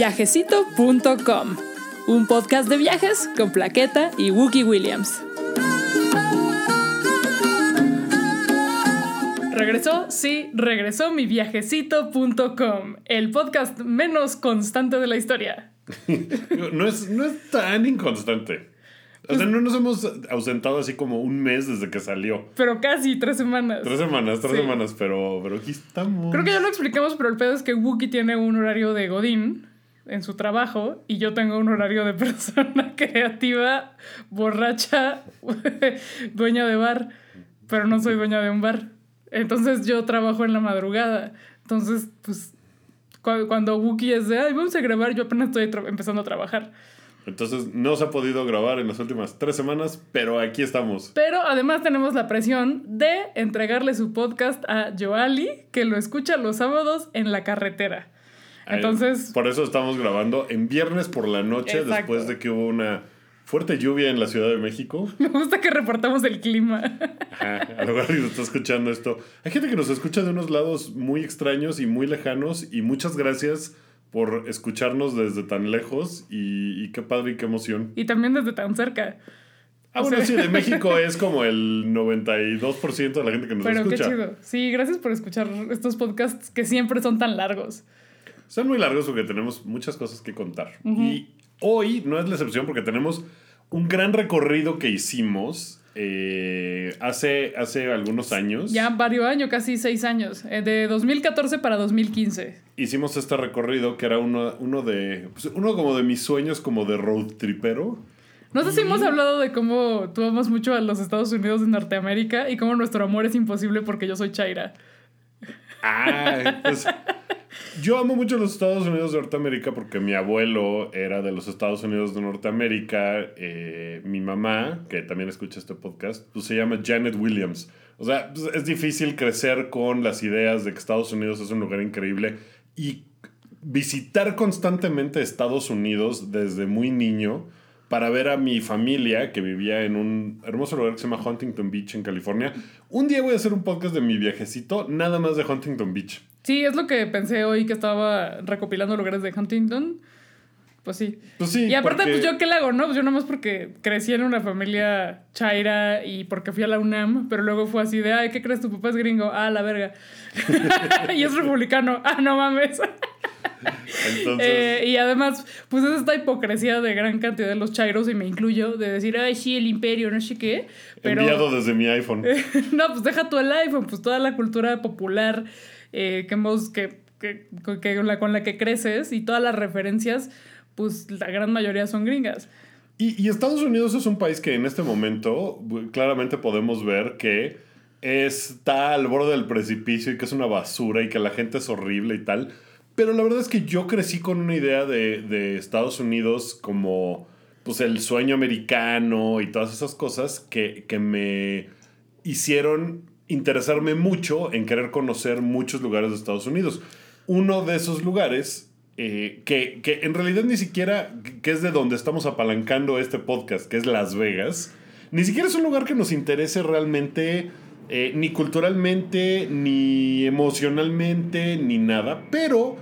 miviajecito.com, un podcast de viajes con Plaqueta y Wookie Williams. Regresó, sí, regresó miviajecito.com, el podcast menos constante de la historia. no, es, no es tan inconstante. O sea, no nos hemos ausentado así como un mes desde que salió. Pero casi tres semanas. Tres semanas, tres semanas, pero, pero aquí estamos. Creo que ya lo explicamos, pero el pedo es que Wookie tiene un horario de Godín en su trabajo y yo tengo un horario de persona creativa, borracha, dueña de bar, pero no soy dueña de un bar. Entonces yo trabajo en la madrugada. Entonces, pues, cuando Wookie es de, ay, vamos a grabar, yo apenas estoy empezando a trabajar. Entonces no se ha podido grabar en las últimas tres semanas, pero aquí estamos. Pero además tenemos la presión de entregarle su podcast a Joali, que lo escucha los sábados en la carretera. Entonces... por eso estamos grabando en viernes por la noche, después de que hubo una fuerte lluvia en la Ciudad de México. Me gusta que reportamos el clima. Ajá, a lo mejor está escuchando esto. Hay gente que nos escucha de unos lados muy extraños y muy lejanos y muchas gracias por escucharnos desde tan lejos y, qué padre y qué emoción. Y también desde tan cerca. Ah, bueno, sí, de México es como el 92% de la gente que nos escucha. Pero qué chido. Sí, gracias por escuchar estos podcasts que siempre son tan largos. Son muy largos porque tenemos muchas cosas que contar. Y hoy no es la excepción porque tenemos un gran recorrido que hicimos eh, hace, hace algunos años. Ya varios años, casi seis años. Eh, de 2014 para 2015. Hicimos este recorrido que era uno, uno de. Pues, uno como de mis sueños, como de road tripero. No sé si hemos hablado de cómo tú amas mucho a los Estados Unidos de Norteamérica y cómo nuestro amor es imposible porque yo soy Chaira. Ah, pues yo amo mucho los Estados Unidos de Norteamérica porque mi abuelo era de los Estados Unidos de Norteamérica. Eh, mi mamá, que también escucha este podcast, pues se llama Janet Williams. O sea, pues, es difícil crecer con las ideas de que Estados Unidos es un lugar increíble y visitar constantemente Estados Unidos desde muy niño para ver a mi familia que vivía en un hermoso lugar que se llama Huntington Beach en California. Un día voy a hacer un podcast de mi viajecito, nada más de Huntington Beach. Sí, es lo que pensé hoy que estaba recopilando lugares de Huntington. Pues sí. Pues sí. Y aparte, pues yo qué le hago, ¿no? Pues yo nomás porque crecí en una familia chaira y porque fui a la UNAM, pero luego fue así de, ay, ¿qué crees? Tu papá es gringo. Ah, la verga. y es republicano. Ah, no mames. Entonces... Eh, y además, pues es esta hipocresía de gran cantidad de los chairos, y me incluyo, de decir, ay, sí, el imperio, no sé qué. Pero... Enviado desde mi iPhone. no, pues deja tú el iPhone, pues toda la cultura popular eh, que, hemos, que, que, con, la, con la que creces y todas las referencias, pues la gran mayoría son gringas. Y, y, Estados Unidos es un país que en este momento claramente podemos ver que está al borde del precipicio y que es una basura y que la gente es horrible y tal. Pero la verdad es que yo crecí con una idea de, de Estados Unidos como pues el sueño americano y todas esas cosas que, que me hicieron interesarme mucho en querer conocer muchos lugares de Estados Unidos. Uno de esos lugares, eh, que, que, en realidad ni siquiera, que es de donde estamos apalancando este podcast, que es Las Vegas, ni siquiera es un lugar que nos interese realmente, eh, ni culturalmente, ni emocionalmente, ni nada, pero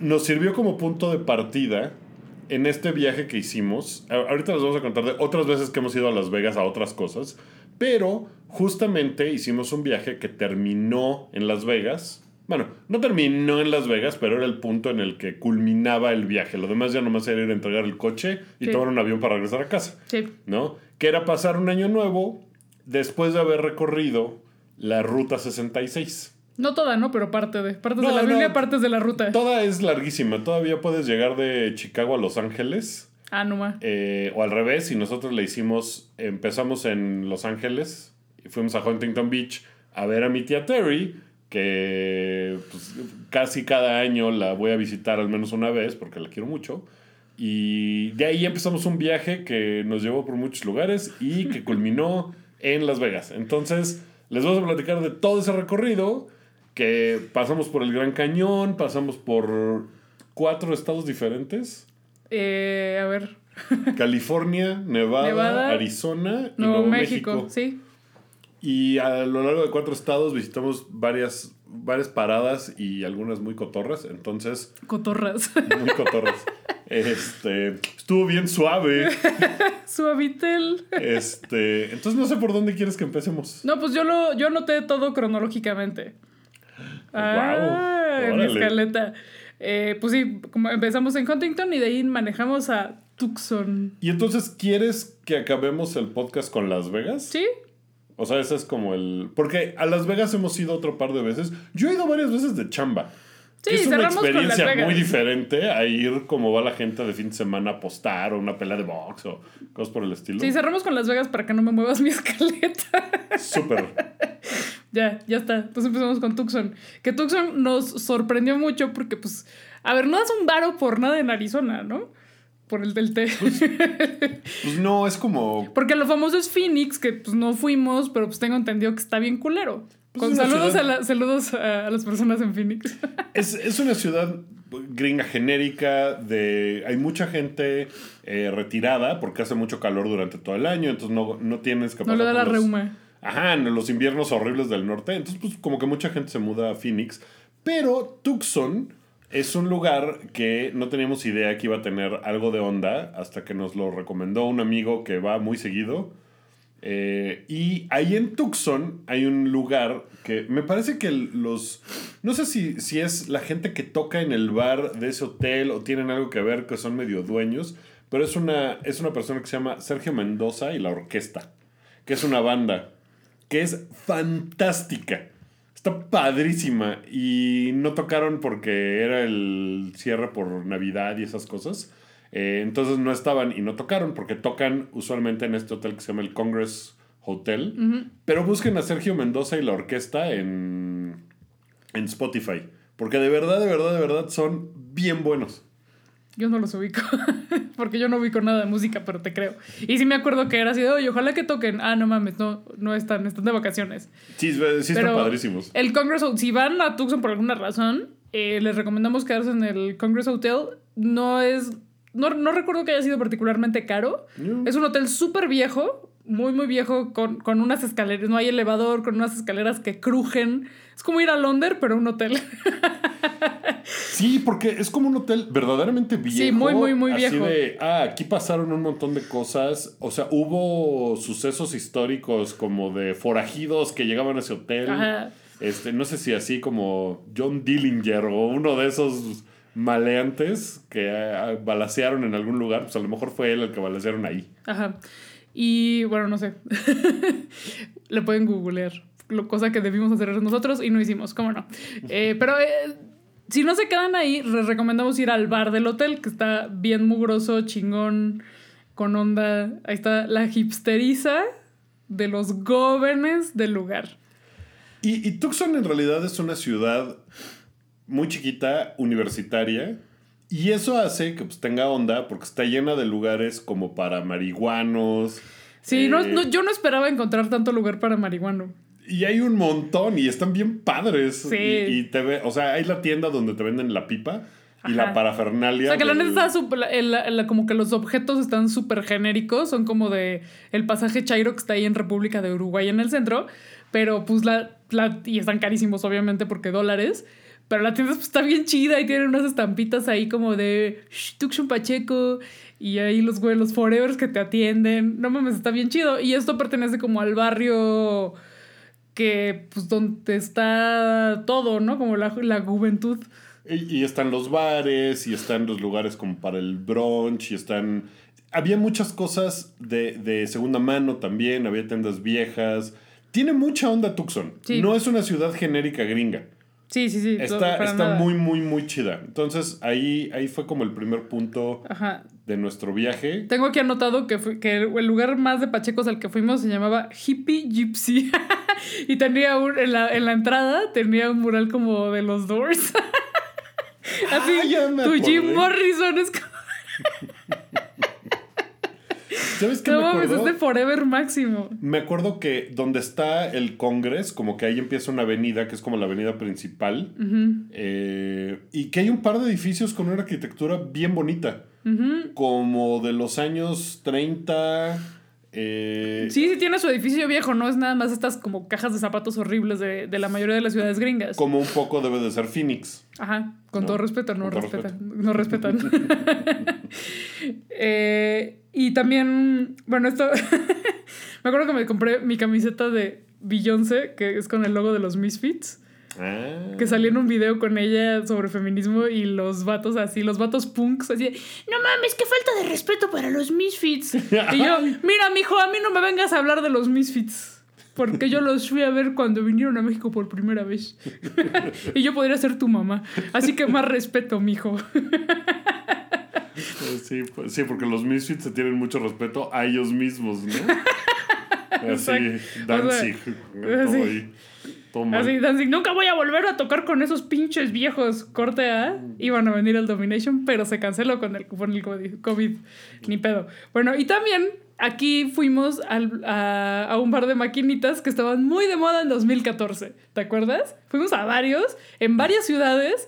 nos sirvió como punto de partida en este viaje que hicimos. Ahorita les vamos a contar de otras veces que hemos ido a Las Vegas a otras cosas, pero justamente hicimos un viaje que terminó en Las Vegas. Bueno, no terminó en Las Vegas, pero era el punto en el que culminaba el viaje. Lo demás ya nomás era ir a entregar el coche y tomar un avión para regresar a casa. Sí. ¿No? Que era pasar un año nuevo después de haber recorrido la ruta 66. No toda, ¿no? Pero parte de. Partes de la Biblia, partes de la ruta. Toda es larguísima. Todavía puedes llegar de Chicago a Los Ángeles. Ah, no eh, o al revés, y nosotros le hicimos. Empezamos en Los Ángeles fuimos a Huntington Beach a ver a mi tía Terry, que pues, casi cada año la voy a visitar al menos una vez porque la quiero mucho. Y de ahí empezamos un viaje que nos llevó por muchos lugares y que culminó en Las Vegas. Entonces, les vamos a platicar de todo ese recorrido que pasamos por el Gran Cañón, pasamos por cuatro estados diferentes. Eh, a ver. California, Nevada, Arizona y Nuevo, México. México. Sí. Y a lo largo de cuatro estados visitamos varias, varias paradas y algunas muy cotorras. Entonces. Cotorras. Muy cotorras. Este, estuvo bien suave. Suavitel. Este, entonces no sé por dónde quieres que empecemos. No, pues yo lo, yo anoté todo cronológicamente. Ah, en mi escaleta. Eh, pues sí, como empezamos en Huntington y de ahí manejamos a Tucson. ¿Y entonces quieres que acabemos el podcast con Las Vegas? ¿Sí? O sea, ese es como el... Porque a Las Vegas hemos ido otro par de veces. Yo he ido varias veces de chamba. Sí, que es una experiencia muy diferente a ir como va la gente de fin de semana a apostar o una pelea de box o cosas por el estilo. Sí, cerramos con Las Vegas para que no me muevas mi escaleta. Súper. Ya, ya está. Entonces empezamos con Tucson. Que Tucson nos sorprendió mucho porque, pues, a ver, no das un varo por nada en Arizona, ¿no? Por el del té. Pues no, es como... Porque lo famoso es Phoenix, que pues no fuimos, pero pues tengo entendido que está bien culero. Pues Con es una saludos, ciudad- a la- saludos a, a las personas en Phoenix. Es, es una ciudad gringa genérica de... Hay mucha gente eh, retirada porque hace mucho calor durante todo el año, entonces no, no tienes que no le da la los- reuma. Ajá, en los inviernos horribles del norte. Entonces, pues como que mucha gente se muda a Phoenix. Pero Tucson es un lugar que no teníamos idea que iba a tener algo de onda hasta que nos lo recomendó un amigo que va muy seguido. Eh, y ahí en Tucson hay un lugar que me parece que los... No sé si, si es la gente que toca en el bar de ese hotel o tienen algo que ver, que son medio dueños, pero es una, es una persona que se llama Sergio Mendoza y la orquesta, que es una banda que es fantástica. Está padrísima y no tocaron porque era el cierre por Navidad y esas cosas. Eh, entonces no estaban y no tocaron porque tocan usualmente en este hotel que se llama el Congress Hotel. Pero busquen a Sergio Mendoza y la orquesta en, en Spotify. Porque de verdad, de verdad, de verdad son bien buenos. Yo no los ubico. Porque yo no ubico nada de música, pero te creo. Y sí me acuerdo que era así de, oye, ojalá que toquen. Ah, no mames, no, no están, están de vacaciones. Sí, sí están padrísimos. El Congress Hotel, si van a Tucson por alguna razón, eh, les recomendamos quedarse en el Congress Hotel. No es. No, no recuerdo que haya sido particularmente caro. No. Es un hotel súper viejo, muy, muy viejo, con, con unas escaleras. No hay elevador, con unas escaleras que crujen. Es como ir a Londres, pero un hotel. Sí, porque es como un hotel verdaderamente viejo. Sí, muy, muy, muy así viejo. de, ah, aquí pasaron un montón de cosas. O sea, hubo sucesos históricos como de forajidos que llegaban a ese hotel. Ajá. Este, no sé si así como John Dillinger o uno de esos maleantes que ah, balacearon en algún lugar. Pues a lo mejor fue él el que balacearon ahí. Ajá. Y bueno, no sé. Le pueden googlear. Cosa que debimos hacer nosotros y no hicimos, ¿cómo no? Eh, pero eh, si no se quedan ahí, les recomendamos ir al bar del hotel, que está bien mugroso, chingón, con onda. Ahí está la hipsteriza de los jóvenes del lugar. Y Tucson en realidad es una ciudad muy chiquita, universitaria. Y eso hace que pues, tenga onda porque está llena de lugares como para marihuanos. Sí, no, eh, no- yo no esperaba encontrar tanto lugar para marihuano. Y hay un montón y están bien padres. Sí. Y, y te ve, o sea, hay la tienda donde te venden la pipa y la parafernalia. O sea, que la neta está como que los objetos están súper genéricos. Son como de el pasaje Chairo que está ahí en República de Uruguay en el centro. Pero pues la. la- y están carísimos, obviamente, porque dólares. Pero la tienda pues, está bien chida y tiene unas estampitas ahí como de "Shh, Tucson Pacheco. Y ahí los güey, los Forevers que te atienden. No mames, está bien chido. Y esto pertenece como al barrio que, pues, donde está todo, ¿no? Como la, la juventud. Y, y están los bares y están los lugares como para el brunch y están... Había muchas cosas de, de segunda mano también, había tiendas viejas. Tiene mucha onda Tucson. Sí. No es una ciudad genérica gringa. Sí, sí, sí. Está, está nada. muy, muy, muy chida. Entonces ahí, ahí fue como el primer punto Ajá. de nuestro viaje. Tengo aquí anotado que, fue- que el lugar más de pachecos al que fuimos se llamaba Hippie Gypsy. y tenía un, en, la, en la entrada tenía un mural como de los Doors. Así, Ah, me tu Jim. Morrison es como... ¿Sabes qué No me acuerdo? es de Forever Máximo. Me acuerdo que donde está el Congress, como que ahí empieza una avenida que es como la avenida principal. eh, y que hay un par de edificios con una arquitectura bien bonita. Como de los años 30. Eh, Sí, sí tiene su edificio viejo, no es nada más estas como cajas de zapatos horribles de, de la mayoría de las ciudades gringas. Como un poco debe de ser Phoenix. Ajá, con No, todo respeto, no respetan. No respetan. Eh, y también, bueno, esto. me acuerdo que me compré mi camiseta de Beyoncé, que es con el logo de los Misfits. Ah. Que salía en un video con ella sobre feminismo y los vatos así, los vatos punks así, no mames, qué falta de respeto para los misfits. y yo, mira, mijo, a mí no me vengas a hablar de los misfits. Porque yo los fui a ver cuando vinieron a México por primera vez. y yo podría ser tu mamá. Así que más respeto, mijo. Eh, Sí, pues, sí, porque los Misfits se tienen mucho respeto a ellos mismos, ¿no? Así. Danzig. Todo ahí. Así, Danzig, nunca voy a volver a tocar con esos pinches viejos. Corte A, iban a venir al Domination, pero se canceló con el, con el COVID, COVID. Ni pedo. Bueno, y también aquí fuimos al- a, a un bar de maquinitas que estaban muy de moda en 2014. ¿Te acuerdas? Fuimos a varios, en varias ciudades.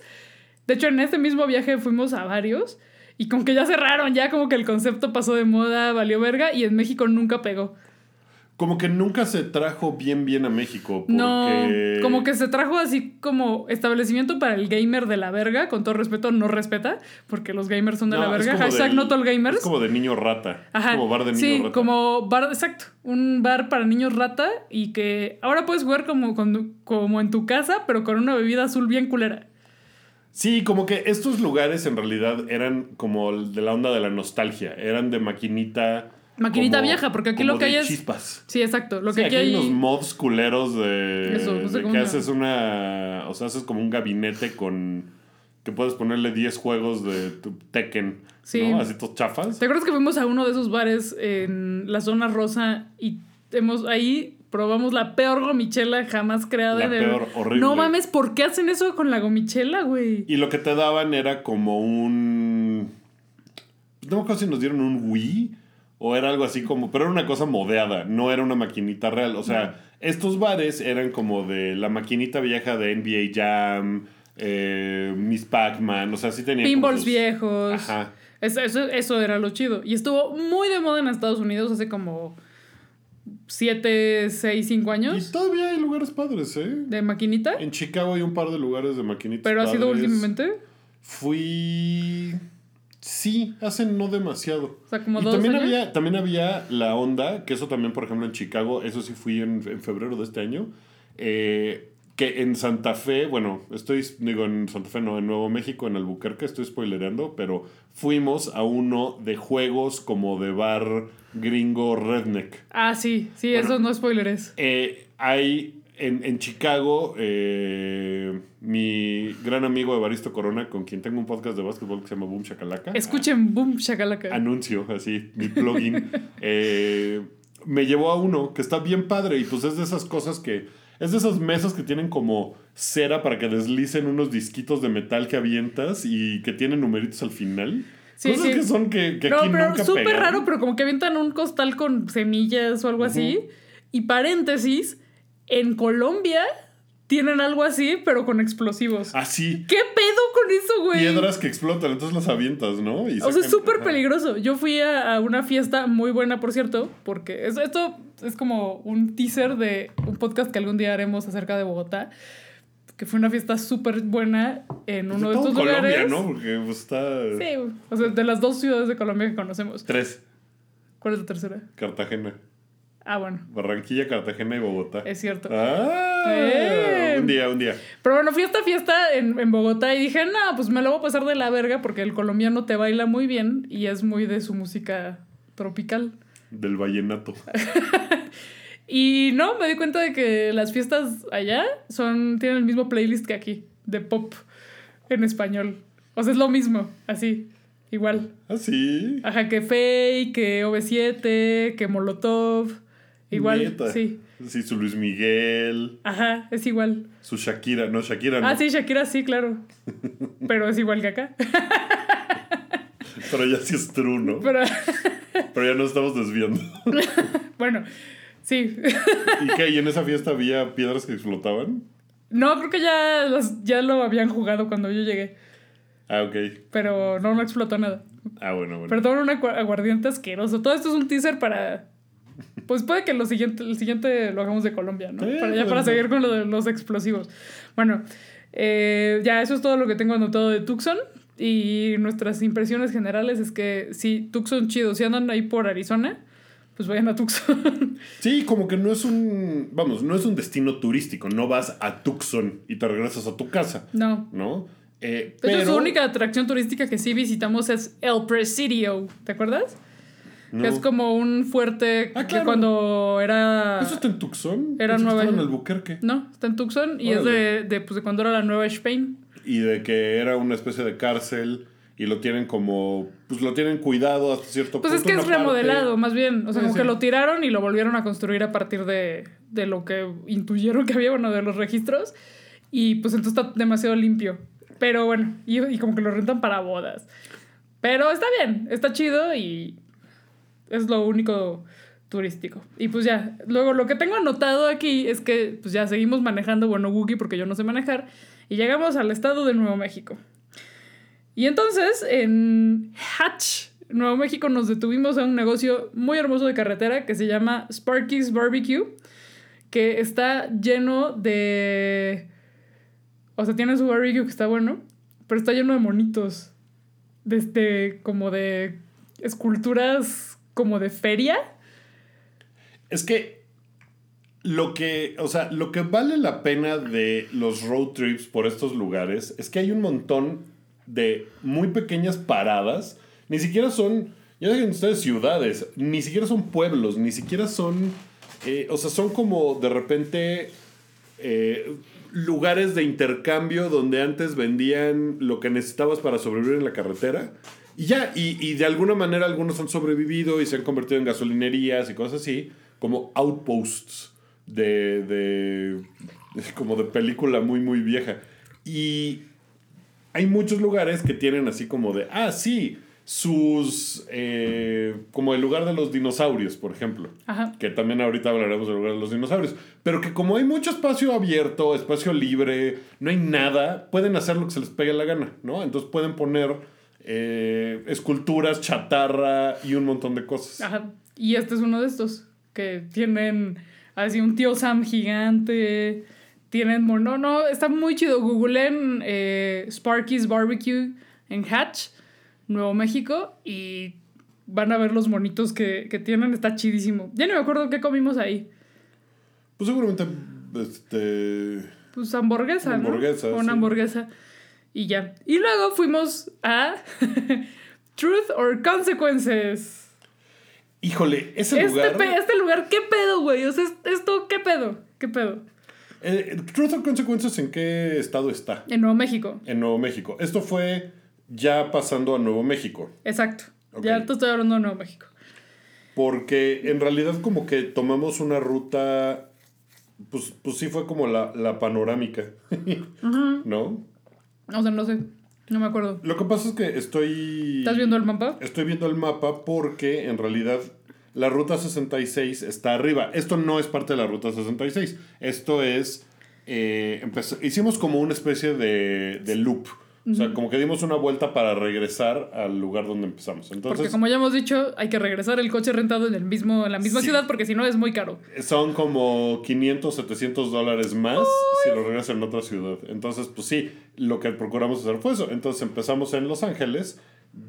De hecho, en este mismo viaje fuimos a varios. Y con que ya cerraron, ya como que el concepto pasó de moda, valió verga, y en México nunca pegó. Como que nunca se trajo bien bien a México. Porque... No, como que se trajo así como establecimiento para el gamer de la verga, con todo respeto, no respeta, porque los gamers son de No, la verga. como Hashtag not all gamers. Es como de niño rata. Ajá. Es como bar de niño sí, rata. como bar, exacto, un bar para niños rata y que ahora puedes jugar como, con- como en tu casa, pero con una bebida azul bien culera. Sí, como que estos lugares en realidad eran como de la onda de la nostalgia. Eran de maquinita. Maquinita como- vieja, porque aquí como lo que de hay es- Chispas. Sí, exacto. Lo Sí, que aquí hay hay... unos mods culeros de, Eso, no sé de que se haces una. O sea, haces como un gabinete con. que puedes ponerle 10 juegos de tu Tekken. Sí. ¿no? Así todos chafas. ¿Te acuerdas que fuimos a uno de esos bares en la zona rosa y hemos ahí probamos la peor gomichela jamás creada La en el- peor, horrible. No mames, ¿por qué hacen eso con la gomichela, güey? Y lo que te daban era como un. No me acuerdo si nos dieron un Wii o era algo así como. Pero era una cosa modeada, no era una maquinita real. O sea, estos bares eran como de la maquinita vieja de NBA Jam, eh, Miss Pac-Man. O sea, sí tenían. Pinballs sus- viejos. Ajá. Eso, eso, eso era lo chido. Y estuvo muy de moda en Estados Unidos hace como 7, 6, 5 Y años todavía hay lugares padres, ¿eh? de maquinita. En Chicago hay un par de lugares de maquinitas. Pero ha sido últimamente. Fui. Sí, hace no demasiado. O sea, como y dos también años. había, también había la onda, que eso también, por ejemplo, en Chicago, eso sí fui en, en febrero de este año, eh, que en Santa Fe, bueno, estoy, digo, en Santa Fe, no, en Nuevo México, en Albuquerque, estoy spoilereando, pero fuimos a uno de juegos como de bar gringo redneck. Ah, sí, sí, Bueno. eso no spoilers. Eh, hay en, en Chicago, eh, mi gran amigo Evaristo Corona, con quien tengo un podcast de básquetbol que se llama Boom Shakalaka. Escuchen Boom Shakalaka. Anuncio, así, mi plugin. eh, me llevó a uno que está bien padre y pues es de esas cosas que... Es de esas mesas que tienen como cera para que deslicen unos disquitos de metal que avientas y que tienen numeritos al final. Sí, cosas sí. que son que, que no, aquí pero súper raro, pero como que avientan un costal con semillas o algo así. Y paréntesis, en Colombia tienen algo así, pero con explosivos. Así. ¿Qué pedo con eso, güey? Piedras que explotan, entonces las avientas, ¿no? Y O sea, es súper peligroso. Yo fui a, a una fiesta muy buena, por cierto, porque es- esto es como un teaser de un podcast que algún día haremos acerca de Bogotá, que fue una fiesta súper buena en Pues uno de de todo estos Colombia, lugares. ¿no? Porque pues, está... Sí, o sea, de las dos ciudades de Colombia que conocemos. Tres. ¿Cuál es la tercera? Cartagena. Ah, bueno, Barranquilla, Cartagena y Bogotá. es cierto. Ah, Eh. un día, un día. Pero bueno, fui a esta fiesta en, en Bogotá y dije, no, pues me lo voy a pasar de la verga porque el colombiano te baila muy bien y es muy de su música tropical. Del vallenato. Y no, me di cuenta de que las fiestas allá son tienen el mismo playlist que aquí, de pop en español. O sea, es lo mismo, así, igual. Ah, sí. Ajá, que Fey, que OV7, que Molotov. Igual, Neta. sí. Sí, su Luis Miguel, Ajá, es igual. su Shakira. No, Shakira no. Ah, sí, Shakira sí, claro. Pero es igual que acá. Pero ya sí es true, ¿no? Pero Pero ya nos estamos desviando. bueno, sí. ¿Y qué? ¿Y en esa fiesta había piedras que explotaban? No, creo que ya, las- ya lo habían jugado cuando yo llegué. Ah, ok. Pero no, no explotó nada. Ah, bueno, bueno. Pero tomaron un agu- aguardiente asqueroso. Todo esto es un teaser para Pues puede que lo siguiente, el siguiente lo hagamos de Colombia, ¿no? Sí, para, ya para seguir con lo de los explosivos. Bueno, eh, ya eso es todo lo que tengo anotado de Tucson. Y nuestras impresiones generales es que sí, Tucson chido. Si andan ahí por Arizona, pues vayan a Tucson. Sí, como que no es un, vamos, no es un destino turístico. No vas a Tucson y te regresas a tu casa, no. ¿no? Eh, hecho, pero, su única atracción turística que sí visitamos es El Presidio. ¿Te acuerdas? no. Que es como un fuerte Ah, que cuando era... ¿Eso está en Tucson? Era que Nueva- estaba en Albuquerque. No, está en Tucson y es de, de, pues, de cuando era la Nueva Spain. Y de que era una especie de cárcel y lo tienen como, pues lo tienen cuidado hasta cierto Pues punto. es que es una parte. remodelado, más bien. O sea, Puede como que ser. lo tiraron y lo volvieron a construir a partir de, de lo que intuyeron que había, bueno, de los registros. Y pues entonces está demasiado limpio. Pero bueno, y, y como que lo rentan para bodas. Pero está bien, está chido y es lo único turístico. Y pues ya, luego lo que tengo anotado aquí es que pues ya seguimos manejando, bueno, Wookiee porque yo no sé manejar, y llegamos al estado de Nuevo México. Y entonces en Hatch, Nuevo México, nos detuvimos a un negocio muy hermoso de carretera que se llama Sparky's Barbecue, que está lleno de... O sea, tiene su barbecue que está bueno, pero está lleno de monitos. De este, como de esculturas como de feria. Es que lo que, o sea, lo que vale la pena de los road trips por estos lugares es que hay un montón de muy pequeñas paradas. Ni siquiera son, ya dejen ustedes ciudades, ni siquiera son pueblos, ni siquiera son, eh, o sea, son como de repente eh, lugares de intercambio donde antes vendían lo que necesitabas para sobrevivir en la carretera. Y ya, y, y de alguna manera algunos han sobrevivido y se han convertido en gasolinerías y cosas así, como outposts de, de como de película muy, muy vieja. Y hay muchos lugares que tienen así como de, ah, sí, sus, eh, como el lugar de los dinosaurios, por ejemplo Ajá. que también ahorita hablaremos del lugar de los dinosaurios, pero que como hay mucho espacio abierto, espacio libre, no hay nada, pueden hacer lo que se les pegue la gana, ¿no? Entonces pueden poner eh, esculturas, chatarra y un montón de cosas. Ajá. Y este es uno de estos que tienen así un tío Sam gigante. Tienen, no, no, está muy chido. Googleen eh, Sparky's Barbecue en Hatch, Nuevo México, y van a ver los monitos que, que tienen. Está chidísimo. Ya no me acuerdo qué comimos ahí. Pues seguramente, este... Pues hamburguesa, ¿no? Hamburguesa, Una sí. hamburguesa. Y ya. Y luego fuimos a Truth or Consequences. Híjole, ese Este, lugar... pe- este lugar, ¿qué pedo, güey? O sea, es- esto, ¿qué pedo? ¿Qué pedo? Eh, Truth or Consequences, ¿en qué estado está? En Nuevo México. En Nuevo México. Esto fue ya pasando a Nuevo México. Exacto. Ya te estoy hablando de Nuevo México. Porque en realidad como que tomamos una ruta, pues, pues sí fue como la, la panorámica, ¿no? O sea, no sé. No me acuerdo. Lo que pasa es que estoy... ¿Estás viendo el mapa? Estoy viendo el mapa porque en realidad la ruta 66 está arriba. Esto no es parte de la ruta 66. Esto es... eh, empezó- hicimos como una especie de, de loop. O sea, como que dimos una vuelta para regresar al lugar donde empezamos. Entonces, Porque como ya hemos dicho, hay que regresar el coche rentado en, el mismo, en la misma Sí. ciudad porque si no es muy caro. Son como 500, 700 dólares más si lo regresan en otra ciudad. Entonces, pues sí, lo que procuramos hacer fue eso. Entonces empezamos en Los Ángeles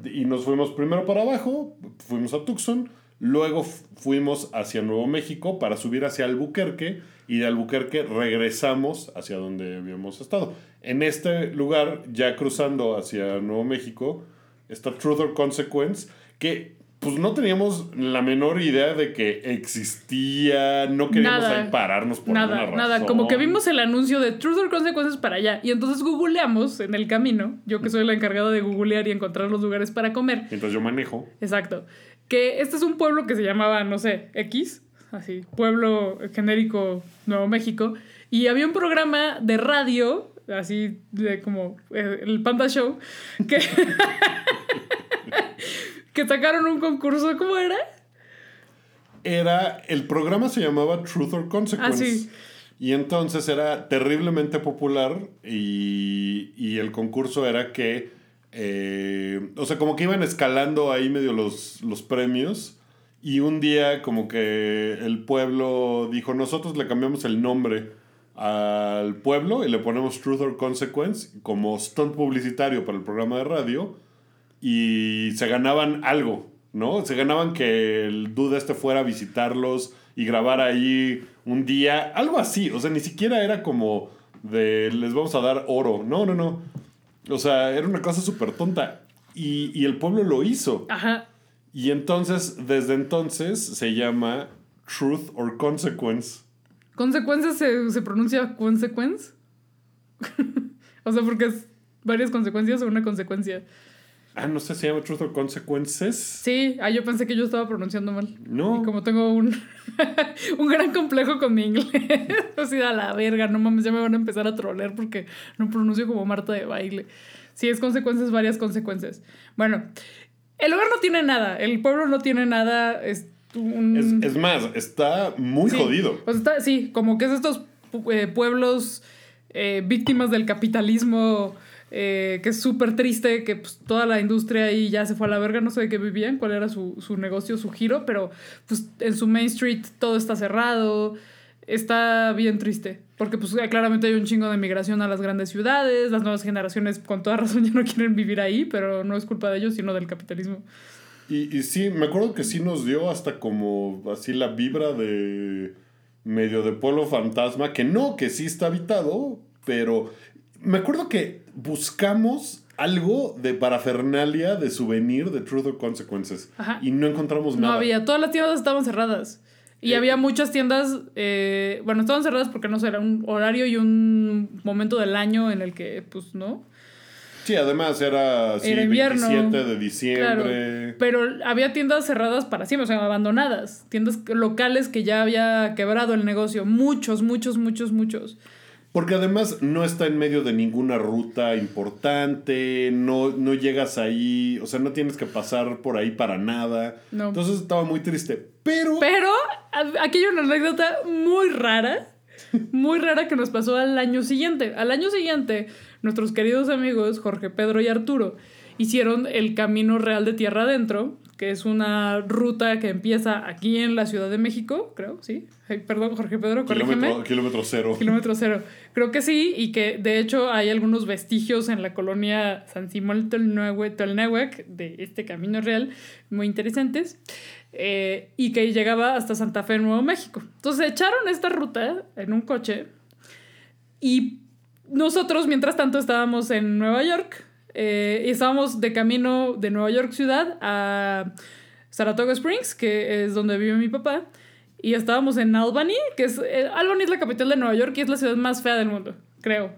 y nos fuimos primero para abajo, fuimos a Tucson, luego fuimos hacia Nuevo México para subir hacia Albuquerque y de Albuquerque regresamos hacia donde habíamos estado. En este lugar, ya cruzando hacia Nuevo México, está Truth or Consequence, que pues no teníamos la menor idea de que existía, no queríamos Nada. pararnos por Nada, alguna nada. razón. Como que vimos el anuncio de Truth or Consequences para allá. Y entonces googleamos en el camino. Yo que soy la encargada de googlear y encontrar los lugares para comer. Mientras yo manejo. Exacto. Que este es un pueblo que se llamaba, no sé, X, así, pueblo genérico Nuevo México. Y había un programa de radio, así de como eh, el Panda Show, que, que sacaron un concurso, ¿cómo era? Era, el programa se llamaba Truth or Consequence. Ah, sí. Y entonces era terriblemente popular y, y el concurso era que, eh, o sea, como que iban escalando ahí medio los, los premios Y un día como que el pueblo dijo, nosotros le cambiamos el nombre al pueblo y le ponemos Truth or Consequence como stunt publicitario para el programa de radio y se ganaban algo, ¿no? Se ganaban que el dude este fuera a visitarlos y grabar ahí un día, algo así, o sea, ni siquiera era como de les vamos a dar oro, no, no, no. O sea, era una cosa súper tonta y, y el pueblo lo hizo. Ajá. Y entonces, desde entonces, se llama Truth or Consequence. ¿Consecuencias se, se pronuncia consequence? o sea, porque es varias consecuencias o una consecuencia. Ah, no sé, se llama Truth or Consequences. Sí, ah, yo pensé que yo estaba pronunciando mal. No. Y como tengo un, un gran complejo con mi inglés, así a la verga, no mames, ya me van a empezar a trolear porque no pronuncio como Marta de baile. Sí, es consecuencias, varias consecuencias. Bueno, el lugar no tiene nada, el pueblo no tiene nada, es un... Es, es más, está muy Sí, jodido. sea, está- sí, como que es estos eh, pueblos eh, víctimas del capitalismo, eh, que es súper triste, que pues, toda la industria ahí ya se fue a la verga, no sé de qué vivían, cuál era su, su negocio, su giro, pero pues en su Main Street todo está cerrado, está bien triste, porque pues eh, claramente hay un chingo de migración a las grandes ciudades, las nuevas generaciones con toda razón ya no quieren vivir ahí, pero no es culpa de ellos, sino del capitalismo. Y, y sí, me acuerdo que sí nos dio hasta como así la vibra de medio de pueblo fantasma, que no, que sí está habitado, pero me acuerdo que buscamos algo de parafernalia, de souvenir de Truth or Consequences Ajá. y no encontramos No nada. había, todas las tiendas estaban cerradas. Y Eh, había muchas tiendas, eh, bueno, estaban cerradas porque no sé, era un horario y un momento del año en el que, pues, ¿no? Sí, además era, así, Era invierno. 27 de diciembre. Pero había tiendas cerradas para siempre, o sea, abandonadas. Tiendas locales que ya había quebrado el negocio. Muchos, muchos, muchos, muchos. Porque además no está en medio de ninguna ruta importante, no, no llegas ahí, o sea, no tienes que pasar por ahí para nada. No. Entonces estaba muy triste. Pero, Pero aquí hay una anécdota muy rara, muy rara que nos pasó al año siguiente. Al año siguiente, nuestros queridos amigos Jorge Pedro y Arturo hicieron el Camino Real de Tierra Adentro, que es una ruta que empieza aquí en la Ciudad de México, creo, ¿sí? Perdón, Jorge Pedro, corrígeme. kilómetro, kilómetro cero. Kilómetro cero. Creo que sí, y que de hecho hay algunos vestigios en la colonia San Simón Tolnahuac de este camino real muy interesantes, eh, y que llegaba hasta Santa Fe, Nuevo México. Entonces echaron esta ruta en un coche y nosotros, mientras tanto, estábamos en Nueva York eh, y estábamos de camino de Nueva York ciudad a Saratoga Springs, que es donde vive mi papá. Y estábamos en Albany, que es... eh, Albany es la capital de Nueva York y es la ciudad más fea del mundo, creo.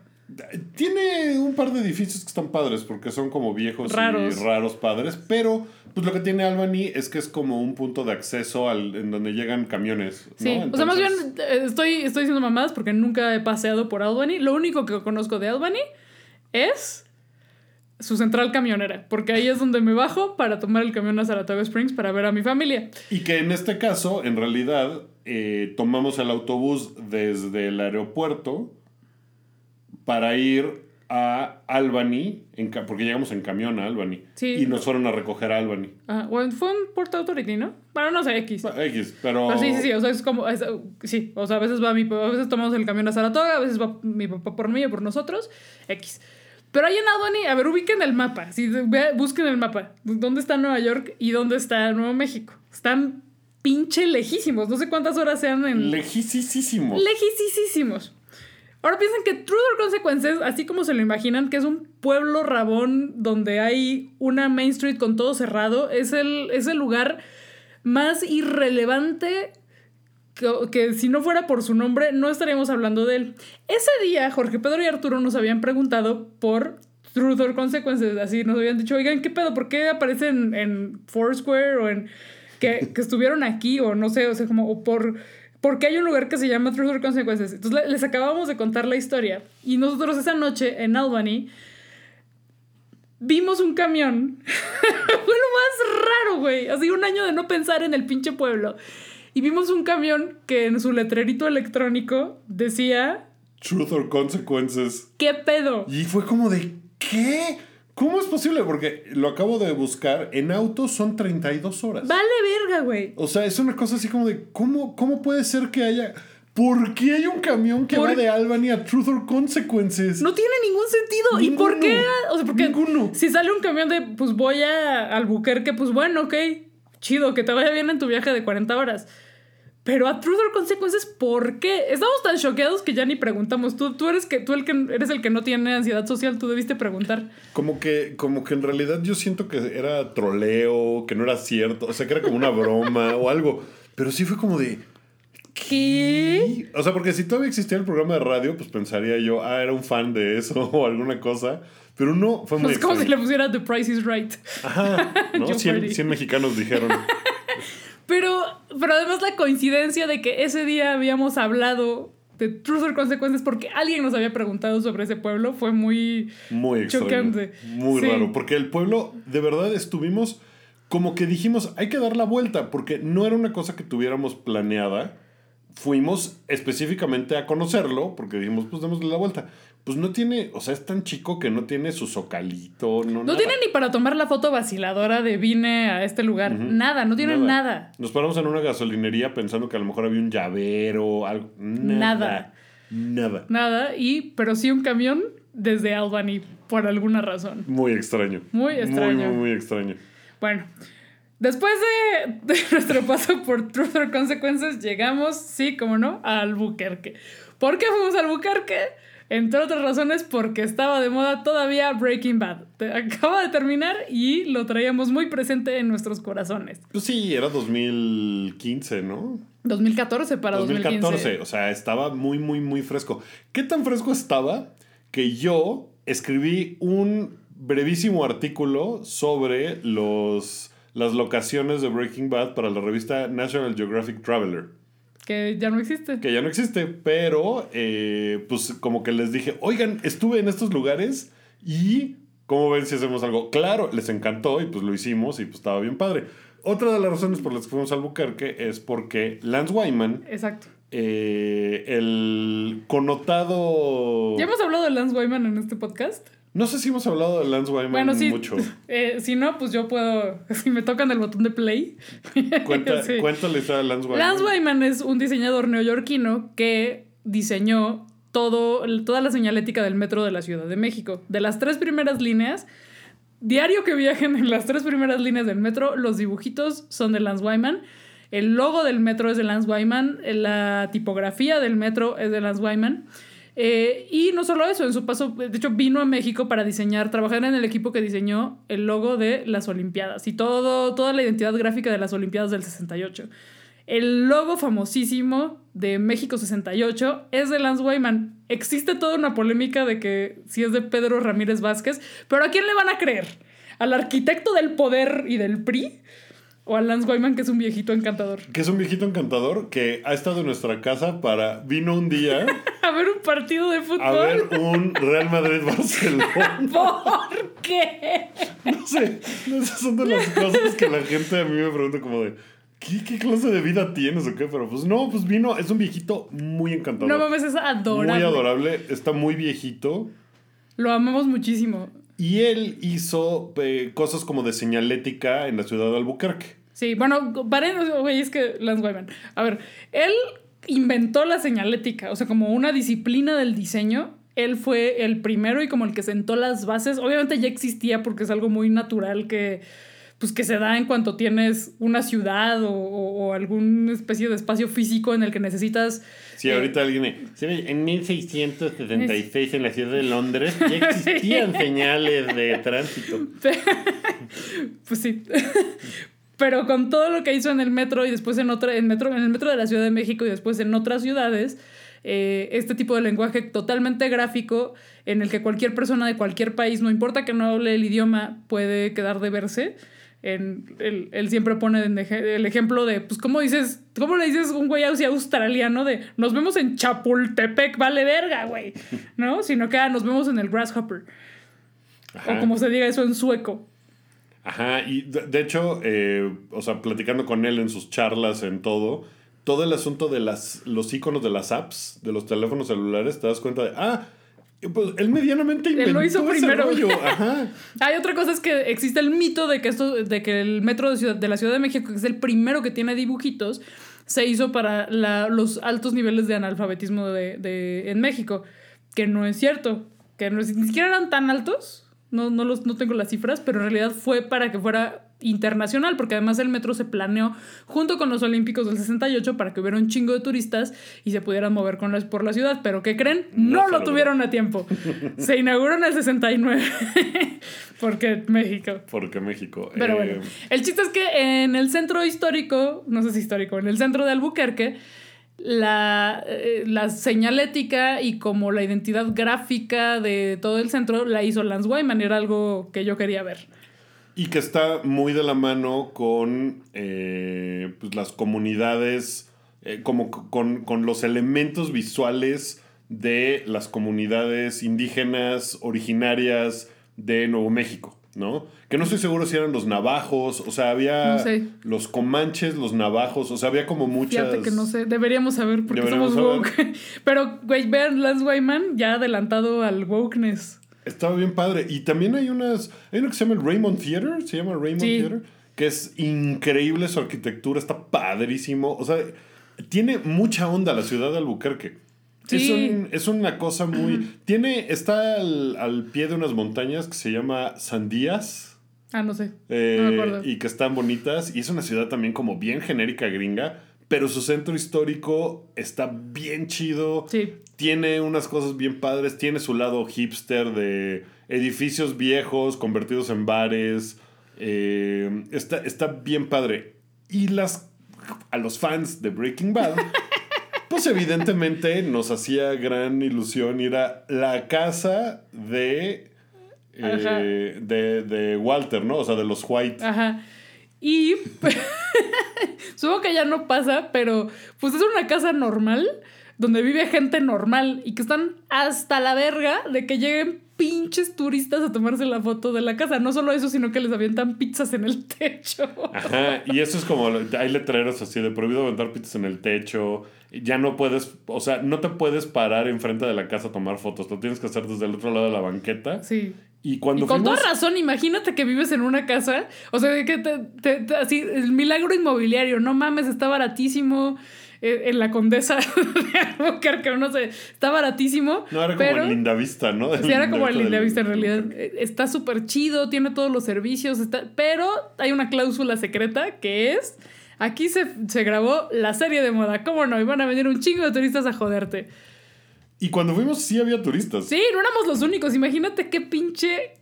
Tiene un par de edificios que están padres porque son como viejos Raros. y raros padres, pero pues lo que tiene Albany es que es como un punto de acceso al, en donde llegan camiones. ¿no? Sí, o sea, más bien eh, estoy, estoy diciendo mamadas porque nunca he paseado por Albany. Lo único que conozco de Albany es su central camionera, porque ahí es donde me bajo para tomar el camión a Saratoga Springs para ver a mi familia. Y que en este caso, en realidad, eh, tomamos el autobús desde el aeropuerto para ir a Albany, en porque llegamos en camión a Albany. Sí. Y nos fueron a recoger a Albany. Ajá, bueno, fue un Port Authority, ¿no? Bueno, no sé, X. Bueno, X, pero... Pero sí, sí, sí, o sea, es como, es, sí, o sea, a veces va mi, a veces tomamos el camión a Saratoga, a veces va mi papá por mí o por nosotros, X. Pero ahí en Albany, a ver, ubiquen el mapa, ve- busquen el mapa, dónde está Nueva York y dónde está Nuevo México. Están pinche lejísimos, no sé cuántas horas sean en... Lejísimo. lejísimos. Ahora piensen que True or Consequences, así como se lo imaginan, que es un pueblo rabón donde hay una Main Street con todo cerrado, es el, es el lugar más irrelevante que, que si no fuera por su nombre no estaríamos hablando de él. Ese día Jorge Pedro y Arturo nos habían preguntado por Truth or Consequences, así nos habían dicho, oigan, ¿qué pedo? ¿Por qué aparecen en Foursquare o en que, que estuvieron aquí o no sé, o sea, como o por porque hay un lugar que se llama Truth or Consequences. Entonces le- les acabamos de contar la historia y nosotros esa noche en Albany vimos un camión. Fue lo más raro, güey. Así un año de no pensar en el pinche pueblo. Y vimos un camión que en su letrerito electrónico decía, Truth or Consequences. ¿qué pedo? Y fue como de, ¿qué? ¿Cómo es posible? Porque lo acabo de buscar. En auto son 32 horas. Vale verga, güey. O sea, es una cosa así como de, ¿cómo, cómo puede ser que haya... ¿Por qué hay un camión que Por- va de Albany a Truth or Consequences? No tiene ningún sentido. ¿Y por qué? O sea, porque Ninguno. si sale un camión de, pues voy a Albuquerque, pues bueno, ok, chido, que te vaya bien en tu viaje de 40 horas. Pero a Truth or Consequences, ¿por qué? Estamos tan choqueados que ya ni preguntamos. Tú, tú, eres, que, tú el que, eres el que no tiene ansiedad social, tú debiste preguntar. Como que, como que en realidad yo siento que era troleo, que no era cierto, o sea, que era como una broma o algo. Pero sí fue como de... ¿Qué? O sea, porque si todavía existía el programa de radio, pues pensaría yo, ah, era un fan de eso o alguna cosa. Pero no, fue muy Pues como si le pusiera The Price is Right. Ajá, ¿no? Yo 100, perdí. 100 mexicanos dijeron. Pero, pero además la coincidencia de que ese día habíamos hablado de Truth or Consequences porque alguien nos había preguntado sobre ese pueblo fue muy... Muy extraño. Chocante. Muy Sí. raro. Porque el pueblo, de verdad, estuvimos como que dijimos, hay que dar la vuelta, porque no era una cosa que tuviéramos planeada. Fuimos específicamente a conocerlo, porque dijimos, pues démosle la vuelta. Pues no tiene, o sea, es tan chico que no tiene su zocalito, no, No nada. tiene ni para tomar la foto vaciladora de vine a este lugar. Nada, no tiene nada. Nos paramos en una gasolinería pensando que a lo mejor había un llavero, algo. Nada. Nada. Nada. Nada. Y, pero sí un camión desde Albany, por alguna razón. Muy extraño. Muy extraño. Muy, muy, muy extraño. Bueno, después de, de nuestro paso por Truth or Consequences, llegamos, sí, como no, a Albuquerque. ¿Por qué fuimos a Albuquerque? Entre otras razones, porque estaba de moda todavía Breaking Bad. Acaba de terminar y lo traíamos muy presente en nuestros corazones. Pues sí, era 2015, ¿no? 2014 para 2014, 2015. o sea, estaba muy, muy, muy fresco. ¿Qué tan fresco estaba que yo escribí un brevísimo artículo sobre los, las locaciones de Breaking Bad para la revista National Geographic Traveler? Que ya no existe. Que ya no existe, pero eh, pues como que les dije, oigan, estuve en estos lugares y ¿cómo ven si hacemos algo? Claro, les encantó y pues lo hicimos y pues estaba bien padre. Otra de las razones por las que fuimos a Albuquerque es porque Lance Wyman Exacto. eh, el connotado. ¿Ya hemos hablado de Lance Wyman en este podcast? No sé si hemos hablado de Lance Wyman Bueno, sí. mucho. Eh, si no, pues yo puedo. Si me tocan el botón de play. Cuenta, Sí. de Lance Wyman. Lance Wyman es un diseñador neoyorquino que diseñó todo, toda la señalética del metro de la Ciudad de México. De las tres primeras líneas, diario que viajen en las tres primeras líneas del metro, los dibujitos son de Lance Wyman. El logo del metro es de Lance Wyman. La tipografía del metro es de Lance Wyman. Eh, y no solo eso, en su paso, de hecho, vino a México para diseñar, trabajar en el equipo que diseñó el logo de las Olimpiadas y todo, toda la identidad gráfica de las Olimpiadas del 68. El logo famosísimo de México 68 es de Lance Wyman. Existe toda una polémica de que si es de Pedro Ramírez Vázquez, pero ¿a quién le van a creer? ¿Al arquitecto del poder y del PRI? ¿O a Lance Wyman, que es un viejito encantador? Que es un viejito encantador que ha estado en nuestra casa para. Vino un día A ver un partido de fútbol. a ver un Real Madrid-Barcelona. ¿Por qué? No sé. Esas son de las cosas que la gente a mí me pregunta, como de. ¿Qué, qué clase de vida tienes o qué? Pero pues no, pues vino. Es un viejito muy encantador. No mames, es adorable. Muy adorable. Está muy viejito. Lo amamos muchísimo. Y él hizo eh, cosas como de señalética en la ciudad de Albuquerque. Sí, bueno, paren, güey, es que Lance Wyman. A ver, él inventó la señalética, o sea, como una disciplina del diseño. Él fue el primero y como el que sentó las bases. Obviamente ya existía porque es algo muy natural que, pues, que se da en cuanto tienes una ciudad o, o- o alguna especie de espacio físico en el que necesitas Sí, Eh, ahorita alguien... En 1676 en la ciudad de Londres ya existían señales de tránsito. pues sí. Pero con todo lo que hizo en el metro y después en otra, en metro, en el metro de la Ciudad de México y después en otras ciudades, eh, este tipo de lenguaje totalmente gráfico en el que cualquier persona de cualquier país, no importa que no hable el idioma, puede quedar de verse. En, él, él siempre pone el ejemplo de, pues, ¿cómo dices? ¿Cómo le dices un güey australiano de nos vemos en Chapultepec, vale verga, güey? ¿No? Sino que ah, nos vemos en el Grasshopper. Ajá. O como se diga eso en sueco. Ajá, y de, de hecho, eh, o sea, platicando con él en sus charlas, en todo, todo el asunto de las, los iconos de las apps, de los teléfonos celulares, te das cuenta de, ah, Pues él medianamente inventó Él lo hizo ese primero. rollo, Ajá. Hay otra cosa es que existe el mito de que esto, de que el metro de, Ciudad- de la Ciudad de México, que es el primero que tiene dibujitos, se hizo para la- los altos niveles de analfabetismo de, de- en México. Que no es cierto. Que no ni siquiera eran tan altos. No, no, los, no tengo las cifras, pero en realidad fue para que fuera internacional, porque además el metro se planeó junto con los Olímpicos del 68 para que hubiera un chingo de turistas y se pudieran mover con las, por la ciudad. Pero ¿qué creen? No lo tuvieron a tiempo. se inauguró en el 69. porque México. Porque México. Pero eh, bueno, el chiste es que en el centro histórico, no sé si histórico, en el centro de Albuquerque, la, eh, la señalética y como la identidad gráfica de todo el centro la hizo Lance Wyman, era algo que yo quería ver. Y que está muy de la mano con eh, pues, las comunidades, eh, como con, con los elementos visuales de las comunidades indígenas originarias de Nuevo México, ¿no? Que no estoy seguro si eran los navajos, o sea, había No sé. los comanches, los navajos, o sea, había como muchas... Fíjate que no sé, deberíamos saber porque Deberíamos somos woke. Pero, güey, vean Lance Wyman ya adelantado al wokeness. Estaba bien padre. Y también hay unas. Hay uno que se llama el Raymond Theater. Se llama Raymond Sí. Theater. Que es increíble su arquitectura. Está padrísimo. O sea, tiene mucha onda la ciudad de Albuquerque. Es, Sí. un- es una cosa muy. Tiene. Está al, al pie de unas montañas que se llama Sandías. Ah, no sé. eh, No me acuerdo. y que están bonitas. Y es una ciudad también como bien genérica gringa. Pero su centro histórico está bien chido. Sí. Tiene unas cosas bien padres, tiene su lado hipster de edificios viejos convertidos en bares. eh, está, está bien padre. Y las a los fans de Breaking Bad, pues evidentemente nos hacía gran ilusión ir a la casa de, eh, de, de Walter, ¿no? O sea, de los White. Ajá. Y supongo que ya no pasa, pero pues es una casa normal donde vive gente normal y que están hasta la verga de que lleguen pinches turistas a tomarse la foto de la casa. No solo eso, sino que les avientan pizzas en el techo. Ajá, y eso es como, hay letreros así de prohibido aventar pizzas en el techo, ya no puedes, o sea, no te puedes parar enfrente de la casa a tomar fotos, lo tienes que hacer desde el otro lado de la banqueta. Sí. Y cuando Y con fuimos, toda razón, imagínate que vives en una casa, o sea, que te, te- te- así, el milagro inmobiliario, no mames, está baratísimo. eh, En la condesa de Albuquerque, no sé, está baratísimo. no era como pero, en Linda Vista, ¿no? Sí, era como el Del- Linda Vista en realidad. Está súper chido, tiene todos los servicios, está, pero hay una cláusula secreta que es, aquí se, se grabó la serie de moda, ¿cómo no? Y van a venir un chingo de turistas a joderte. Y cuando fuimos sí había turistas. Sí, no éramos los únicos, imagínate qué pinche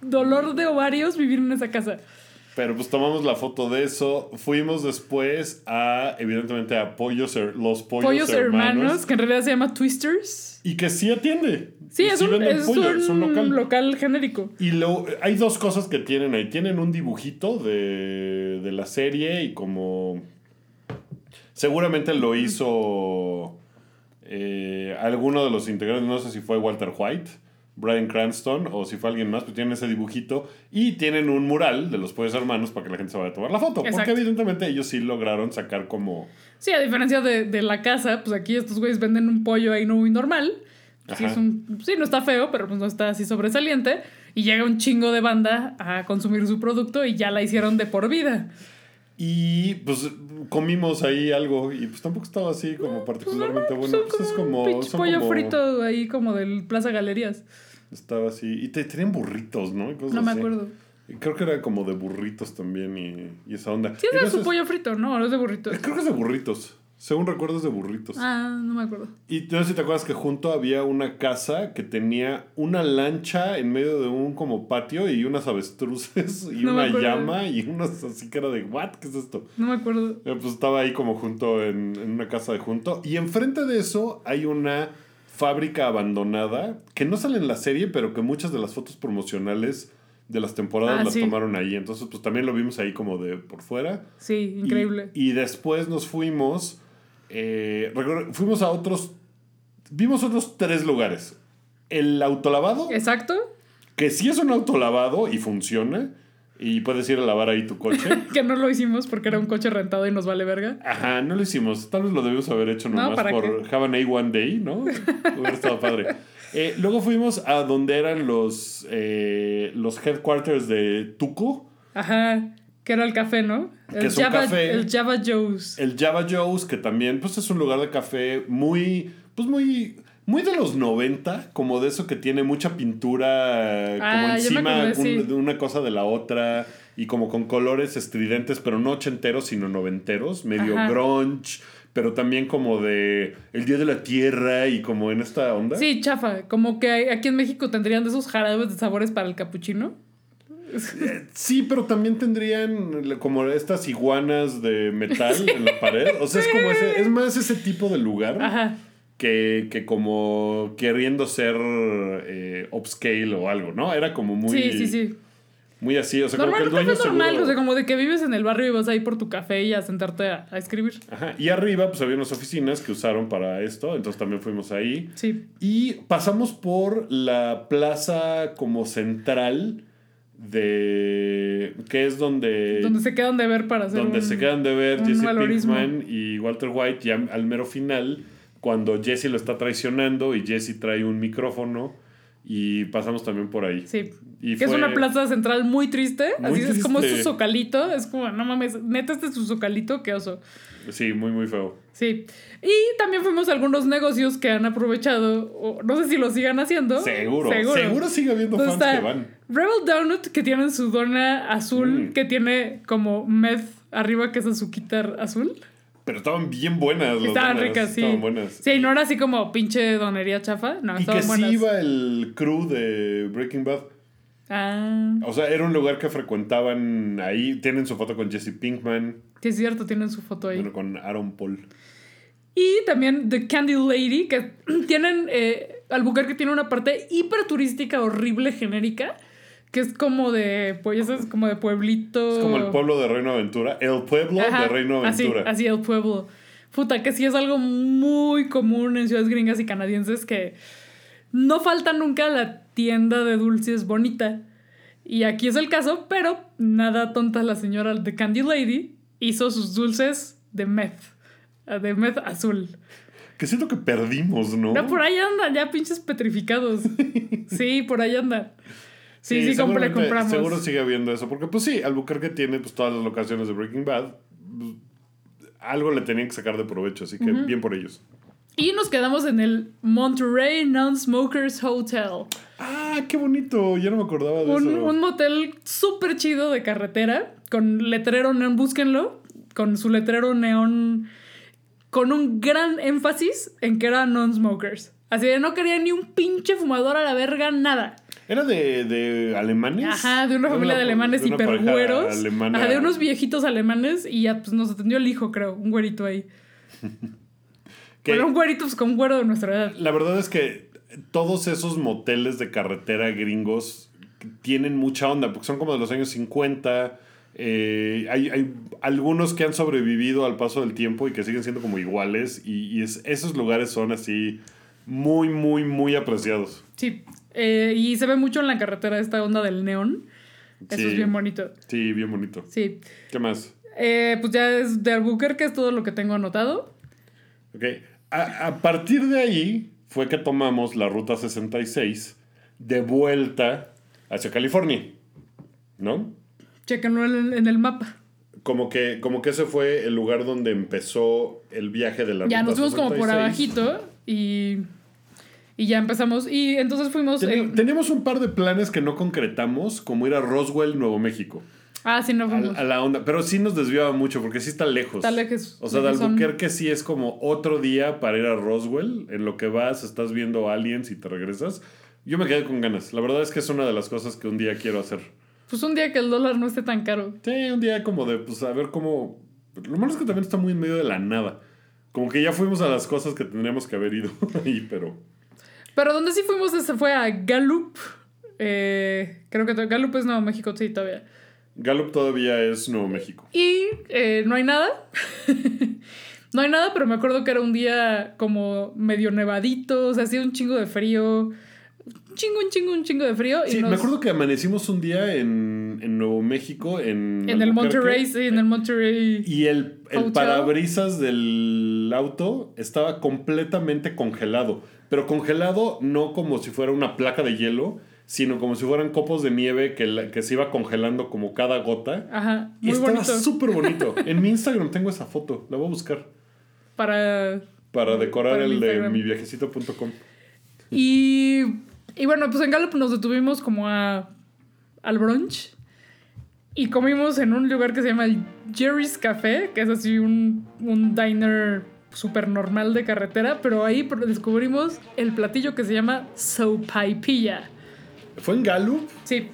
dolor de ovarios vivir en esa casa. Pero pues tomamos la foto de eso. Fuimos después a, evidentemente, a Pollos, los Pollos, Pollos hermanos, hermanos, que en realidad se llama Twisters. Y que sí atiende. Sí, es, un, venden es pollo, un es un local. local genérico. Y lo, hay dos cosas que tienen ahí. Tienen un dibujito de, de la serie y como... Seguramente lo hizo eh, alguno de los integrantes, no sé si fue Walter White, Brian Cranston o si fue alguien más, pero tienen ese dibujito y tienen un mural de los Pollos Hermanos para que la gente se vaya a tomar la foto. Porque evidentemente ellos sí lograron sacar como... Sí, a diferencia de, de la casa, pues aquí estos güeyes venden un pollo ahí no muy normal. Sí, Ajá. es un- sí, no está feo, pero pues no está así sobresaliente. Y llega un chingo de banda a consumir su producto y ya la hicieron de por vida. Y pues comimos ahí algo y pues tampoco estaba así como particularmente bueno. Son Pues es como un son pollo como- frito ahí como del Plaza Galerías. Estaba así. Y te, tenían burritos, ¿no? Y cosas No me así. acuerdo. Y creo que era como de burritos también y, y esa onda. Sí, es de su pollo frito, no, no es de burrito. Creo que es de burritos. Según recuerdo es de burritos. Ah, no me acuerdo. Y no sé si te acuerdas que junto había una casa que tenía una lancha en medio de un como patio y unas avestruces y No una llama y unas así que era de ¿what? ¿Qué es esto? No me acuerdo. Eh, Pues estaba ahí como junto en, en una casa de junto. Y enfrente de eso hay una fábrica abandonada que no sale en la serie, pero que muchas de las fotos promocionales de las temporadas Ah, las sí. tomaron ahí. Entonces, pues también lo vimos ahí como de por fuera. Sí, Y- increíble. Y, después nos fuimos. Eh, fuimos a otros. Vimos otros tres lugares. El autolavado, Exacto. que sí es un autolavado y funciona. Y puedes ir a lavar ahí tu coche. Que no lo hicimos porque era un coche rentado y nos vale verga. Ajá, no lo hicimos. Tal vez lo debimos haber hecho No, nomás ¿para por Have an A1 Day, ¿no? Hubiera estado padre. Eh, luego fuimos a donde eran los, eh, los headquarters de Tuco. Ajá. Que era el café, ¿no? Que El es un Java, café. el Java Joe's. El Java Joe's, que también pues es un lugar de café muy, pues muy, muy de los 90, como de eso que tiene mucha pintura como Ah, encima acordé, sí. un- de una cosa de la otra y como con colores estridentes, pero no ochenteros, sino noventeros, medio Ajá. grunge, pero también como de el Día de la Tierra y como en esta onda. Sí, chafa. Como que aquí en México tendrían de esos jarabes de sabores para el capuchino. Sí, pero también tendrían como estas iguanas de metal en la pared. O sea, es como ese, es más ese tipo de lugar. Ajá. que, que como queriendo ser eh, upscale o algo, ¿no? Era como muy, sí, sí, sí. muy así, o sea, como que el dueño café normal, seguro- o sea, como de que vives en el barrio y vas ahí por tu café y a sentarte a, a escribir. Ajá, y arriba pues había unas oficinas que usaron para esto, entonces también fuimos ahí. Sí. Y pasamos por la plaza como central de... que es donde... Donde se quedan de ver para hacer donde un- se quedan de ver Jesse valorismo. Pinkman y Walter White ya al mero final, cuando Jesse lo está traicionando y Jesse trae un micrófono y pasamos también por ahí. Sí. Y que es una plaza central muy triste. Muy así es como su zocalito. Es como, no mames, neta este es su zocalito, qué oso. Sí, muy, muy feo. Sí. Y también fuimos a algunos negocios que han aprovechado, o no sé si lo sigan haciendo. Seguro, seguro, sigue habiendo Entonces fans que van. Rebel Donut, que tienen su dona azul, Mm. que tiene como meth arriba, que es azuquitar azul. Pero estaban bien buenas las Estaban donas, ricas, sí. Estaban buenas. Sí, no era así como pinche donería chafa. No, y que estaban sí buenas. iba el crew de Breaking Bad. Ah, O sea, era un lugar que frecuentaban ahí. Tienen su foto con Jesse Pinkman, sí es cierto, tienen su foto ahí. bueno, con Aaron Paul. Y también The Candy Lady, que tienen. Eh, Albuquerque tiene una parte hiper turística, horrible, genérica, que es como de. Pues ya sabes, como de pueblito. Es como el pueblo de Reino Aventura. El pueblo Ajá, de Reino así, Aventura. así el pueblo. Puta, que sí es algo muy común en ciudades gringas y canadienses que no falta nunca la tienda de dulces bonita. Y aquí es el caso, pero nada tonta la señora de Candy Lady hizo sus dulces de meth. eh, De meth azul. Que siento que perdimos, ¿no? No, por ahí andan ya pinches petrificados. Sí, por ahí andan. Sí, sí, compré, seguramente- compramos. Seguro sigue habiendo eso. Porque, pues sí, Albuquerque tiene pues, todas las locaciones de Breaking Bad. Pues, algo le tenían que sacar de provecho, así que bien por ellos. Y nos quedamos en el Monterey Non-Smokers Hotel. Ah, qué bonito. Ya no me acordaba de Un, eso. un motel súper chido de carretera, con letrero neón, búsquenlo, con su letrero neón, con un gran énfasis en que era non-smokers. Así de no quería ni un pinche fumador a la verga, nada. ¿Era de, de alemanes? Ajá, de una familia de alemanes de una pareja hipergüeros. Ajá, de unos viejitos alemanes y ya pues nos atendió el hijo, creo, un güerito ahí. Que Bueno, un güerito pues, con un güero de nuestra edad. La verdad es que todos esos moteles de carretera gringos tienen mucha onda, porque son como de los años 50. eh, hay, hay algunos que han sobrevivido al paso del tiempo y que siguen siendo como iguales. Y, y es- esos lugares son así muy, muy, muy apreciados. Sí. Eh, y se ve mucho en la carretera esta onda del neón. Eso Sí. es bien bonito. Sí, bien bonito. Sí. ¿Qué más? Eh, pues ya es de Albuquerque, es todo lo que tengo anotado. Ok. A, a partir de ahí fue que tomamos la ruta 66 de vuelta hacia California. ¿No? Chequenlo en, el mapa. Como que, como que ese fue el lugar donde empezó el viaje de la Ya ruta nos fuimos como por 66. abajito y, y ya empezamos. Y entonces fuimos... Eh, Teníamos un par de planes que no concretamos, como ir a Roswell, Nuevo México. Ah, sí, no A, fuimos. a la onda. Pero sí nos desviaba mucho, porque sí está lejos. Está lejos, O sea, de lejos son. Albuquerque sí es como otro día para ir a Roswell. En lo que vas, estás viendo aliens y te regresas. Yo me quedé con ganas. La verdad es que es una de las cosas que un día quiero hacer. Pues un día que el dólar no esté tan caro. Sí, un día como de, pues, a ver cómo... Lo malo es que también está muy en medio de la nada. Como que ya fuimos a las cosas que tendríamos que haber ido ahí, pero... Pero donde sí fuimos ese fue a Gallup. Eh, creo que Gallup es Nuevo México, sí, todavía. Gallup todavía es Nuevo México. Y eh, no hay nada. no hay nada, pero me acuerdo que era un día como medio nevadito, o sea, hacía un chingo de frío. Un chingo, un chingo, un chingo de frío. y Sí, nos- me acuerdo que amanecimos un día en, en Nuevo México, en... En el Monterrey, sí, en el Monterrey. Y el, el parabrisas del auto estaba completamente congelado. pero congelado no como si fuera una placa de hielo, sino como si fueran copos de nieve que, la- que se iba congelando como cada gota. Ajá, Y estaba súper bonito. En mi Instagram tengo esa foto, la voy a buscar Para. para decorar Para el de Instagram. miviajecito.com. Y. Y bueno, pues en Gallup nos detuvimos como a. al brunch. Y comimos en un lugar que se llama Jerry's Café, que es así un, un diner súper normal de carretera, pero ahí descubrimos el platillo que se llama sopaipilla. ¿Fue en Gallup? Sí,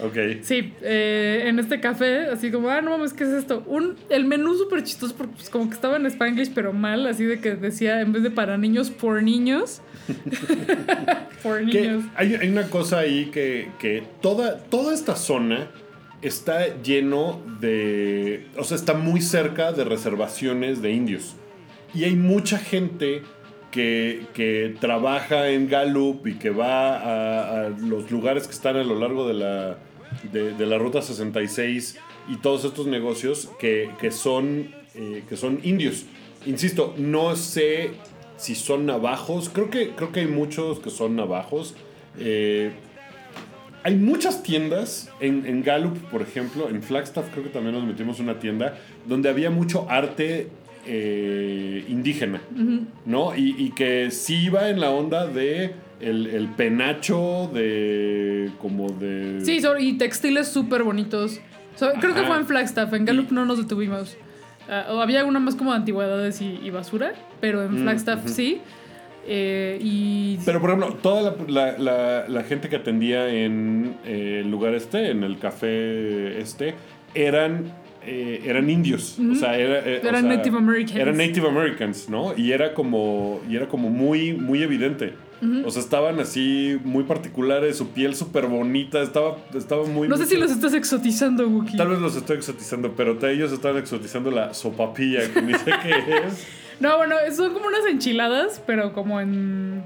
Ok. Sí, eh, en este café, así como, ah, no mames, ¿qué es esto? Un, el menú súper chistoso, porque pues, como que estaba en Spanglish, pero mal, así de que decía, en vez de para niños, por niños. por niños. hay, hay una cosa ahí que, que toda, toda esta zona está lleno de... O sea, está muy cerca de reservaciones de indios. Y hay mucha gente que, trabaja en Gallup y que va a, los lugares que están a lo largo de la, de la Ruta 66 y todos estos negocios que, que son, eh, que son indios. Insisto, no sé si son navajos. Creo que, creo que hay muchos que son navajos. Eh, hay muchas tiendas en, en Gallup, por ejemplo, en Flagstaff creo que también nos metimos una tienda donde había mucho arte eh, indígena, ¿no? Y, y que sí iba en la onda de el, el penacho de como de... Sí, y textiles súper bonitos. So, creo que fue en Flagstaff, en Gallup no nos detuvimos. O había una más como de antigüedades y, y basura, pero en Mm, Flagstaff sí. Eh, y Pero por ejemplo, toda la, la- la- la gente que atendía en eh, el lugar este, en el café este, eran, eh, eran indios. O sea, era, eh, o Eran sea, Native Americans. Eran Native Americans, ¿no? Y era como, y era como muy, muy evidente. O sea, estaban así muy particulares, su piel súper bonita, estaba, estaba muy... no sé si los estás exotizando, Wookie. Tal vez los estoy exotizando, pero ellos estaban exotizando la sopapilla, que ni sé qué es. No, bueno, son como unas enchiladas, pero como en.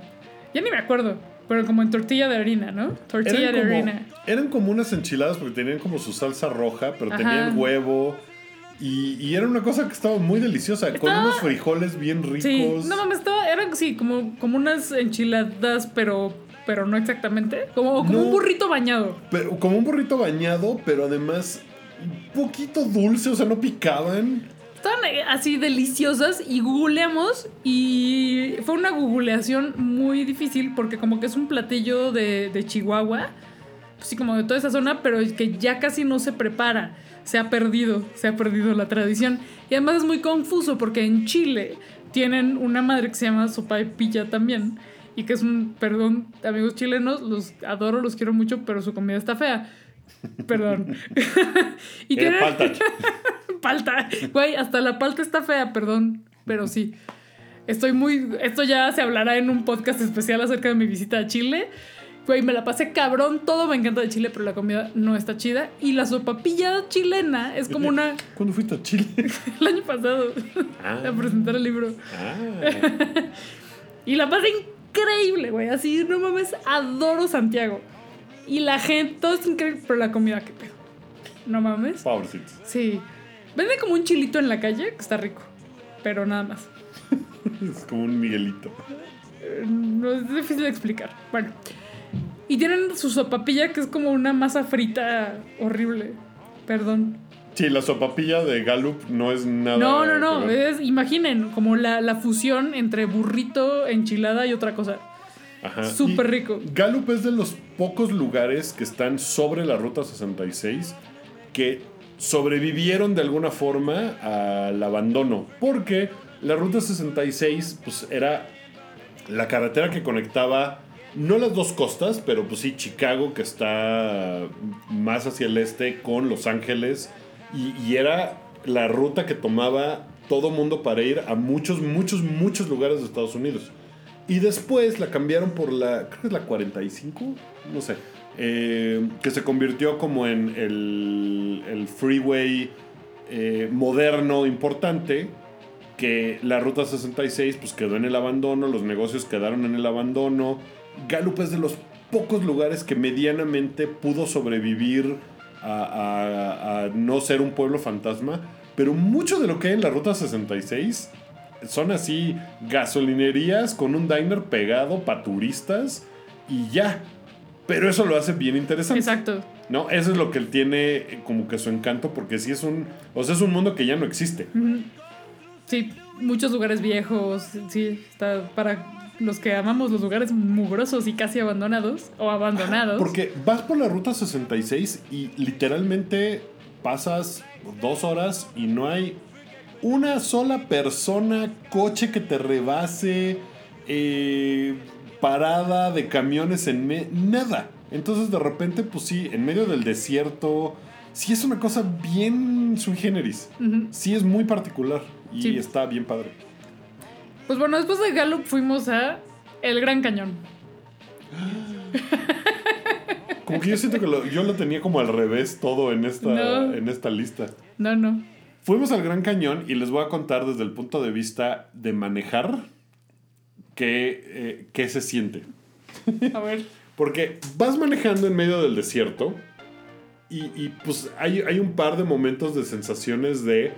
Ya ni me acuerdo. Pero como en tortilla de harina, ¿no? Tortilla Eran de como, harina. eran como unas enchiladas porque tenían como su salsa roja, pero Ajá. tenían huevo. Y, y era una cosa que estaba muy deliciosa, con unos frijoles bien ricos. Sí, no mames, estaba, eran sí, como, como unas enchiladas, pero, pero no exactamente. Como, como No. un burrito bañado. Pero, como un burrito bañado, pero además un poquito dulce, o sea, no picaban. Estaban eh, así deliciosas y googleamos y fue una googleación muy difícil porque como que es un platillo de, de Chihuahua, pues sí, como de toda esa zona, pero que ya casi no se prepara. Se ha perdido, se ha perdido la tradición. Y además es muy confuso porque en Chile tienen una madre que se llama sopa de pilla también. Y que es un, perdón, amigos chilenos, los adoro, los quiero mucho, pero su comida está fea. Perdón. y tienen- palta. Güey, hasta la palta está fea, perdón, pero sí. Estoy muy. Esto ya se hablará en un podcast especial acerca de mi visita a Chile. Güey, me la pasé cabrón, todo me encanta de Chile, pero la comida no está chida. Y la sopapilla chilena es como una. ¿Cuándo fuiste a Chile? El año pasado, Ah. a presentar el libro. Ah. Y la pasé increíble, güey. Así, no mames, adoro Santiago. Y la gente, todo es increíble, pero la comida, qué pedo. No mames. Pobrecitos. Sí. Vende como un chilito en la calle, que está rico. Pero nada más. Es como un Miguelito. Eh, No es difícil de explicar. Bueno. Y tienen su sopapilla, que es como una masa frita horrible. Perdón. Sí, la sopapilla de Gallup no es nada. No, no, no. Es, imaginen, como la, la fusión entre burrito, enchilada y otra cosa. Ajá. Súper rico. Gallup es de los pocos lugares que están sobre la Ruta 66 que sobrevivieron de alguna forma al abandono. Porque la Ruta 66 pues, era la carretera que conectaba no las dos costas, pero pues sí Chicago que está más hacia el este con Los Ángeles y, y era la ruta que tomaba todo mundo para ir a muchos, muchos, muchos lugares de Estados Unidos. Y después la cambiaron por la, creo que es la 45, no sé, eh, que se convirtió como en el, el freeway eh, moderno importante, que la Ruta 66 pues quedó en el abandono, los negocios quedaron en el abandono. Gallup es de los pocos lugares que medianamente pudo sobrevivir a, a- no ser un pueblo fantasma, pero mucho de lo que hay en la Ruta 66 son así gasolinerías con un diner pegado para turistas y ya. Pero eso lo hace bien interesante. Exacto. ¿No? Eso es lo que tiene eh, como que su encanto, porque sí es un. O sea, es un mundo que ya no existe. Sí, muchos lugares viejos, sí, está para los que amamos los lugares mugrosos y casi abandonados o abandonados. Porque vas por la ruta 66 y literalmente pasas dos horas y no hay una sola persona, coche que te rebase, eh, parada de camiones en me- nada. Entonces de repente, pues sí, en medio del desierto, sí es una cosa bien sui generis. Sí es muy particular y Sí. está bien padre. Pues bueno, después de Gallup fuimos a El Gran Cañón. Como que yo siento que lo- yo lo tenía como al revés todo en esta, No. en esta lista. No, no. Fuimos al Gran Cañón y les voy a contar desde el punto de vista de manejar qué, eh, qué se siente. A ver. Porque vas manejando en medio del desierto y, y, pues hay, hay un par de momentos de sensaciones de,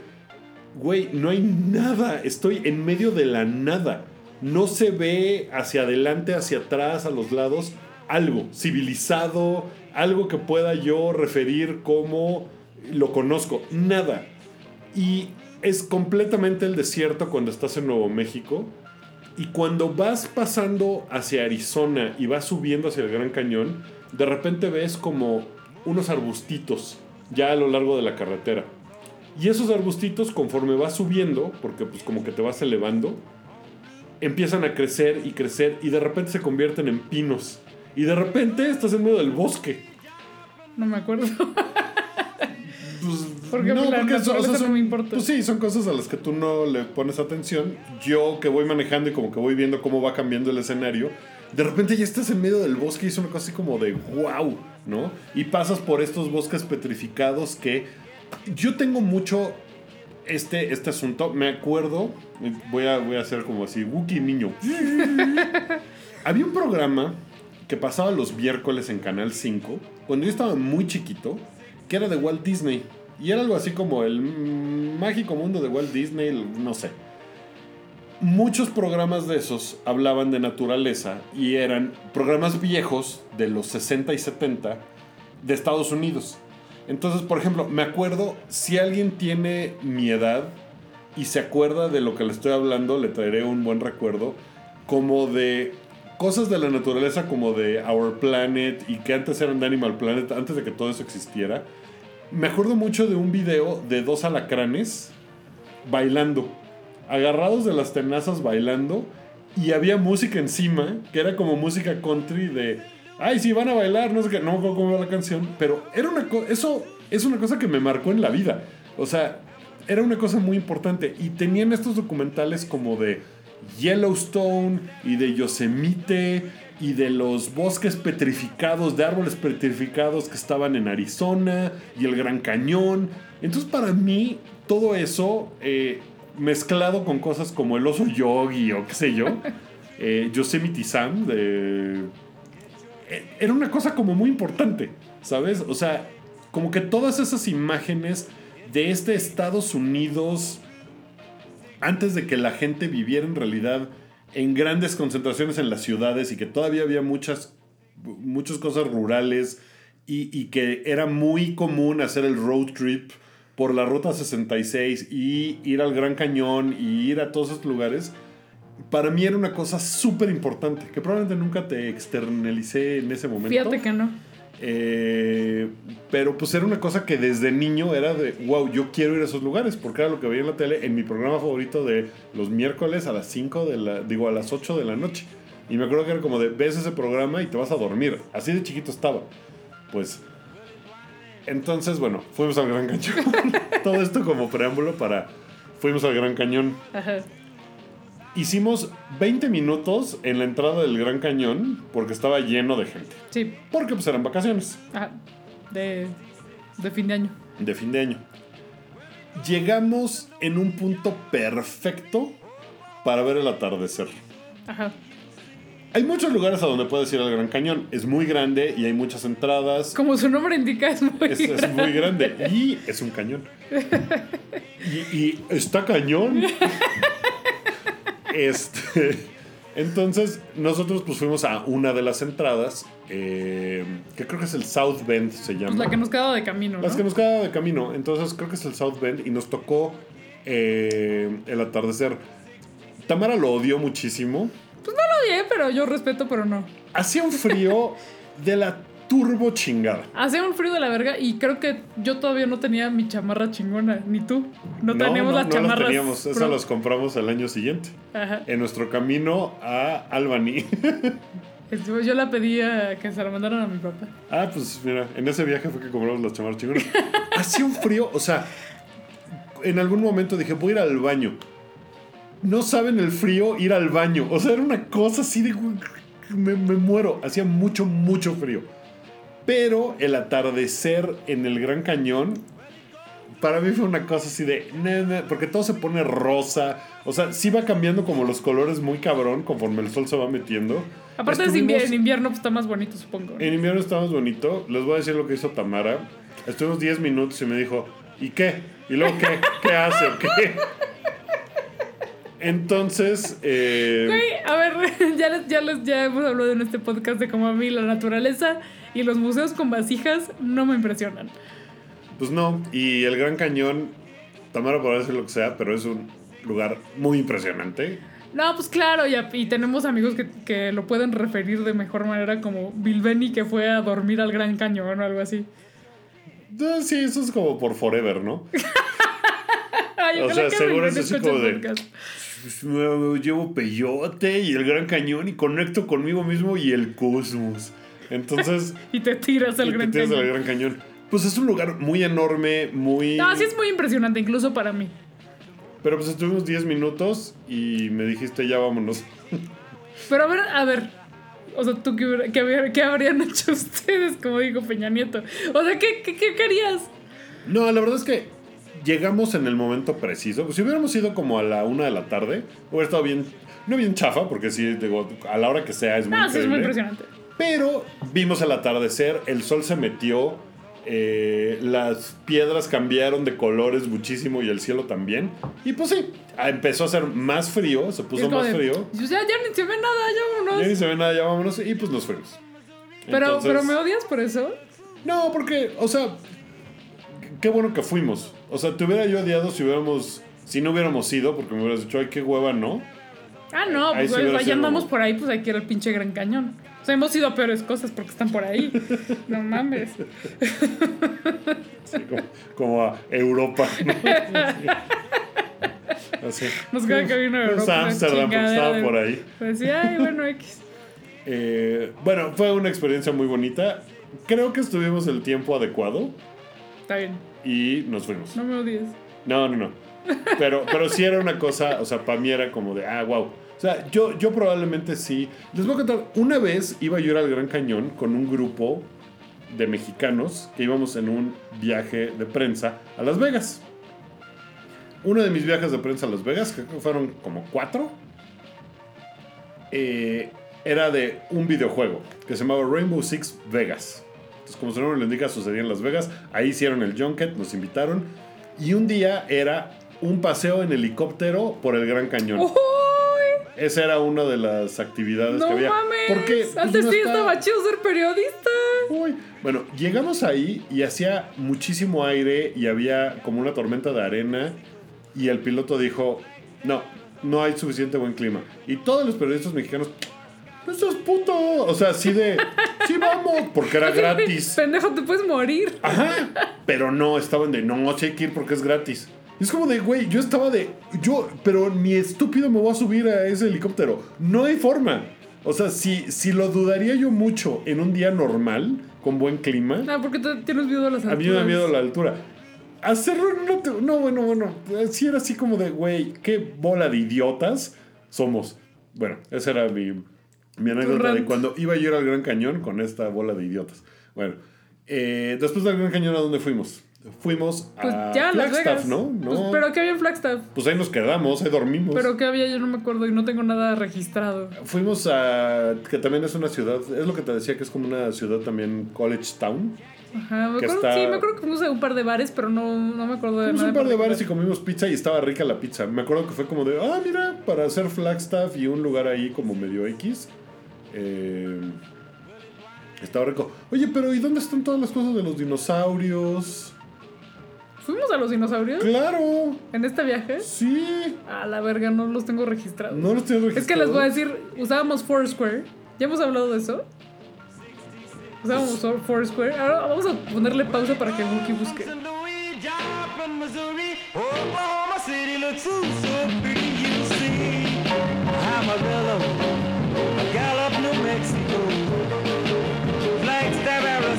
güey, no hay nada, estoy en medio de la nada. No se ve hacia adelante, hacia atrás, a los lados, algo civilizado, algo que pueda yo referir como lo conozco, nada. Y es completamente el desierto cuando estás en Nuevo México. Y cuando vas pasando hacia Arizona y vas subiendo hacia el Gran Cañón, de repente ves como unos arbustitos ya a lo largo de la carretera. Y esos arbustitos, conforme vas subiendo, porque pues como que te vas elevando, empiezan a crecer y crecer y de repente se convierten en pinos. Y de repente estás en medio del bosque. No me acuerdo. Pues, Porque la naturaleza no me importa. Pues sí, son cosas a las que tú no le pones atención. Yo que voy manejando y como que voy viendo cómo va cambiando el escenario, de repente ya estás en medio del bosque y es una cosa así como de wow, ¿no? Y pasas por estos bosques petrificados que yo tengo mucho este, este asunto. Me acuerdo, voy a, voy a hacer como así, Wookie niño. Había un programa que pasaba los miércoles en Canal 5, cuando yo estaba muy chiquito, que era de Walt Disney. Y era algo así como el mágico mundo de Walt Disney, no sé. Muchos programas de esos hablaban de naturaleza y eran programas viejos de los 60 y 70 de Estados Unidos. Entonces, por ejemplo, me acuerdo, si alguien tiene mi edad y se acuerda de lo que le estoy hablando, le traeré un buen recuerdo, como de cosas de la naturaleza como de Our Planet y que antes eran de Animal Planet, antes de que todo eso existiera. Me acuerdo mucho de un video de dos alacranes bailando, agarrados de las tenazas bailando y había música encima, que era como música country de, ay, sí, van a bailar, no sé qué, no me acuerdo cómo va la canción, pero era una eso es una cosa que me marcó en la vida. O sea, era una cosa muy importante y tenían estos documentales como de Yellowstone y de Yosemite y de los bosques petrificados, de árboles petrificados que estaban en Arizona y el Gran Cañón. Entonces para mí todo eso eh, mezclado con cosas como el oso yogi o qué sé yo, eh, Yosemite Sam, de... eh, era una cosa como muy importante, ¿sabes? O sea, como que todas esas imágenes de este Estados Unidos antes de que la gente viviera en realidad en grandes concentraciones en las ciudades y que todavía había muchas, muchas cosas rurales y, y que era muy común hacer el road trip por la Ruta 66 y ir al Gran Cañón y ir a todos esos lugares, para mí era una cosa súper importante que probablemente nunca te externalicé en ese momento. Fíjate que no. Eh, pero pues era una cosa que desde niño era de, wow, yo quiero ir a esos lugares, porque era lo que veía en la tele en mi programa favorito de los miércoles a las 5 de la, digo, a las 8 de la noche. Y me acuerdo que era como de, ves ese programa y te vas a dormir. Así de chiquito estaba. Pues, entonces, bueno, fuimos al Gran Cañón. Todo esto como preámbulo para, fuimos al Gran Cañón. Ajá. Hicimos 20 minutos en la entrada del Gran Cañón porque estaba lleno de gente. Sí. Porque pues eran vacaciones. Ajá. De, de fin de año. de fin de año. Llegamos en un punto perfecto para ver el atardecer. Ajá. Hay muchos lugares a donde puedes ir al Gran Cañón. Es muy grande y hay muchas entradas. Como su nombre indica, es muy Es, es grande. muy grande y es un cañón. Y, y está cañón. Este, entonces, nosotros pues fuimos a una de las entradas, eh, que creo que es el South Bend, se llama. Pues la que nos queda de camino, ¿no? Las que nos queda de camino. Entonces, creo que es el South Bend y nos tocó eh, el atardecer. Tamara lo odió muchísimo. Pues no lo odié, pero yo respeto, pero no. Hacía un frío de la turbo chingada. Hacía un frío de la verga y creo que yo todavía no tenía mi chamarra chingona, ni tú. No, teníamos las no chamarras. teníamos, esas las compramos el año siguiente. Ajá. En nuestro camino a Albany. Yo la pedí a que se la mandaran a mi papá. ah, pues mira, en ese viaje fue que compramos las chamarras chingonas. Hacía un frío, o sea, en algún momento dije, voy a ir al baño. No saben el frío ir al baño. O sea, era una cosa así de... me muero. Hacía mucho, mucho frío. Pero el atardecer en el Gran Cañón, para mí fue una cosa así de... "Ne, ne", porque todo se pone rosa. O sea, sí va cambiando como los colores muy cabrón conforme el sol se va metiendo. Aparte es invier- en invierno, pues está más bonito, supongo. en invierno está más bonito. Les voy a decir lo que hizo Tamara. Estuvimos 10 minutos y me dijo, ¿y qué? ¿Y luego qué? ¿Qué hace? ¿Qué? Entonces, eh, Güey, a ver, ya, les, ya, les, ya hemos hablado en este podcast de cómo a mí la naturaleza y los museos con vasijas no me impresionan. pues no. Y el Gran Cañón, Tamara podrá decir lo que sea, pero es un lugar muy impresionante. No, pues claro, y, tenemos amigos que, que lo pueden referir de mejor manera como Bill Benny que fue a dormir al Gran Cañón o algo así. No, sí, eso es como por forever, ¿no? Ay, O sea, seguro es así como de- podcast. Me- llevo peyote y el Gran Cañón y conecto conmigo mismo y el cosmos. Entonces... Y te tiras al y te Gran tiras al Cañón. Gran Cañón. Pues es un lugar muy enorme, muy... No, sí es muy impresionante, incluso para mí. Pero pues estuvimos 10 minutos y me dijiste ya vámonos. Pero a ver, a ver. O sea, ¿tú qué, qué qué habrían hecho ustedes, como dijo Peña Nieto? O sea, ¿qué, qué, qué querías? No, la verdad es que llegamos en el momento preciso. Pues si hubiéramos ido como a la una de la tarde, hubiera estado bien, no bien chafa, porque sí, digo, a la hora que sea es muy No, sí es muy impresionante. Pero vimos el atardecer, el sol se metió, eh, las piedras cambiaron de colores muchísimo y el cielo también. Y pues sí, empezó a hacer más frío, se puso más de, frío. "Pues Ya, ya ni se ve nada, ya vámonos. Ya ni se ve nada, ya vámonos. Y pues nos fuimos. pero, Entonces- pero me odias por eso. No, porque, o sea, qué bueno que fuimos. O sea, te hubiera yo odiado si hubiéramos, si no hubiéramos ido, porque me hubieras dicho, ay, qué hueva, ¿no? Ah, no, Ahí pues güey, ya andamos como- por ahí, pues hay que ir al pinche Gran Cañón. O sea, hemos ido a peores cosas porque están por ahí. No mames. Así como, como a Europa, ¿no? Así. Nos queda que vino a Europa. a una Ámsterdam porque estaba de- por ahí. Pues sí, ay, bueno, X. Eh, bueno, fue una experiencia muy bonita. Creo que estuvimos el tiempo adecuado Está bien. y nos fuimos. No me odies. No, no, no. Pero, pero sí era una cosa, o sea, para mí era como de, ah, wow. Sea, yo, yo probablemente sí. Les voy a contar, una vez iba yo a ir al Gran Cañón con un grupo de mexicanos que íbamos en un viaje de prensa a Las Vegas. Uno de mis viajes de prensa a Las Vegas, que fueron como cuatro, eh, era de un videojuego que se llamaba Rainbow Six Vegas. Entonces, como su nombre lo indica, sucedía en Las Vegas. Ahí hicieron el junket, nos invitaron. Y un día era un paseo en helicóptero por el Gran Cañón. Esa era una de las actividades No que había. mames. Porque pues, Antes no sí está- estaba chido ser periodista. Uy. Bueno, llegamos ahí y hacía muchísimo aire y había como una tormenta de arena y el piloto dijo, no, no hay suficiente buen clima. Y todos los periodistas mexicanos, no seas puto. O sea, así de, sí vamos, porque era gratis. Pendejo, te puedes morir. Ajá. Pero no, estaban de, no, sí hay que ir porque es gratis. Es como de, güey, yo estaba de, yo, pero ni estúpido me voy a subir a ese helicóptero. No hay forma. O sea, si, si lo dudaría yo mucho en un día normal, con buen clima, No, porque te tienes miedo a las a alturas. mí me da miedo la altura. Hacerlo no, te- no, bueno, bueno. Sí era así como de, güey, qué bola de idiotas somos. Bueno, esa era mi, mi anécdota de cuando iba yo a ir al Gran Cañón con esta bola de idiotas. Bueno, eh, después del Gran Cañón, ¿a dónde fuimos? Fuimos Pues a ya, Flagstaff. ¿no? No. Pues, pero ¿qué había en Flagstaff? Pues ahí nos quedamos, ahí dormimos. Pero ¿qué había? Yo no me acuerdo y no tengo nada registrado. Fuimos a. que también es una ciudad. Es lo que te decía que es como una ciudad también, College Town. Ajá, me acuerdo, está- sí, me acuerdo que fuimos a un par de bares, pero no, no me acuerdo de Fuimos a nada. un par de bares y comimos pizza y estaba rica la pizza. Me acuerdo que fue como de, ah, mira, para hacer Flagstaff y un lugar ahí como medio X. eh, estaba rico. Oye, pero ¿y dónde están todas las cosas de los dinosaurios? ¿Fuimos a los dinosaurios Claro, en este viaje? sí. A la verga, no los tengo registrados. No los tengo Es que les voy a registrados. decir, usábamos Foursquare. ¿Ya hemos hablado de eso? Usábamos Foursquare. Ahora vamos a ponerle pausa para que Wookie busque. Amarillo, Gallup, New Mexico,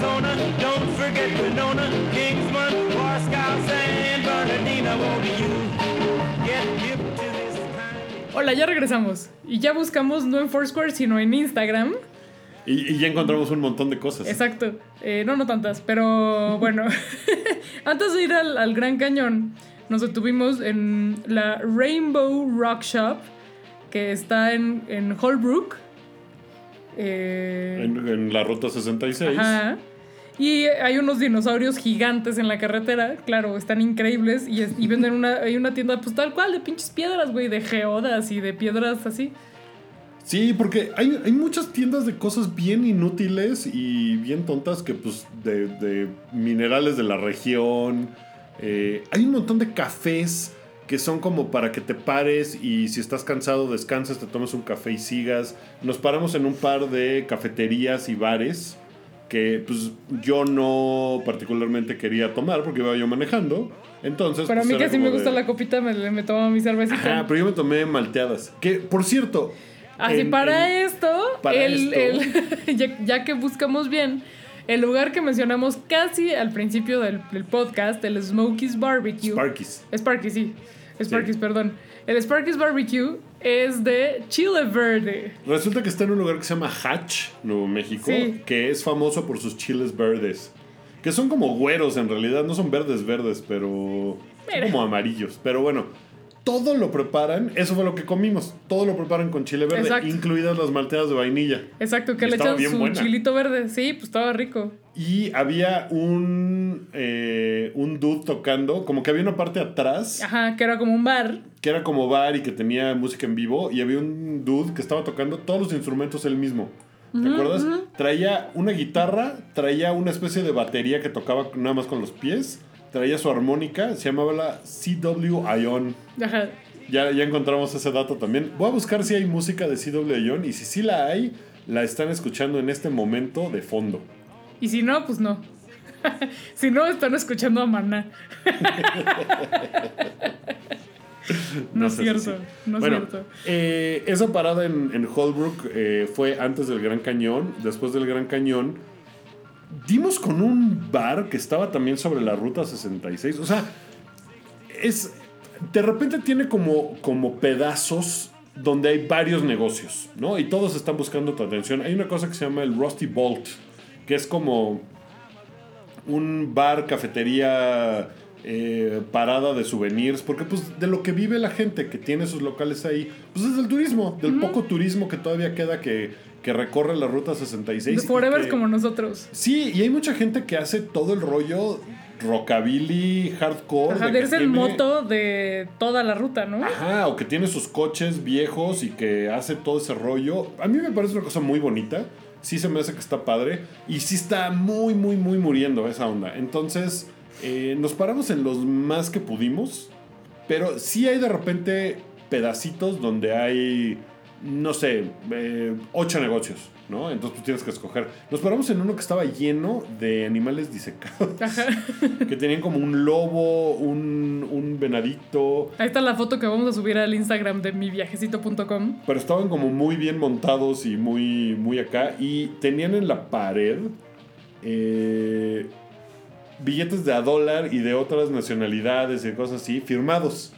Arizona, don't forget Winona, Kingsman, Moscow, San Bernardino, won't you get hip to this kind? Hola, ya regresamos. Y ya buscamos no en Foursquare, sino en Instagram. Y, y ya encontramos un montón de cosas. Exacto. Eh, no, no tantas, pero bueno. Antes de ir al, al Gran Cañón, nos detuvimos en la Rainbow Rock Shop, que está en, en Holbrook. Eh, En, en la ruta 66. Ajá. Y hay unos dinosaurios gigantes en la carretera, claro, están increíbles. Y, venden una, hay una tienda, pues tal cual, de pinches piedras, güey, de geodas y de piedras así. Sí, porque hay, hay muchas tiendas de cosas bien inútiles y bien tontas que pues de, de minerales de la región. Eh, hay un montón de cafés que son como para que te pares y si estás cansado descanses, te tomes un café y sigas. Nos paramos en un par de cafeterías y bares que pues yo no particularmente quería tomar porque iba yo manejando. Entonces... Para pues, mí que sí me gusta de- la copita, me, me tomo mi cervecita. Ajá, pero yo me tomé malteadas. Que, por cierto... Así en- para en- esto, para el, esto. el- ya, ya que buscamos bien, el lugar que mencionamos casi al principio del, del podcast, el Smokies Barbecue. Sparkies. Sparky's, sí. Sparky's, perdón. El Sparky's Barbecue es de chile verde. Resulta que está en un lugar que se llama Hatch, Nuevo México, Sí. que es famoso por sus chiles verdes. Que son como güeros en realidad, no son verdes verdes, pero son como amarillos. Pero bueno, todo lo preparan, eso fue lo que comimos, todo lo preparan con chile verde, Exacto. incluidas las malteadas de vainilla. Exacto, que Y le echan su buena. chilito verde. Sí, pues estaba rico. Y había un, eh, un dude tocando, como que había una parte atrás Ajá, que era como un bar. que era como bar y que tenía música en vivo y había un dude que estaba tocando todos los instrumentos él mismo. ¿Te acuerdas? Traía una guitarra, traía una especie de batería que tocaba nada más con los pies, traía su armónica, se llamaba la CW Ion. Ajá. Ya, ya encontramos ese dato también. Voy a buscar si hay música de CW Ion y si sí la hay, la están escuchando en este momento de fondo. Y si no, pues no. si no, están escuchando a Maná. No, es cierto, no es cierto. eh, esa parada en, en Holbrook eh, fue antes del Gran Cañón. Después del Gran Cañón, dimos con un bar que estaba también sobre la ruta 66. O sea, es. De repente tiene como, como pedazos donde hay varios negocios, ¿no? Y todos están buscando tu atención. Hay una cosa que se llama el Rusty Bolt, que es como un bar, cafetería, eh, parada de souvenirs, porque pues de lo que vive la gente que tiene sus locales ahí, pues es del turismo, del poco turismo que todavía queda que, que recorre la ruta 66. De y Forever que- como nosotros. Sí, y hay mucha gente que hace todo el rollo rockabilly, hardcore. Ajá, de que es el moto de toda la ruta, ¿no? Ajá, o que tiene sus coches viejos y que hace todo ese rollo. A mí me parece una cosa muy bonita. Sí se me hace que está padre. Y sí está muy, muy, muy muriendo esa onda. Entonces, eh, nos paramos en los más que pudimos. Pero sí hay de repente pedacitos donde hay, no sé, eh, ocho negocios, ¿no? Entonces tú tienes que escoger. Nos paramos en uno que estaba lleno de animales disecados. Ajá. que tenían como un lobo, un, un venadito. Ahí está la foto que vamos a subir al Instagram de miviajecito.com. Pero estaban como muy bien montados y muy, muy acá. Y tenían en la pared eh, billetes de a dólar y de otras nacionalidades y cosas así, firmados.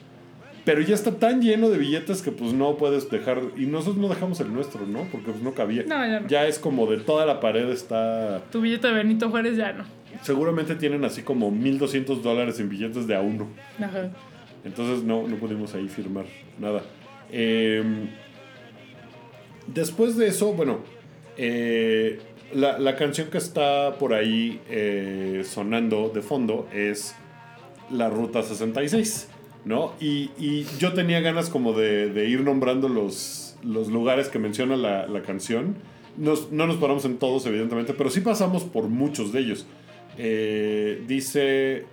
Pero ya está tan lleno de billetes que pues no puedes dejar... Y nosotros no dejamos el nuestro, ¿no? Porque pues no cabía. No, ya no. Ya es como de toda la pared está... Tu billete de Benito Juárez ya no. Seguramente tienen así como 1200 dólares en billetes de a uno. Ajá. Entonces no, no pudimos ahí firmar nada. Eh, después de eso, bueno, eh, la, la canción que está por ahí eh, sonando de fondo es la Ruta 66, ¿no? Y, y yo tenía ganas como de, de ir nombrando los, los lugares que menciona la, la canción. No nos paramos en todos, evidentemente, pero sí pasamos por muchos de ellos. Eh, dice,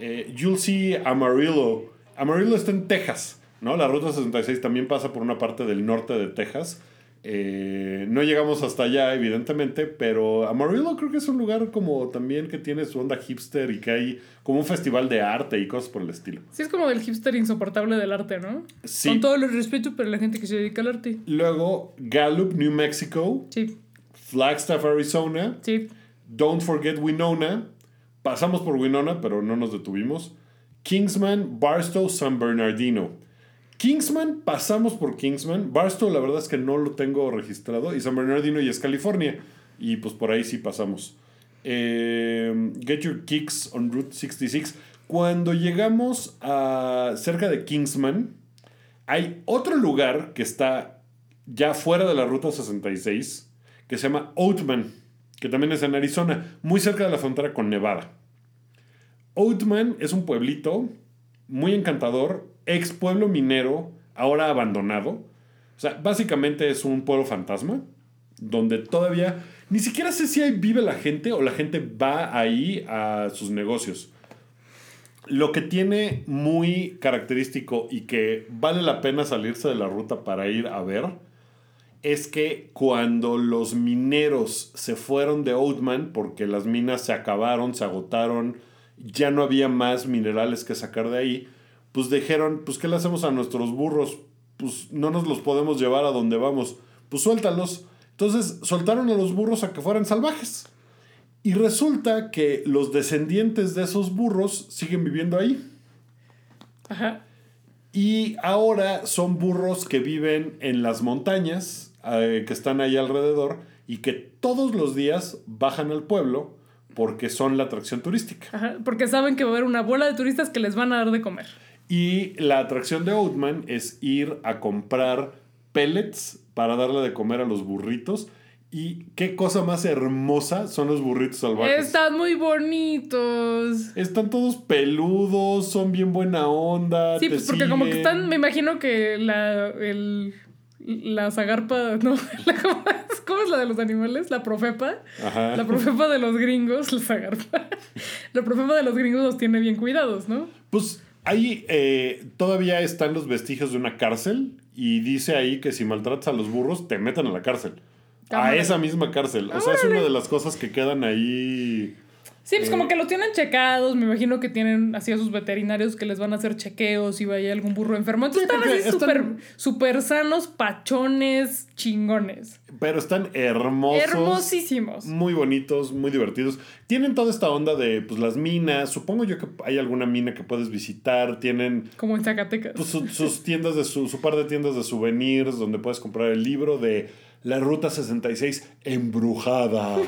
eh, you'll see Amarillo. Amarillo está en Texas, ¿no? La Ruta 66 también pasa por una parte del norte de Texas. Eh, no llegamos hasta allá, evidentemente, pero Amarillo creo que es un lugar como también que tiene su onda hipster y que hay como un festival de arte y cosas por el estilo. Sí, es como del hipster insoportable del arte, ¿no? Sí. Con todo el respeto para la gente que se dedica al arte. Luego, Gallup, New Mexico, Sí, Flagstaff, Arizona, sí. Don't Forget Winona. Pasamos por Winona, pero no nos detuvimos. Kingsman, Barstow, San Bernardino. Kingsman, pasamos por Kingsman. Barstow, la verdad es que no lo tengo registrado. Y San Bernardino y es California. Y pues por ahí sí pasamos. Eh, Get Your Kicks on Route 66. Cuando llegamos a cerca de Kingsman, hay otro lugar que está ya fuera de la ruta 66 que se llama Oatman, que también es en Arizona, muy cerca de la frontera con Nevada. Oatman es un pueblito muy encantador, ex pueblo minero, ahora abandonado. O sea, básicamente es un pueblo fantasma, donde todavía ni siquiera sé si ahí vive la gente o la gente va ahí a sus negocios. Lo que tiene muy característico y que vale la pena salirse de la ruta para ir a ver es que cuando los mineros se fueron de Oatman porque las minas se acabaron, se agotaron, ya no había más minerales que sacar de ahí, pues dijeron, pues ¿qué le hacemos a nuestros burros? Pues no nos los podemos llevar a donde vamos, pues suéltalos. Entonces soltaron a los burros a que fueran salvajes. Y resulta que los descendientes de esos burros siguen viviendo ahí. Ajá. Y ahora son burros que viven en las montañas, eh, que están ahí alrededor, y que todos los días bajan al pueblo porque son la atracción turística. Ajá. Porque saben que va a haber una bola de turistas que les van a dar de comer. Y la atracción de Oatman es ir a comprar pellets para darle de comer a los burritos. Y qué cosa más hermosa son los burritos salvajes. Están muy bonitos. Están todos peludos, son bien buena onda. Sí, pues porque como que están, me imagino que la, el, la zagarpa, no, la- ¿cómo, es, cómo es la de los animales? La profepa. Ajá. La profepa de los gringos, la zagarpa. La profepa de los gringos los tiene bien cuidados, ¿no? Pues ahí eh, todavía están los vestigios de una cárcel y dice ahí que si maltratas a los burros te meten a la cárcel. A esa misma cárcel. O sea, es una de las cosas que quedan ahí. Sí, pues Eh. como que lo tienen checados, me imagino que tienen así a sus veterinarios que les van a hacer chequeos si vaya algún burro enfermo. Entonces están así súper súper sanos, pachones, chingones. Pero están hermosos. Hermosísimos. Muy bonitos, muy divertidos. Tienen toda esta onda de pues las minas. Supongo yo que hay alguna mina que puedes visitar. Tienen Como en Zacatecas. pues, su- sus tiendas de su, su par de tiendas de souvenirs donde puedes comprar el libro de la Ruta 66 embrujada.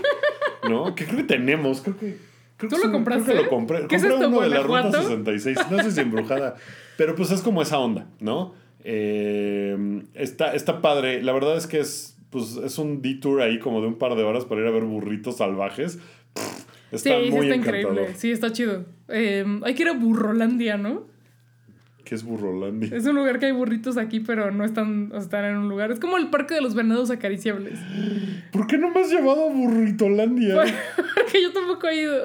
¿No? Que creo que tenemos, creo que. Creo ¿Tú que lo sí, compraste? Creo que lo compré. ¿Qué es esto, uno de la Ruta Guanajuato? 66. No sé si embrujada. pero pues es como esa onda, ¿no? Eh, está, está padre. La verdad es que es, pues, es un detour ahí como de un par de horas para ir a ver burritos salvajes. Pff, Está sí muy está encantador. increíble. Sí, está chido. Eh, hay que ir a Burrolandia, ¿no? ¿Qué es Burrolandia? Es un lugar que hay burritos aquí, pero no están, están en un lugar. Es como el parque de los venados acariciables. ¿Por qué no me has llevado a Burritolandia? que yo tampoco he ido.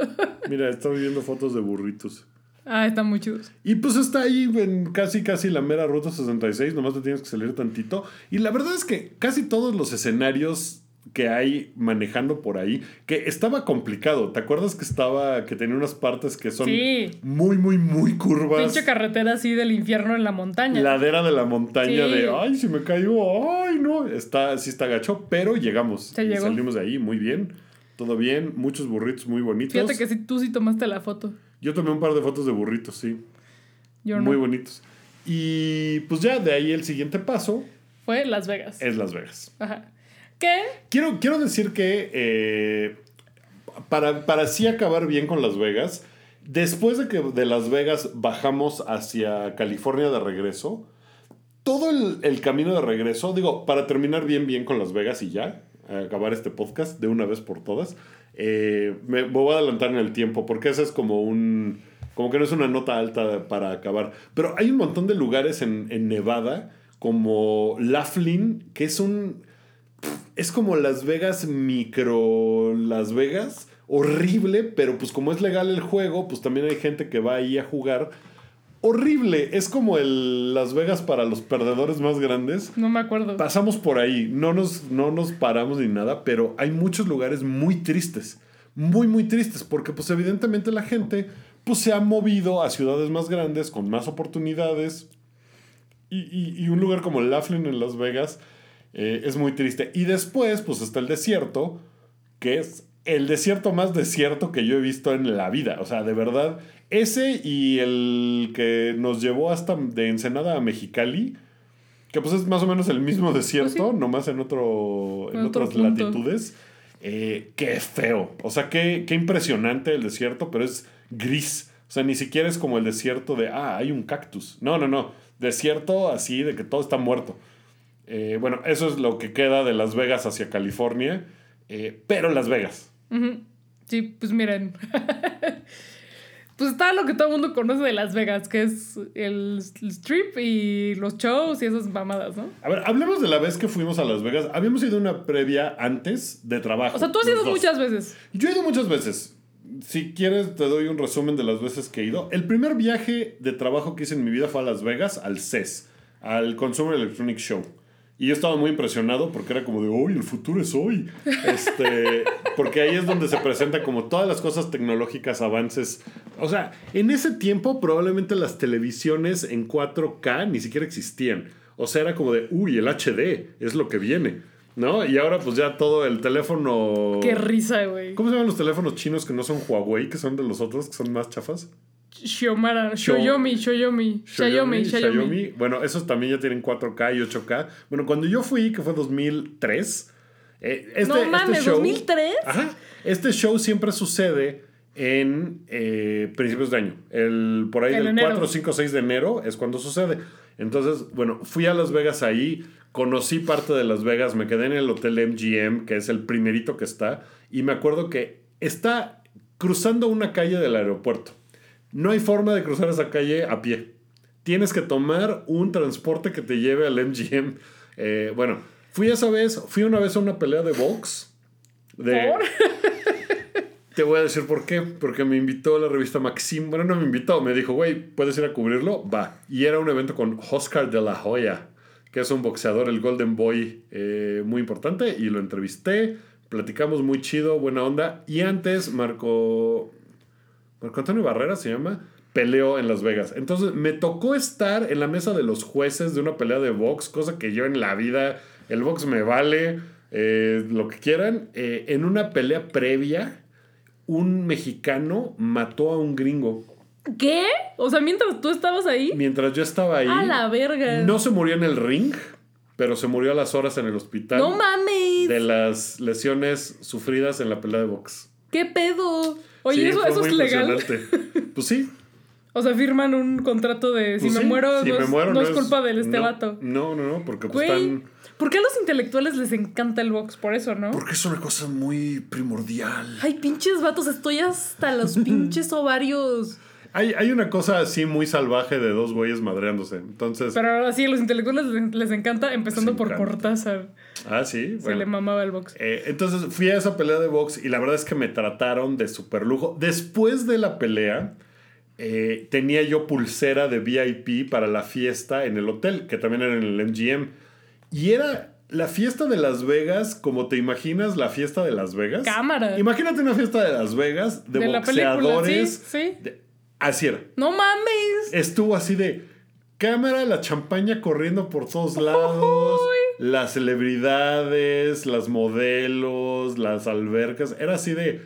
Mira, estoy viendo fotos de burritos. ah, están muy chidos. Y pues está ahí en casi casi la mera ruta 66, nomás te tienes que salir tantito. Y la verdad es que casi todos los escenarios que hay manejando por ahí, que estaba complicado. ¿Te acuerdas que estaba, que tenía unas partes que son Sí. muy, muy, muy curvas? Pinche carretera así del infierno en la montaña. Ladera de la montaña Sí. de, ay, si me caigo, ay, no. Está, sí está gacho, pero llegamos. Se y llegó. salimos de ahí muy bien. Todo bien, muchos burritos muy bonitos. Fíjate que sí, tú sí tomaste la foto. Yo tomé un par de fotos de burritos, sí. Yo no. Muy bonitos. Y pues ya de ahí el siguiente paso Fue Las Vegas. es Las Vegas. Ajá. ¿Qué? Quiero, quiero decir que eh, para, para así acabar bien con Las Vegas, después de que de Las Vegas bajamos hacia California de regreso, todo el, camino de regreso, digo, para terminar bien bien con Las Vegas y ya, acabar este podcast de una vez por todas. Eh, me, me voy a adelantar en el tiempo porque ese es como un... Como que no es una nota alta para acabar. Pero hay un montón de lugares en, en Nevada, como Laughlin, que es un... Es como Las Vegas micro Las Vegas. Horrible, pero pues como es legal el juego, pues también hay gente que va ahí a jugar. Horrible. Es como el Las Vegas para los perdedores más grandes. No me acuerdo. Pasamos por ahí, no nos, no nos paramos ni nada, pero hay muchos lugares muy tristes, muy, muy tristes, porque pues evidentemente la gente pues se ha movido a ciudades más grandes, con más oportunidades, y, y- y un lugar como Laughlin en Las Vegas eh, es muy triste. Y después pues está el desierto, que es el desierto más desierto que yo he visto en la vida, o sea, de verdad, ese y el que nos llevó hasta de Ensenada a Mexicali, que pues es más o menos el mismo desierto, nomás en, otro, en En otro otras punto. latitudes. Eh, qué feo. O sea, qué, qué impresionante el desierto, pero es gris. O sea, ni siquiera es como el desierto de, ah, hay un cactus. No, no, no. Desierto así de que todo está muerto. Eh, bueno, eso es lo que queda de Las Vegas hacia California. eh, pero Las Vegas. Ujú. Sí, pues miren. pues está lo que todo el mundo conoce de Las Vegas, que es el, strip y los shows y esas mamadas, ¿no? A ver, hablemos de la vez que fuimos a Las Vegas. Habíamos ido una previa antes de trabajo. O sea, tú has ido dos. muchas veces. Yo he ido muchas veces. Si quieres, te doy un resumen de las veces que he ido. El primer viaje de trabajo que hice en mi vida fue a Las Vegas, al CES, al Consumer Electronic Show. Y yo estaba muy impresionado porque era como de, hoy el futuro es hoy. Este, porque ahí es donde se presenta como todas las cosas tecnológicas, avances. O sea, en ese tiempo probablemente las televisiones en 4K ni siquiera existían. O sea, era como de, uy, el HD es lo que viene. ¿No? Y ahora pues ya todo el teléfono... Qué risa, güey. ¿Cómo se llaman los teléfonos chinos que no son Huawei, que son de los otros, que son más chafas? Xiomara, Xio- Xiaomi, Xiaomi, Xiaomi, Xiaomi. Bueno, esos también ya tienen 4K y 8K. Bueno, cuando yo fui, que fue 2003, eh, este, No mames, este show, ¿2003? Ajá. Este show siempre sucede en eh, principios de año. El, por ahí En del enero. 4, 5, 6 de enero es cuando sucede. Entonces, bueno, fui a Las Vegas ahí, conocí parte de Las Vegas, me quedé en el hotel MGM, que es el primerito que está, y me acuerdo que está cruzando una calle del aeropuerto. No hay forma de cruzar esa calle a pie. Tienes que tomar un transporte que te lleve al MGM. Eh, bueno, fui esa vez, fui una vez a una pelea de box. De, ¿Por? te voy a decir por qué. Porque me invitó la revista Maxim. Bueno, no me invitó, me dijo, güey, ¿puedes ir a cubrirlo? Va. Y era un evento con Oscar de la Hoya, que es un boxeador, el Golden Boy, eh, muy importante. Y lo entrevisté, platicamos muy chido, buena onda. Y antes, Marco. Marco Antonio Barrera se llama. Peleó en Las Vegas. Entonces me tocó estar en la mesa de los jueces de una pelea de box, cosa que yo en la vida, el box me vale, eh, lo que quieran. Eh, en una pelea previa, un mexicano mató a un gringo. ¿Qué? O sea, mientras tú estabas ahí. Mientras yo estaba ahí, A la verga. no se murió en el ring, pero se murió a las horas en el hospital No mames. de las lesiones sufridas en la pelea de box. ¿Qué pedo? Oye, Sí, eso, fue eso muy es legal. Pues sí, O sea, firman un contrato de si Pues me sí, muero, si no, me es, muero no es culpa de este no, vato. No, no, no, porque pues Güey, están... ¿por qué a los intelectuales les encanta el box? Por eso, ¿no? Porque es una cosa muy primordial. Ay, pinches vatos, estoy hasta los pinches ovarios. Hay, hay una cosa así muy salvaje de dos güeyes madreándose. Entonces... Pero ahora sí, a los intelectuales les, les encanta, empezando Les por. Cortázar. ah, sí. Se bueno. le mamaba el box. Eh, entonces fui a esa pelea de box y la verdad es que me trataron de super lujo. Después de la pelea, eh, tenía yo pulsera de VIP para la fiesta en el hotel, que también era en el MGM. Y era la fiesta de Las Vegas, como te imaginas la fiesta de Las Vegas. Cámara. Imagínate una fiesta de Las Vegas de, De la película, boxeadores. sí, sí. de- así era. ¡No mames! Estuvo así de cámara, la champaña corriendo por todos lados, las celebridades, las modelos, las albercas. Era así de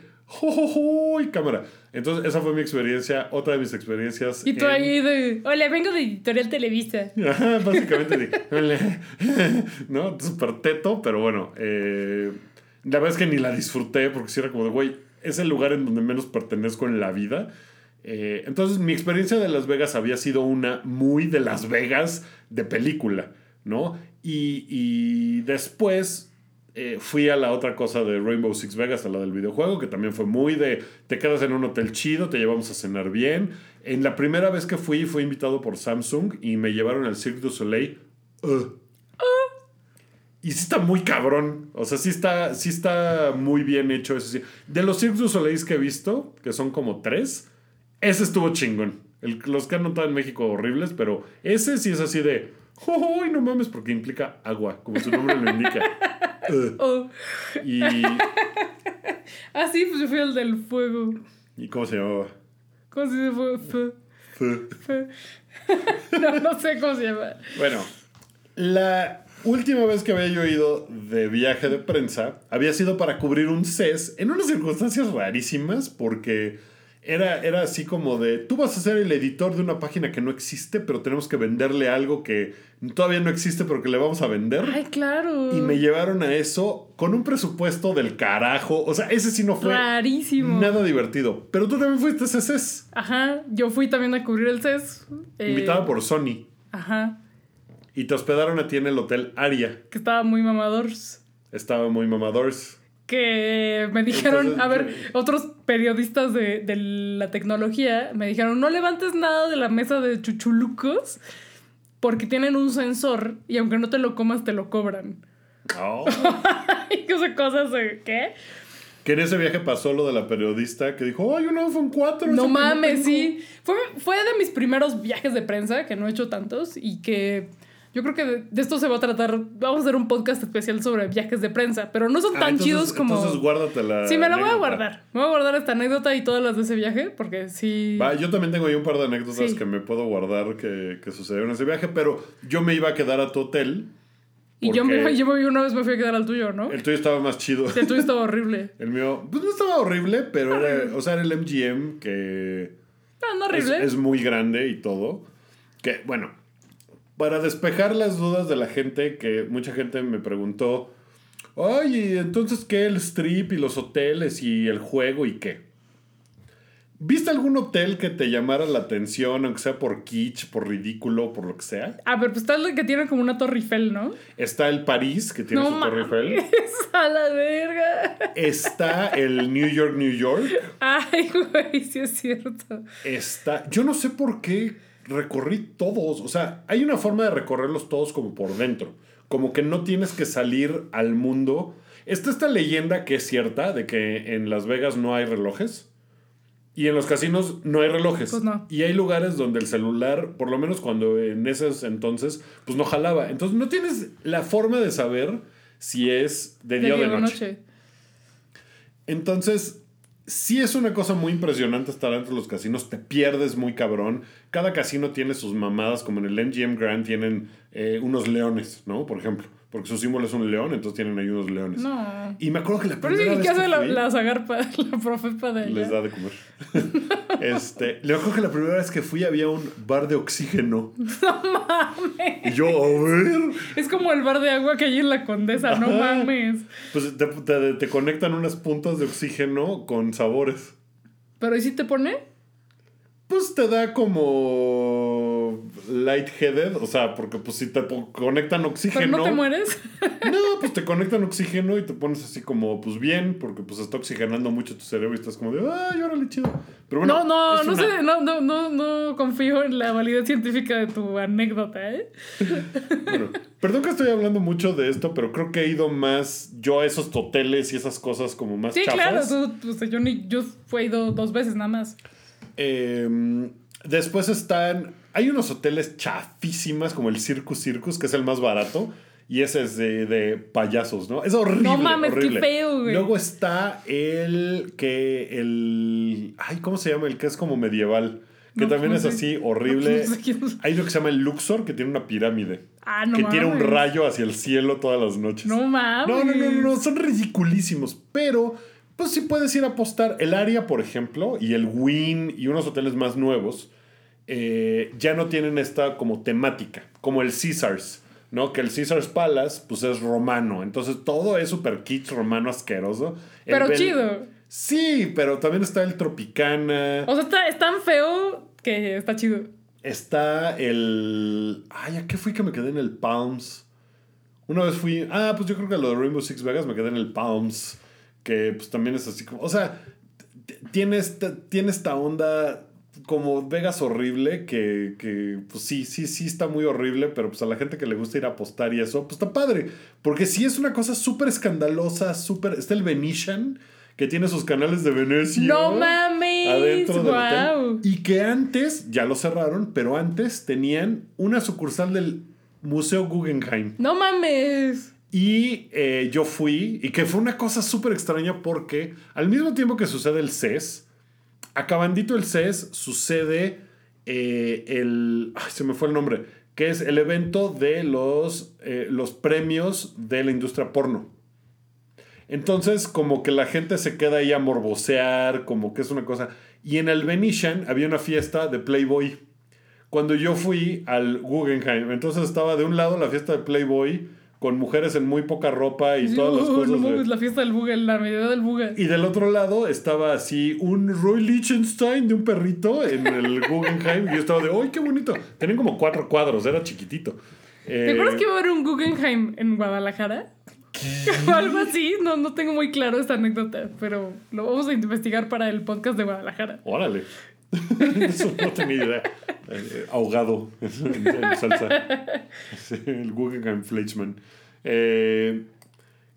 y cámara. Entonces, esa fue mi experiencia, otra de mis experiencias. Y tú en- ahí de. Hola, vengo de Editorial Televisa. Ajá, básicamente de, "Hola". ¿no? Súper teto, pero bueno. eh, la verdad es que ni la disfruté porque si era como de, güey, es el lugar en donde menos pertenezco en la vida. Eh, entonces, mi experiencia de Las Vegas había sido una muy de Las Vegas de película, ¿no? Y, y después Eh, fui a la otra cosa de Rainbow Six Vegas, a la del videojuego, que también fue muy de te quedas en un hotel chido, te llevamos a cenar bien. En la primera vez que fui, fui invitado por Samsung y me llevaron al Cirque du Soleil. Y sí está muy cabrón. O sea, sí está, sí está muy bien hecho eso. De los Cirque du Soleil que he visto, que son como tres, ese estuvo chingón. El- los que han notado en México horribles, pero ese sí es así de. ¡Uy, no mames! Porque implica agua, como su nombre lo indica. Ugh. Oh. Y, Ah, sí, pues yo fui el del fuego. ¿Y cómo se llamaba? ¿Cómo se no, no sé cómo se llama. Bueno, la última vez que había yo ido de viaje de prensa había sido para cubrir un CES en unas circunstancias rarísimas porque era, era así como de, tú vas a ser el editor de una página que no existe, pero tenemos que venderle algo que todavía no existe, pero que le vamos a vender. Ay, claro. Y me llevaron a eso con un presupuesto del carajo. O sea, ese sí no fue Rarísimo. nada divertido. Pero tú también fuiste a CES, Ajá, yo fui también a cubrir el CES. eh, invitada por Sony. Ajá, Y te hospedaron a ti en el hotel Aria. que estaba muy mamador. Estaba muy mamadores. Que me dijeron, Entonces, a ver, otros periodistas de, de la tecnología me dijeron, no levantes nada de la mesa de chuchulucos porque tienen un sensor y aunque no te lo comas te lo cobran. Oh. Y cosas de, ¿qué? que en ese viaje pasó lo de la periodista que dijo, ay, un iPhone 4. No mames, tengo". sí. Fue, fue de mis primeros viajes de prensa, que no he hecho tantos, y que yo creo que de, de esto se va a tratar. Vamos a hacer un podcast especial sobre viajes de prensa, pero no son Ah, tan entonces- chidos como. Entonces guárdatela. sí, me la voy a guardar. Me voy a guardar esta anécdota y todas las de ese viaje, porque sí. Va, yo también tengo ahí un par de anécdotas Sí. que me puedo guardar que, que sucedieron en ese viaje, pero yo me iba a quedar a tu hotel. y yo me, yo me una vez me fui a quedar al tuyo, ¿no? El tuyo estaba más chido. Sí, el tuyo estaba horrible. El mío, pues no estaba horrible, pero era, o sea, era el MGM que No, no es, horrible. es muy grande y todo. Que, bueno, para despejar las dudas de la gente, que mucha gente me preguntó, oye, entonces, ¿qué el strip y los hoteles y el juego y qué? ¿Viste algún hotel que te llamara la atención, aunque sea por kitsch, por ridículo, por lo que sea? A ver, pues está el que tiene como una torre Eiffel, ¿no? Está el París, que tiene no su Torre Eiffel. a la verga. Está el New York, New York. Ay, güey, sí es cierto. Está. Yo no sé por qué recorrí todos. O sea, hay una forma de recorrerlos todos como por dentro. Como que no tienes que salir al mundo. Está esta leyenda que es cierta de que en Las Vegas no hay relojes. Y en los casinos no hay relojes. Pues no. Y hay lugares donde el celular, por lo menos cuando en esos entonces, pues no jalaba. Entonces no tienes la forma de saber si es de, día o de noche. Entonces, sí es una cosa muy impresionante estar dentro de los casinos. Te pierdes muy cabrón. Cada casino tiene sus mamadas, como en el MGM Grand tienen eh, unos leones, ¿no? Por ejemplo. Porque su símbolo es un león, entonces tienen ahí unos leones. No. Y me acuerdo que la Pero primera sí, vez ¿qué hace que la, zagarpa, la profepa de les ella? da de comer. este, le acuerdo que la primera vez que fui había un bar de oxígeno. No mames. Y yo, a ver. Es como el bar de agua que hay en la Condesa, no mames. Pues te, te- te conectan unas puntas de oxígeno con sabores. Pero ¿y si te pone? Pues te da como lightheaded, o sea, porque pues si te conectan oxígeno. ¿Pero no te mueres? No, pues te conectan oxígeno y te pones así como pues bien, porque pues está oxigenando mucho tu cerebro y estás como de, ay, órale, chido. Pero bueno, no, no, no una- sé, no, no, no, no confío en la validez científica de tu anécdota, ¿eh? Bueno, perdón que estoy hablando mucho de esto, pero creo que he ido más yo a esos hoteles y esas cosas como más Sí, claro, tú, yo, ni, yo fui ido dos veces nada más. Eh, después están. Hay unos hoteles chafísimas como el Circus Circus, que es el más barato. Y ese es de, de payasos, ¿no? Es horrible. No mames, qué horrible. feo, güey. Luego está el que. El. Ay, ¿cómo se llama? El que es como medieval. Que No, también no es sé. así, horrible. No sé. Hay uno que se llama el Luxor, que tiene una pirámide. Ah, no que mames. tiene un rayo hacia el cielo todas las noches. No mames. No, no, no, no, no, son ridiculísimos. Pero, pues sí puedes ir a apostar. El área, por ejemplo, y el Win y unos hoteles más nuevos, eh, ya no tienen esta como temática, como el Caesars, ¿no? Que el Caesars Palace, pues es romano. Entonces todo es super kitsch romano asqueroso. El Pero Bel- chido. Sí, pero también está el Tropicana. O sea, está, es tan feo que está chido. Está el. Ay, ¿a qué fui que me quedé en el Palms? Una vez fui, ah, pues yo creo que lo de Rainbow Six Vegas me quedé en el Palms, que pues también es así como, o sea, tiene esta, tiene esta onda como Vegas horrible, que, que pues sí, sí, sí está muy horrible, pero pues a la gente que le gusta ir a apostar y eso, pues está padre, porque sí es una cosa súper escandalosa, súper, está el Venetian, que tiene sus canales de Venecia. ¡No mames! Adentro hotel. Y que antes, ya lo cerraron, pero antes tenían una sucursal del Museo Guggenheim. ¡No mames! Y eh, yo fui, y que fue una cosa súper extraña porque al mismo tiempo que sucede el CES, acabandito el CES sucede eh, el... Se me fue el nombre, que es el evento de los, eh, los premios de la industria porno. Entonces, como que la gente se queda ahí a morbosear, como que es una cosa. Y en el Venetian había una fiesta de Playboy. Cuando yo fui al Guggenheim, entonces estaba de un lado la fiesta de Playboy con mujeres en muy poca ropa y Sí, todas las uh, cosas. no de- mames, la fiesta del buga, la medida del buga. Y del otro lado estaba así un Roy Lichtenstein de un perrito en el Guggenheim. Y yo estaba de, ¡ay, qué bonito! Tenían como cuatro cuadros, era chiquitito. ¿Te Eh, acuerdas que iba a haber un Guggenheim en Guadalajara? O algo así, no, no tengo muy claro esta anécdota, pero lo vamos a investigar para el podcast de Guadalajara. Órale. Eso no tenía idea. Eh, ahogado en, en salsa. El Guggenheim Fleischmann. Eh,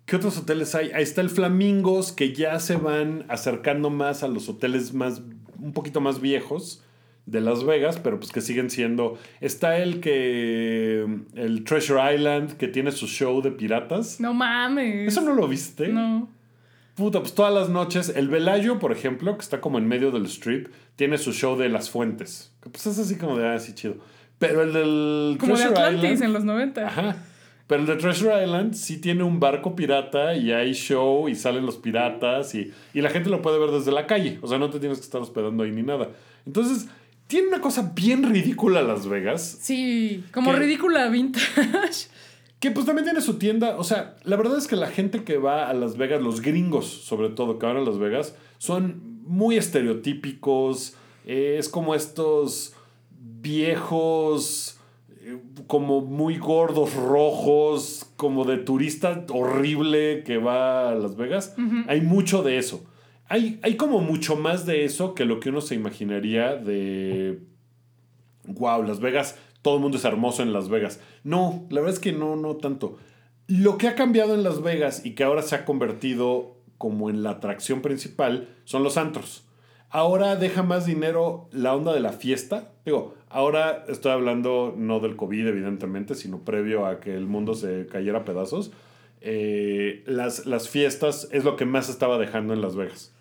¿Qué otros hoteles hay? Ahí está el Flamingos, que ya se van acercando más a los hoteles más, un poquito más viejos de Las Vegas, pero pues que siguen siendo. Está el que. El Treasure Island, que tiene su show de piratas. No mames. ¿Eso no lo viste? No. Puta, pues todas las noches. El Velayo, por ejemplo, que está como en medio del strip, tiene su show de las fuentes. Que pues es así como de, ah, sí, chido. Pero el del Como de Treasure Atlantis Island. en los 90. Ajá. Pero el de Treasure Island sí tiene un barco pirata y hay show y salen los piratas y, y la gente lo puede ver desde la calle. O sea, no te tienes que estar hospedando ahí ni nada. Entonces, tiene una cosa bien ridícula Las Vegas. Sí, como ridícula vintage. Que pues también tiene su tienda. O sea, la verdad es que la gente que va a Las Vegas, los gringos sobre todo que van a Las Vegas, son muy estereotípicos. Eh, es como estos viejos, eh, como muy gordos, rojos, como de turista horrible que va a Las Vegas. Hay mucho de eso. Hay, hay como mucho más de eso que lo que uno se imaginaría de wow, Las Vegas, todo el mundo es hermoso en Las Vegas. No, la verdad es que no, no tanto. Lo que ha cambiado en Las Vegas y que ahora se ha convertido como en la atracción principal son los antros. Ahora deja más dinero la onda de la fiesta. Digo, ahora estoy hablando no del COVID, evidentemente, sino previo a que el mundo se cayera a pedazos. Eh, las, las fiestas es lo que más estaba dejando en Las Vegas.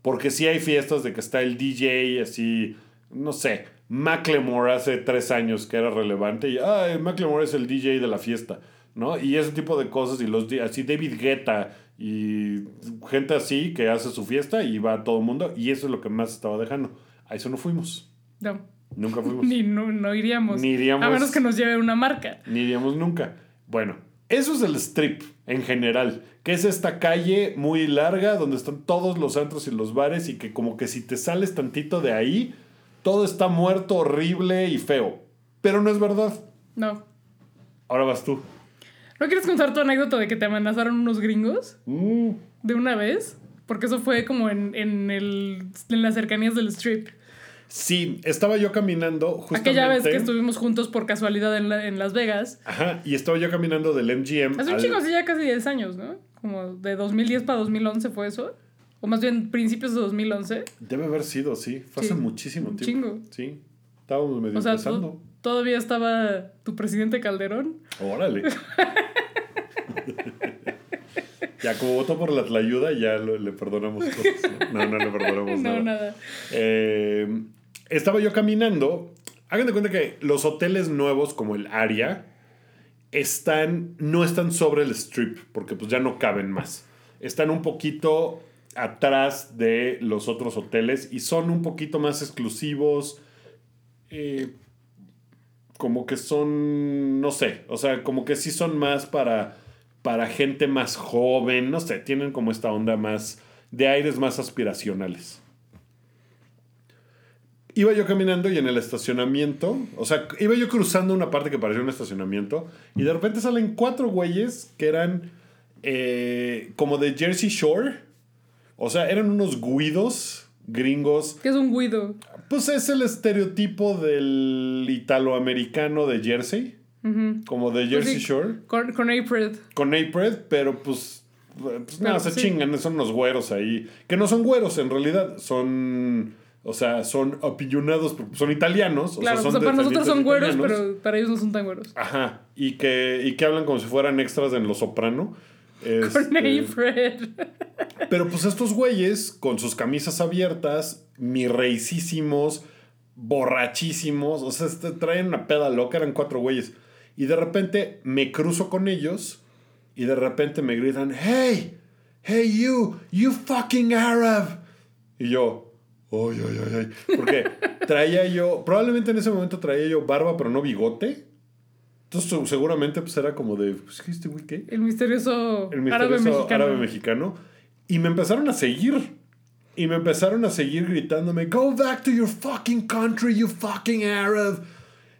Porque sí hay fiestas de que está el DJ así, no sé, Macklemore hace tres años que era relevante y, ah, Macklemore es el DJ de la fiesta, ¿no? Y ese tipo de cosas y los, así David Guetta y gente así que hace su fiesta y va todo el mundo y eso es lo que más estaba dejando. A eso no fuimos, No, nunca fuimos. ni no, no iríamos. Ni iríamos. A menos que nos lleve una marca. Ni iríamos nunca. Bueno, eso es el strip en general, que es esta calle muy larga donde están todos los antros y los bares y que como que si te sales tantito de ahí, todo está muerto, horrible y feo. Pero no es verdad. No. Ahora vas tú. ¿No quieres contar tu anécdota de que te amenazaron unos gringos Mm, de una vez? Porque eso fue como en, en, el, en las cercanías del strip. Sí, estaba yo caminando justamente... Aquella vez que estuvimos juntos por casualidad en, la- en Las Vegas. Ajá, y estaba yo caminando del MGM. Hace un al- chingo, hace ya casi 10 años, ¿no? Como de 2010 para 2011 fue eso. O más bien principios de 2011. Debe haber sido, sí. Fue hace Sí, muchísimo un tiempo. chingo. Sí. Estábamos medio O sea, empezando. Todavía estaba tu presidente Calderón. Órale. ya como votó por la ayuda, ya lo- le perdonamos cosas. No, no, no le perdonamos No, nada. nada. Eh, estaba yo caminando. Hagan de cuenta que los hoteles nuevos, como el Aria, están, no están sobre el strip, porque pues ya no caben más. Están un poquito atrás de los otros hoteles y son un poquito más exclusivos. eh, como que son, no sé, o sea, como que sí son más para, para gente más joven, no sé, tienen como esta onda más de aires más aspiracionales. Iba yo caminando y en el estacionamiento, o sea, iba yo cruzando una parte que parecía un estacionamiento y de repente salen cuatro güeyes que eran eh, como de Jersey Shore. O sea, eran unos guidos gringos. ¿Qué es un guido? Pues es el estereotipo del italoamericano de Jersey. Como de Jersey Pues sí. Shore. Con, con Apred. Con Apred, pero pues. pues nada, se sí. chingan, son unos güeros ahí. Que no son güeros en realidad, son. O sea, son opinionados, son italianos. Claro, o sea, o son sea, para nosotros son güeros, italianos. pero para ellos no son tan güeros. Ajá, y que, y que hablan como si fueran extras en Lo Soprano. Con Este, pero pues estos güeyes, con sus camisas abiertas, mi reicísimos, borrachísimos, o sea, este, traen una peda loca, eran cuatro güeyes. Y de repente me cruzo con ellos y de repente me gritan, hey, hey you, you fucking Arab. Y yo, ay, ay, ay, ay. Porque traía yo, probablemente en ese momento traía yo barba, pero no bigote. Entonces seguramente pues era como de, pues, ¿qué este güey qué? El misterioso, el árabe mexicano. árabe mexicano. Y me empezaron a seguir. Y me empezaron a seguir gritándome, Go back to your fucking country, you fucking Arab.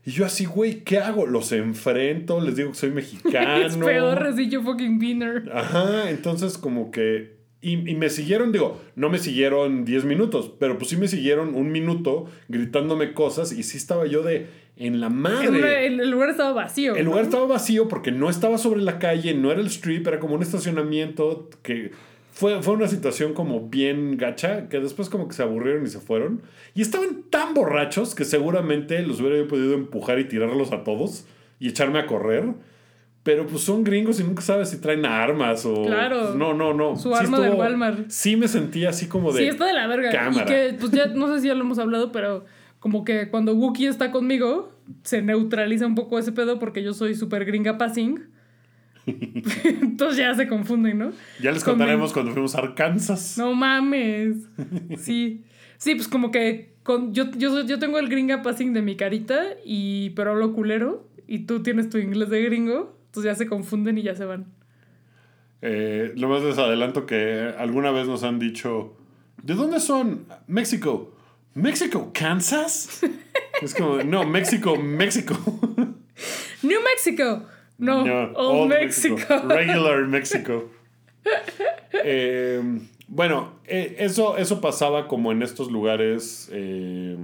Y yo así, güey, ¿qué hago? Los enfrento, les digo que soy mexicano. Es peor, así yo fucking beaner. Ajá, entonces como que... Y, y me siguieron, digo, no me siguieron 10 minutos, pero pues sí me siguieron un minuto gritándome cosas y sí estaba yo de, en la madre. El, el lugar estaba vacío. El ¿no? lugar estaba vacío porque no estaba sobre la calle, no era el strip, era como un estacionamiento que fue, fue una situación como bien gacha, que después como que se aburrieron y se fueron. Y estaban tan borrachos que seguramente los hubiera yo podido empujar y tirarlos a todos y echarme a correr. Pero pues son gringos y nunca sabes si traen armas o... Claro. No, no, no. Su arma del Walmart. Sí me sentí así como de... Sí, está de la verga. cámara. Y que, pues ya, no sé si ya lo hemos hablado, pero como que cuando Wookiee está conmigo, se neutraliza un poco ese pedo porque yo soy súper gringa passing. Entonces ya se confunden, ¿no? Ya les Con contaremos cuando fuimos a Arkansas. No mames. Sí. Sí, pues como que con, yo, yo, yo tengo el gringa passing de mi carita, y, pero hablo culero. Y tú tienes tu inglés de gringo. Entonces ya se confunden y ya se van. Eh, lo más les adelanto que alguna vez nos han dicho, ¿de dónde son? México. ¿México? ¿Kansas? es como, no, México, México. New Mexico. No, No, Old, Mexico. Regular México. Eh, bueno, eh, eso, eso pasaba como en estos lugares. eh,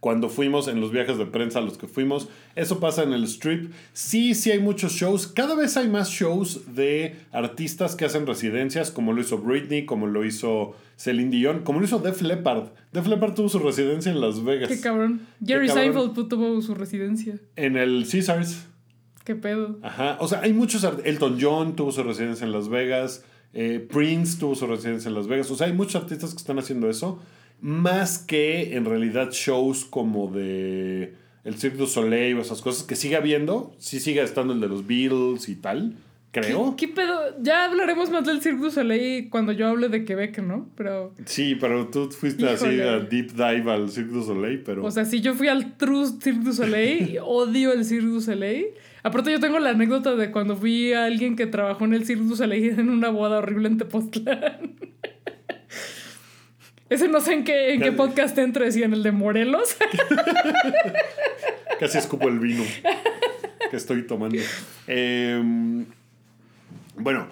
cuando fuimos en los viajes de prensa a los que fuimos, eso pasa en el strip. Sí, sí hay muchos shows. Cada vez hay más shows de artistas que hacen residencias, como lo hizo Britney, como lo hizo Celine Dion, como lo hizo Def Leppard. Def Leppard tuvo su residencia en Las Vegas. Qué cabrón. Jerry cabrón. Seinfeld tuvo su residencia. En el Caesars. Qué pedo. Ajá, o sea, hay muchos. Elton John tuvo su residencia en Las Vegas. eh, Prince tuvo su residencia en Las Vegas. O sea, hay muchos artistas que están haciendo eso. Más que en realidad shows como de el Cirque du Soleil o esas cosas que sigue habiendo. Sí sigue estando el de los Beatles y tal, creo. ¿Qué, qué pedo? Ya hablaremos más del Cirque du Soleil cuando yo hable de Quebec, ¿no? Pero, Sí, pero tú fuiste así a deep dive al Cirque du Soleil, pero... o sea, si yo fui al True Cirque du Soleil, y odio el Cirque du Soleil. Aparte, yo tengo la anécdota de cuando fui a alguien que trabajó en el Cirque du Soleil en una boda horrible en Tepoztlán. Ese no sé en qué, en qué podcast entre, si en el de Morelos. Casi escupo el vino que estoy tomando. Eh, bueno,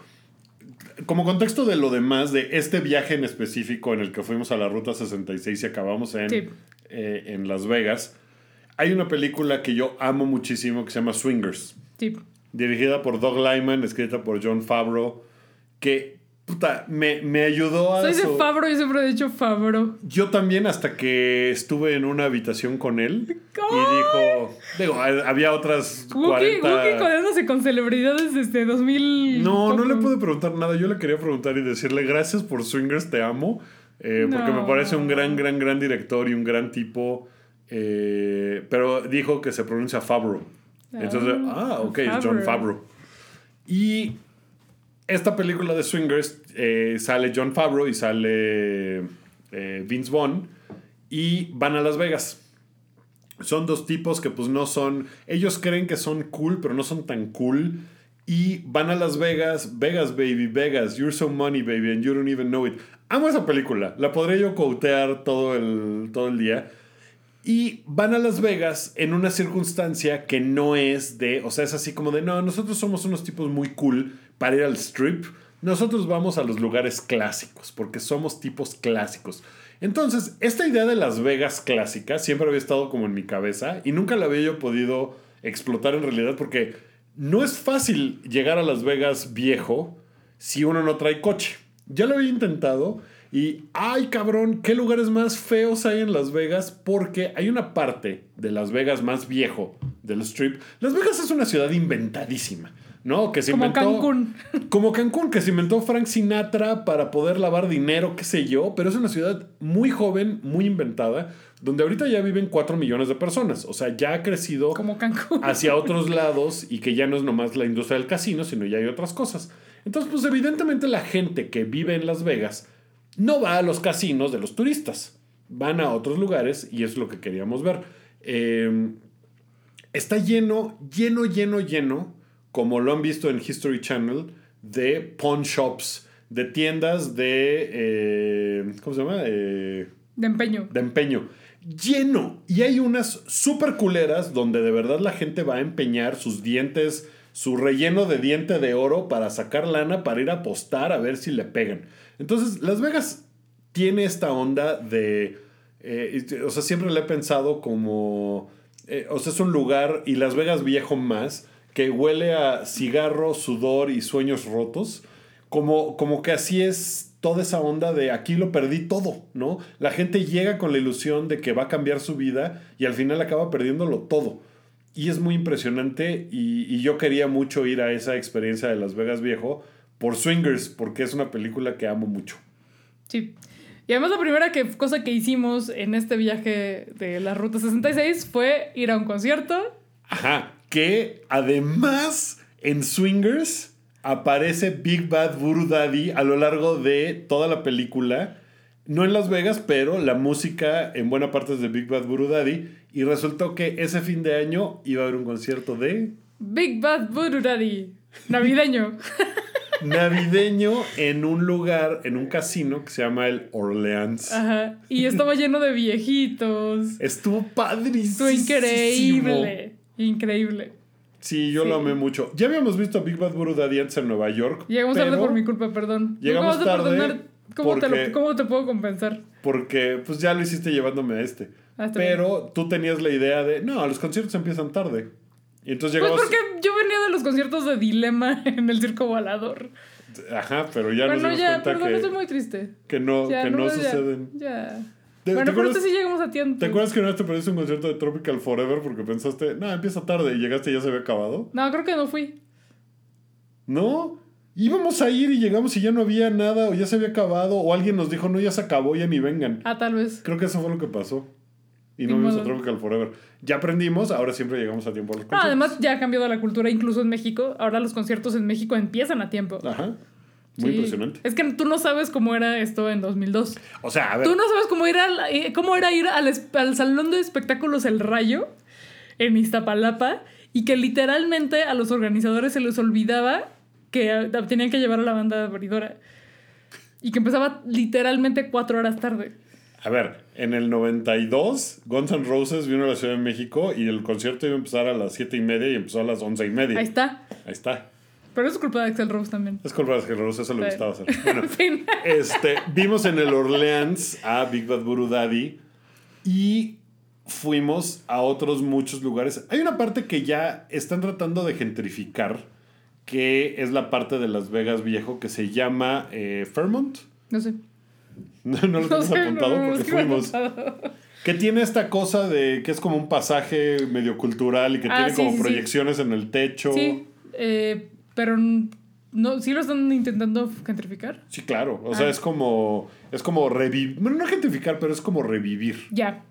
como contexto de lo demás, de este viaje en específico en el que fuimos a la Ruta 66 y acabamos en, Sí. eh, en Las Vegas, hay una película que yo amo muchísimo que se llama Swingers, sí. dirigida por Doug Lyman, escrita por John Favreau, que puta, me, me ayudó a... Soy de so- Fabro y siempre he dicho Fabro. yo también hasta que estuve en una habitación con él y dijo, digo, había otras Wookie, 40... Wookie codeándose con celebridades desde 2000. No, no le pude preguntar nada. Yo le quería preguntar y decirle gracias por Swingers, te amo. eh, Porque me parece un gran, gran, gran director y un gran tipo. eh, pero dijo que se pronuncia Favreau. Entonces, Ah, ah, ok, es John Favreau. Favreau. Y esta película de Swingers eh, sale John Favreau y sale eh, Vince Vaughn y van a Las Vegas. Son dos tipos que pues no son, ellos creen que son cool, pero no son tan cool. Y van a Las Vegas, Vegas baby, Vegas, you're so money baby and you don't even know it. Amo esa película, la podría yo quotear todo el, todo el día. Y van a Las Vegas en una circunstancia que no es de, o sea, es así como de, no, nosotros somos unos tipos muy cool para ir al strip. Nosotros vamos a los lugares clásicos, porque somos tipos clásicos. Entonces, esta idea de Las Vegas clásica siempre había estado como en mi cabeza y nunca la había yo podido explotar en realidad porque no es fácil llegar a Las Vegas viejo si uno no trae coche. Ya lo había intentado y, ay cabrón, ¿qué lugares más feos hay en Las Vegas? Porque hay una parte de Las Vegas más viejo del strip. Las Vegas es una ciudad inventadísima. ¿No? Que se Como inventó. Cancún. Como Cancún, que se inventó Frank Sinatra para poder lavar dinero, qué sé yo, pero es una ciudad muy joven, muy inventada, donde ahorita ya viven 4 millones de personas. O sea, ya ha crecido Como Cancún. hacia otros lados y que ya no es nomás la industria del casino, sino ya hay otras cosas. Entonces, pues evidentemente la gente que vive en Las Vegas no va a los casinos de los turistas, van a otros lugares y es lo que queríamos ver. Eh, está lleno, lleno, lleno, lleno, como lo han visto en History Channel, de pawn shops, de tiendas de... eh, ¿Cómo se llama? Eh, De empeño. de empeño. Lleno. Y hay unas super culeras donde de verdad la gente va a empeñar sus dientes, su relleno de diente de oro para sacar lana, para ir a apostar a ver si le pegan. Entonces, Las Vegas tiene esta onda de... eh, o sea, siempre le he pensado como... o sea, es un lugar, y Las Vegas viejo más, que huele a cigarro, sudor y sueños rotos. Como, como que así es toda esa onda de aquí lo perdí todo, ¿no? La gente llega con la ilusión de que va a cambiar su vida y al final acaba perdiéndolo todo. Y es muy impresionante y, y yo quería mucho ir a esa experiencia de Las Vegas viejo por Swingers, porque es una película que amo mucho. Sí. Y además la primera que, cosa que hicimos en este viaje de la Ruta 66 fue ir a un concierto. Ajá, que además en Swingers aparece Big Bad Voodoo Daddy a lo largo de toda la película. No en Las Vegas, pero la música en buena parte es de Big Bad Voodoo Daddy. Y resultó que ese fin de año iba a haber un concierto de Big Bad Voodoo Daddy. Navideño. navideño en un lugar, en un casino que se llama el Orleans. Ajá. Y estaba lleno de viejitos. Estuvo padrísimo. Estuvo increíble. Increíble. Sí, yo lo amé mucho. Ya habíamos visto a Big Bad Voodoo Daddy antes en Nueva York. Llegamos tarde por mi culpa, perdón. Llegamos ¿Cómo vas a tarde? ¿Cómo, te lo- ¿Cómo te puedo compensar? Porque pues ya lo hiciste llevándome a este. Ah, Pero tú tenías la idea de, no, los conciertos empiezan tarde. Y entonces Pues llegamos... porque yo venía de los conciertos de Dilema en el Circo Volador. Ajá, pero ya bueno, nos dimos ya, cuenta perdón, que, estoy muy triste. que no, Ya, que no, ya, suceden. Ya. ¿Te- bueno, pero sí llegamos a tiempo. ¿Te acuerdas que una vez te perdiste un concierto de Tropical Forever porque pensaste, no, empieza tarde y llegaste y ya se había acabado? No, creo que no fui. No, íbamos a ir y llegamos y ya no había nada o ya se había acabado o alguien nos dijo, no, ya se acabó, ya ni vengan. Ah, tal vez. Creo que eso fue lo que pasó. Y no vimos a. Tropical Forever. Ya aprendimos, ahora siempre llegamos a tiempo a los No, conciertos. además ya ha cambiado la cultura incluso en México. Ahora los conciertos en México empiezan a tiempo. Ajá. Muy Sí. impresionante. Es que tú no sabes cómo era esto en 2002. O sea, a ver. Tú no sabes cómo, ir al- eh, cómo era ir al, al Salón de Espectáculos El Rayo en Iztapalapa y que literalmente a los organizadores se les olvidaba que eh, tenían que llevar a la banda abridora. Y que empezaba literalmente cuatro horas tarde. A ver, en el 92, Guns N' Roses vino a la Ciudad de México y el concierto iba a empezar a las 7 y media y empezó a las 11 y media. Ahí está. Ahí está. Pero es culpa de Axel Rose también. Es culpa de Axl Rose, eso le Sí. gustaba hacer. Bueno, En fin. este, vimos en el Orleans a Big Bad Voodoo Daddy y fuimos a otros muchos lugares. Hay una parte que ya están tratando de gentrificar, que es la parte de Las Vegas viejo, que se llama eh, Fairmont. No sé. No, no lo No sé, apuntado no, porque fuimos. apuntado. Que tiene esta cosa de que es como un pasaje medio cultural y que Ah, tiene sí, como sí, sí. proyecciones en el techo. Sí, eh, pero no, sí lo están intentando gentrificar. Sí, claro. O sea, Ah. es como. Es como revivir. Bueno, no gentrificar, pero es como revivir. Ya.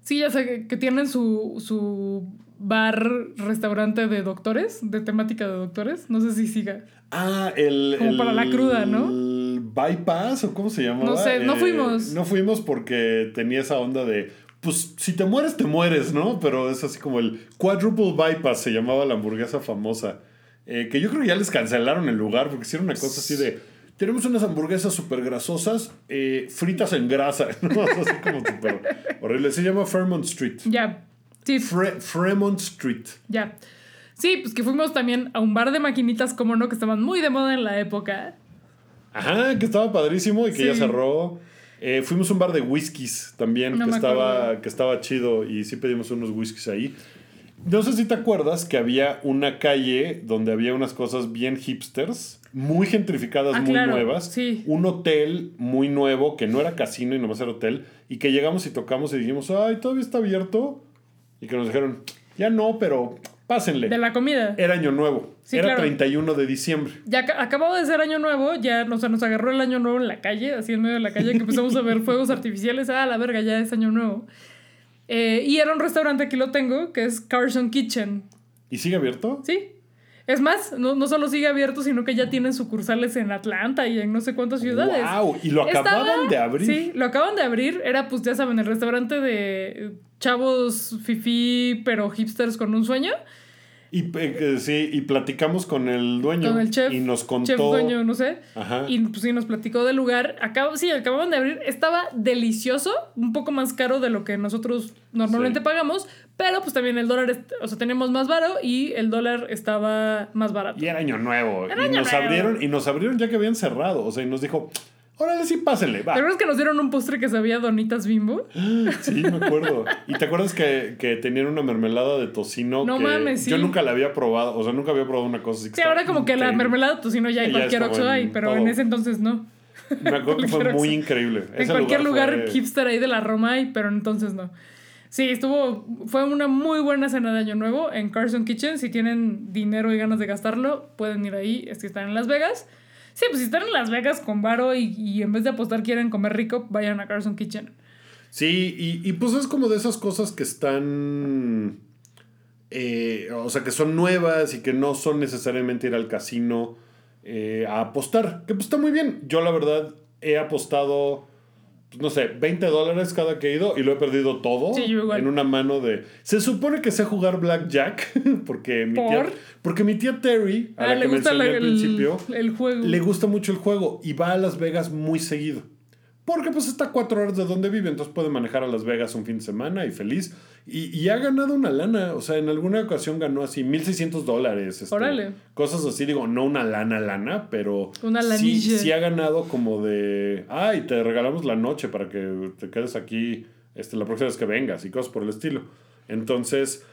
Sí, ya sé que, que tienen su, su bar, restaurante de doctores, de temática de doctores. No sé si siga. Ah, el. Como el- para la cruda, ¿no? el bypass o cómo se llamaba. No sé, no Eh, fuimos. No fuimos porque tenía esa onda de. Pues si te mueres, te mueres, ¿no? Pero es así como el Quadruple Bypass, se llamaba la hamburguesa famosa. Eh, que yo creo que ya les cancelaron el lugar porque hicieron una cosa así de. Tenemos unas hamburguesas súper grasosas, eh, fritas en grasa, ¿no? Así como súper horrible. Se llama Fairmont Street. Ya. Sí, Fre- Fremont Street. ya. Sí, pues que fuimos también a un bar de maquinitas, como no, que estaban muy de moda en la época. Ajá, que estaba padrísimo y que ya cerró. Eh, fuimos a un bar de whiskies también, No que, estaba, que estaba chido y sí pedimos unos whiskies ahí. No sé si te acuerdas que había una calle donde había unas cosas bien hipsters, muy gentrificadas, Ah, muy claro, nuevas. sí. Un hotel muy nuevo que no era casino y nomás era hotel. Y que llegamos y tocamos y dijimos, ay, todavía está abierto. Y que nos dijeron, ya no, pero pásenle. De la comida. Era año nuevo. Sí, era claro. 31 de diciembre. Ya ac- acababa de ser año nuevo, ya sea, nos agarró el año nuevo en la calle, así en medio de la calle, que empezamos a ver fuegos artificiales. Ah, la verga, ya es año nuevo. Eh, y era un restaurante, aquí lo tengo, que es Carson Kitchen. ¿Y sigue abierto? Sí. Es más, no, no solo sigue abierto, sino que ya tienen sucursales en Atlanta y en no sé cuántas ciudades. ¡Wow! Y lo acababan Estaba- de abrir. Sí, lo acaban de abrir. Era, pues ya saben, el restaurante de chavos fifí, pero hipsters con un sueño. Y, eh, sí, y platicamos con el dueño. Con el chef. Y nos contó. Chef dueño, no sé. Ajá. Y pues sí, nos platicó del lugar. Acabo, sí, acababan de abrir. Estaba delicioso, un poco más caro de lo que nosotros normalmente Sí. pagamos, pero pues también el dólar, o sea, teníamos más baro y el dólar estaba más barato. Y era año nuevo. Era y año nos nuevo. abrieron, y nos abrieron ya que habían cerrado. O sea, y nos dijo, órale, sí, pásenle, va. ¿Te acuerdas que nos dieron un postre que sabía donitas bimbo? Sí, me acuerdo. ¿Y te acuerdas que, que tenían una mermelada de tocino? No que mames, sí. Yo nunca la había probado. O sea, nunca había probado una cosa así. que Sí, ahora como que la mermelada tocino ya en cualquier Oxxo hay, pero todo. en ese entonces no. Me acuerdo que fue muy increíble. En Ese cualquier lugar, fue- hipster ahí de la Roma hay, pero entonces no. Sí, estuvo, fue una muy buena cena de Año Nuevo en Carson Kitchen. Si tienen dinero y ganas de gastarlo, pueden ir ahí, si están en Las Vegas. Sí, pues si están en Las Vegas con varo y, y en vez de apostar quieren comer rico, vayan a Carson Kitchen. Sí, y, y pues es como de esas cosas que están. eh, o sea, que son nuevas y que no son necesariamente ir al casino eh, a apostar. Que pues está muy bien. Yo, la verdad, he apostado. No sé, 20 dólares cada que he ido y lo he perdido todo Sí, en una mano de... Se supone que sé jugar blackjack porque mi ¿Por? tía... Porque mi tía Terry, a Ah, la le que gusta mencioné la- al el, principio, el juego. le gusta mucho el juego y va a Las Vegas muy seguido. Porque pues está cuatro horas de donde vive, entonces puede manejar a Las Vegas un fin de semana y feliz. Y, y ha ganado una lana, o sea, en alguna ocasión ganó así 1.600 dólares. este, Órale. Cosas así, digo, no una lana, lana, pero Una sí, sí ha ganado como de, ay, te regalamos la noche para que te quedes aquí este, la próxima vez que vengas y cosas por el estilo. Entonces,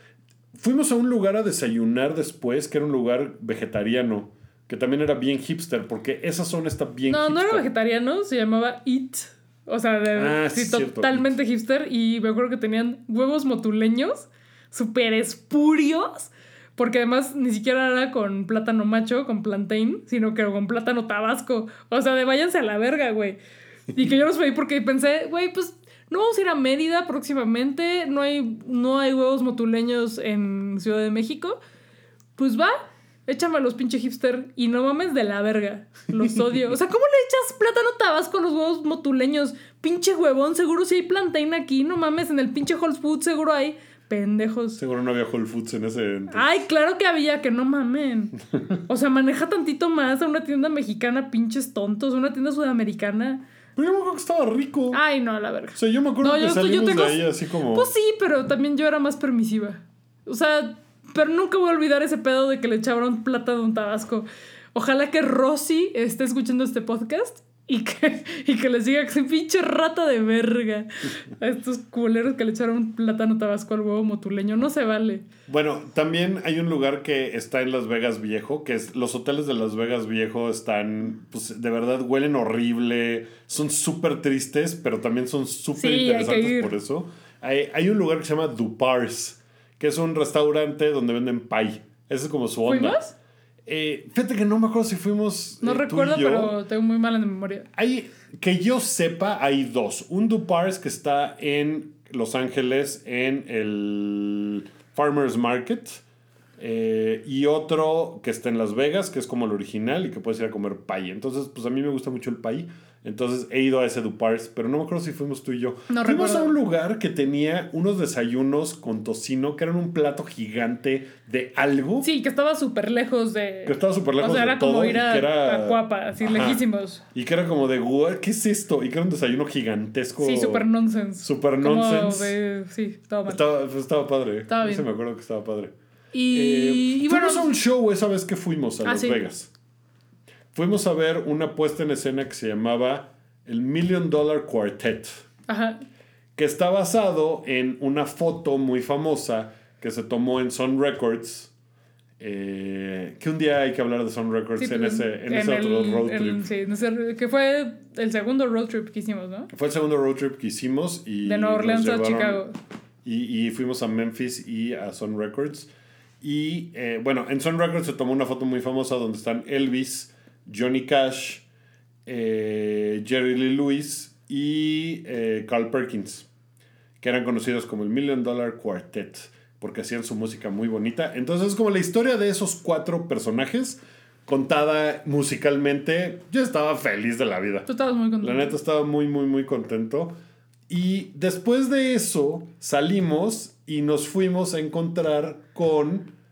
fuimos a un lugar a desayunar después, que era un lugar vegetariano, que también era bien hipster, porque esa zona está bien No, no era hipster. vegetariano, se llamaba Eat. O sea, de, Ah, sí, sí, cierto, totalmente hipster. Y me acuerdo que tenían huevos motuleños, súper espurios. Porque además ni siquiera era con plátano macho, con plantain, sino que con plátano tabasco. O sea, de váyanse a la verga, güey. Y que yo los pedí porque pensé, güey, pues no vamos a ir a Mérida próximamente. No hay, no hay huevos motuleños en Ciudad de México. Pues va, échame a los pinche hipster y no mames de la verga. Los odio. O sea, ¿cómo le echas plátano tabasco a los huevos motuleños? Pinche huevón, seguro si hay plantain aquí, no mames, en el pinche Whole Foods seguro hay. Pendejos. Seguro no había Whole Foods en ese... entonces. Ay, claro que había, que no mamen. O sea, maneja tantito más a una tienda mexicana, pinches tontos, a una tienda sudamericana. Pero yo me acuerdo que estaba rico. Ay, no, a la verga. O sea, yo me acuerdo No, que yo estoy- yo salimos tengo- de ahí así como... Pues sí, pero también yo era más permisiva. O sea, pero nunca voy a olvidar ese pedo de que le echaron plata de un tabasco. Ojalá que Rosy esté escuchando este podcast y que, y que les diga que soy pinche rata de verga a estos culeros que le echaron plátano tabasco al huevo motuleño. No se vale. Bueno, también hay un lugar que está en Las Vegas Viejo, que es los hoteles de Las Vegas Viejo están, pues de verdad huelen horrible, son súper tristes, pero también son súper Sí, interesantes por eso. Hay, hay un lugar que se llama Dupars, que es un restaurante donde venden pie. Esa es como su onda. ¿Fuimos? Eh, fíjate que no me acuerdo si fuimos. No eh, tú y recuerdo, yo. pero tengo muy mala memoria. Hay, que yo sepa, hay dos. Un Dupars que está en Los Ángeles, en el Farmers Market. eh, y otro que está en Las Vegas, que es como el original y que puedes ir a comer pay. Entonces, pues a mí me gusta mucho el pay. Entonces he ido a ese Dupars, pero no me acuerdo si fuimos tú y yo. No fuimos recuerdo. a un lugar que tenía unos desayunos con tocino, que eran un plato gigante de algo. Sí, que estaba súper lejos de. Que estaba súper lejos O sea, de era todo como ir a, que era- a Cuapa, así Ajá. lejísimos. Y que era como de, "What? ¿qué es esto? Y que era un desayuno gigantesco. Sí, súper nonsense. Super Como nonsense. de- sí, estaba mal. Estaba, pues, estaba padre. Estaba bien. me acuerdo que estaba padre. Y, Eh, y bueno, fuimos a un show esa vez que fuimos a Ah, Las sí. Vegas. Fuimos a ver una puesta en escena que se llamaba el Million Dollar Quartet, ajá. que está basado en una foto muy famosa que se tomó en Sun Records. eh, que un día hay que hablar de Sun Records Sí, en pues, ese, en ese el- otro road el- trip. sí, en ese- que fue el segundo road trip que hicimos, ¿no? Fue el segundo road trip que hicimos y De Nueva Orleans a Chicago. Y, y fuimos a Memphis y a Sun Records. Y eh, bueno, en Sun Records se tomó una foto muy famosa donde están Elvis, Johnny Cash, eh, Jerry Lee Lewis y eh, Carl Perkins, que eran conocidos como el Million Dollar Quartet, porque hacían su música muy bonita. Entonces es como la historia de esos cuatro personajes contada musicalmente. Yo estaba feliz de la vida. Tú estabas muy contento. La neta estaba muy, muy, muy contento. Y después de eso salimos y nos fuimos a encontrar con...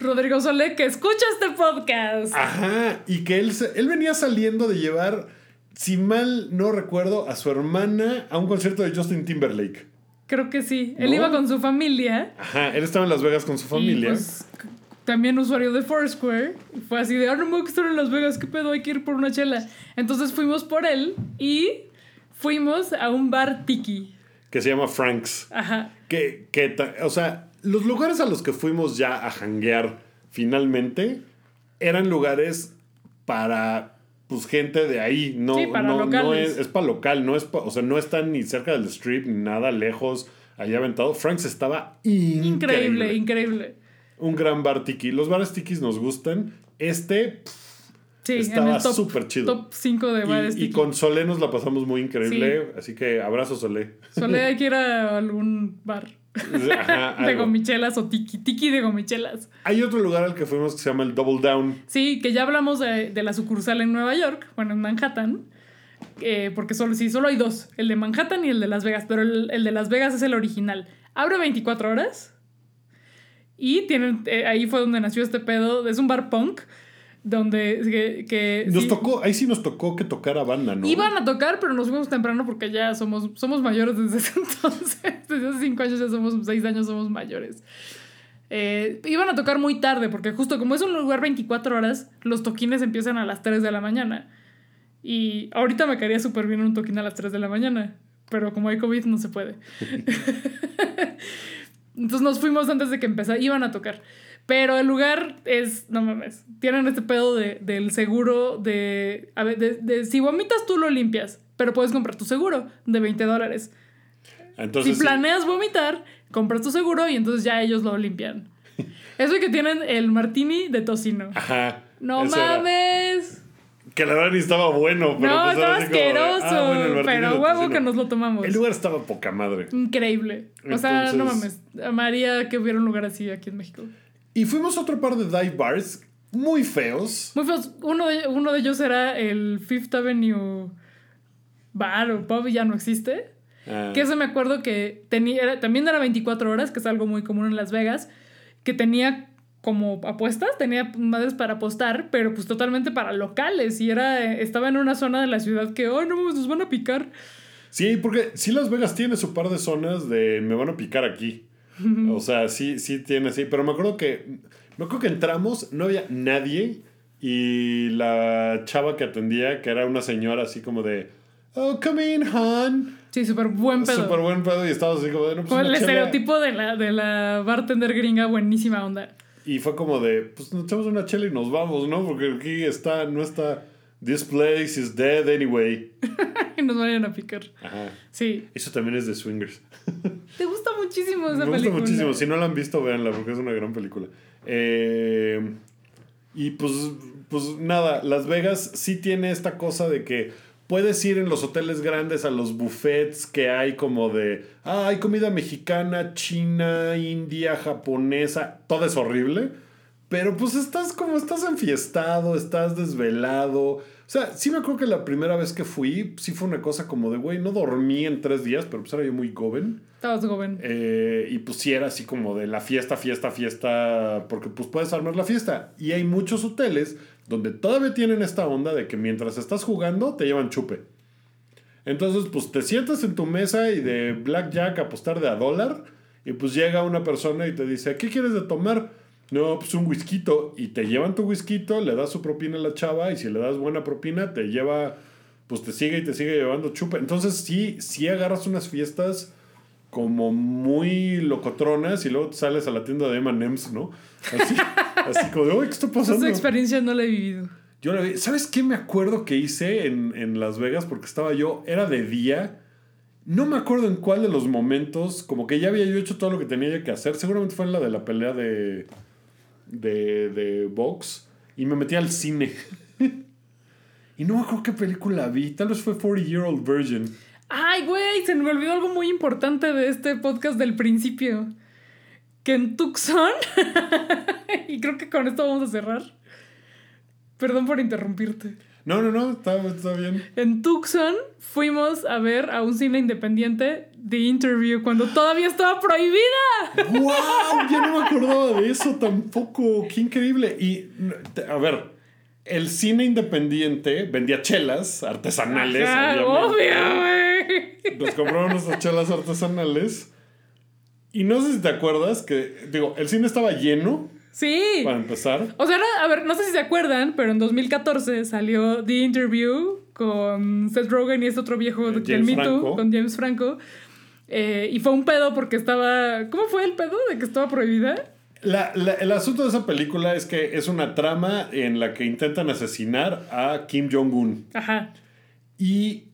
Rodrigo Solé, que escucha este podcast. Ajá, y que él, se- él venía saliendo de llevar, si mal no recuerdo, a su hermana a un concierto de Justin Timberlake. Creo que sí. Él iba con su familia. Ajá, él estaba en Las Vegas con su Y, familia. pues, también usuario de Foursquare. Fue así de, ah, no me voy a estar en Las Vegas, ¿qué pedo? Hay que ir por una chela. Entonces fuimos por él y fuimos a un bar tiki. que se llama Frank's. Ajá. Que, que o sea, los lugares a los que fuimos ya a janguear finalmente eran lugares para pues gente de ahí, no, Sí, para no, no es, es para local, no es pa- o sea, no están ni cerca del strip ni nada lejos, allá aventado. Frank's estaba increíble. Increíble, increíble. Un gran bar tiki. Los bares tikis nos gustan. Este Sí, Estaba súper chido. top 5 de bares y, y tiki. con Solé nos la pasamos muy increíble, así que abrazo Solé. Solé hay que ir a algún bar Ajá, de algo. gomichelas o tiki, tiki de gomichelas. Hay otro lugar al que fuimos que se llama el Double Down. Sí, que ya hablamos de, de la sucursal en Nueva York, bueno, en Manhattan. eh, porque solo, sí, solo hay dos, el de Manhattan y el de Las Vegas, pero el, el de Las Vegas es el original. Abre 24 horas y tienen, eh, ahí fue donde nació este pedo, es un bar punk, donde que, que Nos sí, tocó, ahí sí nos tocó que tocara banda, ¿no? Iban a tocar, pero nos fuimos temprano porque ya somos, somos mayores desde ese entonces. Desde hace cinco años ya somos, seis años somos mayores. Eh, iban a tocar muy tarde porque justo como es un lugar 24 horas, los toquines empiezan a las 3 de la mañana. Y ahorita me caería súper bien un toquín a las 3 de la mañana, pero como hay COVID no se puede. Entonces nos fuimos antes de que empezara, iban a tocar. Pero el lugar es, no mames, tienen este pedo de, del seguro de, a ver, de, de- si vomitas tú lo limpias, pero puedes comprar tu seguro de 20 dólares. Entonces, si planeas vomitar, compras tu seguro y entonces ya ellos lo limpian. Eso y que tienen el martini de tocino. Ajá. No era. mames. Que la verdad ni estaba bueno, pero no, pues estaba como asqueroso. ah, bueno, el martini pero huevo que nos lo tomamos. El lugar estaba poca madre. Increíble. O sea, no mames. Amaría que hubiera un lugar así aquí en México. Y fuimos a otro par de dive bars muy feos. Muy feos. Uno de, uno de ellos era el Fifth Avenue Bar o Pub, ya no existe. Ah, Que eso me acuerdo que tenía, era- también era 24 horas, que es algo muy común en Las Vegas, que tenía como apuestas, tenía madres para apostar, pero pues totalmente para locales. Y era, estaba en una zona de la ciudad que, oh, no, nos van a picar. Sí, porque sí Las Vegas tiene su par de zonas de me van a picar aquí. O sea, sí, sí tiene, sí. Pero me acuerdo que. Me acuerdo que entramos, no había nadie. Y la chava que atendía, que era una señora así como de. Oh, come in, hon. Sí, súper buen pedo. Súper buen pedo. Y estábamos así como de. No, pues Como el estereotipo de la, de la bartender gringa, buenísima onda. Y fue como de. Pues nos echamos una chela y nos vamos, ¿no? Porque aquí está, no está. This place is dead anyway. y nos vayan a picar. Ajá. Sí. Eso también es de Swingers. Te gusta muchísimo esa Me gusta película. muchísimo. Si no la han visto, véanla porque es una gran película. Eh, y pues, pues nada, Las Vegas sí tiene esta cosa de que puedes ir en los hoteles grandes a los buffets que hay como de, ah, hay comida mexicana, china, india, japonesa, todo es horrible. Pero pues estás como, estás enfiestado, estás desvelado, O sea, sí me acuerdo que la primera vez que fui, sí fue una cosa como de, güey, no dormí en tres días, pero pues era yo muy joven. Estabas joven. Eh, y pues sí era así como de la fiesta, fiesta, fiesta, porque pues puedes armar la fiesta. Y hay muchos hoteles donde todavía tienen esta onda de que mientras estás jugando te llevan chupe. Entonces pues te sientas en tu mesa y de blackjack apostar de a dólar y pues llega una persona y te dice, ¿qué quieres de tomar? No, pues un whisky y te llevan tu whisky, le das su propina a la chava y si le das buena propina te lleva, pues te sigue y te sigue llevando chupe. Entonces sí, sí agarras unas fiestas como muy locotronas y luego sales a la tienda de M&M's, ¿no? Así, así como de, "Uy, ¿qué está pasando? Esa experiencia no la he vivido. Yo la vi. ¿Sabes qué me acuerdo que hice en, en Las Vegas? Porque estaba yo, era de día. No me acuerdo en cuál de los momentos, como que ya había yo hecho todo lo que tenía que hacer. Seguramente fue en la de la pelea de, de, de box. Y me metí al cine. y no me acuerdo qué película vi. Tal vez fue 40 Year Old Virgin. Ay, güey, se me olvidó algo muy importante de este podcast del principio. Que en Tucson, y creo que con esto vamos a cerrar. Perdón por interrumpirte. No, no, no, está, está bien. En Tucson fuimos a ver a un cine independiente The Interview cuando todavía estaba prohibida. ¡Wow! Ya no me acordaba de eso tampoco. ¡Qué increíble! Y, a ver, el cine independiente vendía chelas artesanales. Ajá, obviamente. obvio, güey. Nos compraron nuestras chelas artesanales. Y no sé si te acuerdas que, digo, el cine estaba lleno Sí. para empezar. O sea, a ver, no sé si se acuerdan, pero en 2014 salió The Interview con Seth Rogen y este otro viejo del James Me Too, con James Franco. Eh, y fue un pedo porque estaba. ¿Cómo fue el pedo de que estaba prohibida? La- la- el asunto de esa película es que es una trama en la que intentan asesinar a Kim Jong-un. Ajá. Y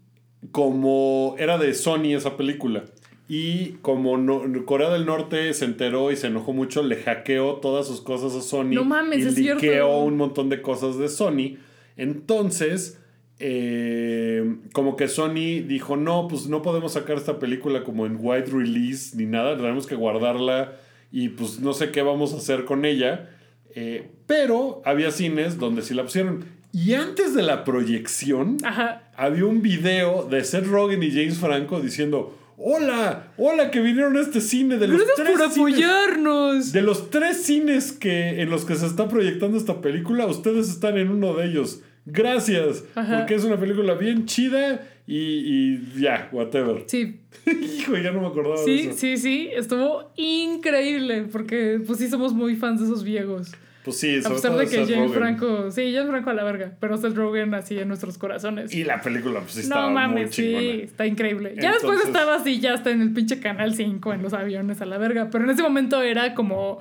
como era de Sony esa película, y como no- Corea del Norte se enteró y se enojó mucho, le hackeó todas sus cosas a Sony. No mames, y es liqueó cierto. un montón de cosas de Sony. Entonces, eh, como que Sony dijo, no, pues no podemos sacar esta película como en wide release ni nada, tenemos que guardarla y pues no sé qué vamos a hacer con ella. Eh, pero había cines donde sí la pusieron. Y antes de la proyección, Ajá. había un video de Seth Rogen y James Franco diciendo: Hola, hola, que vinieron a este cine de los Gracias tres por cines- apoyarnos. de los tres cines que, en los que se está proyectando esta película, ustedes están en uno de ellos. Gracias, Ajá. porque es una película bien chida y, y ya, whatever. Sí, Hijo, ya no me acordaba de sí, eso. sí, sí. Estuvo increíble porque, pues sí, somos muy fans de esos viejos. Pues sí, A pesar de que Seth James Rogen. Franco. Sí, James Franco a la verga. Pero Seth Rogen así en nuestros corazones. Y la película, pues sí, estaba No muy mames, sí, chingona. está increíble. Ya después estaba así, ya está en el pinche canal 5 en los aviones a la verga. Pero en ese momento era como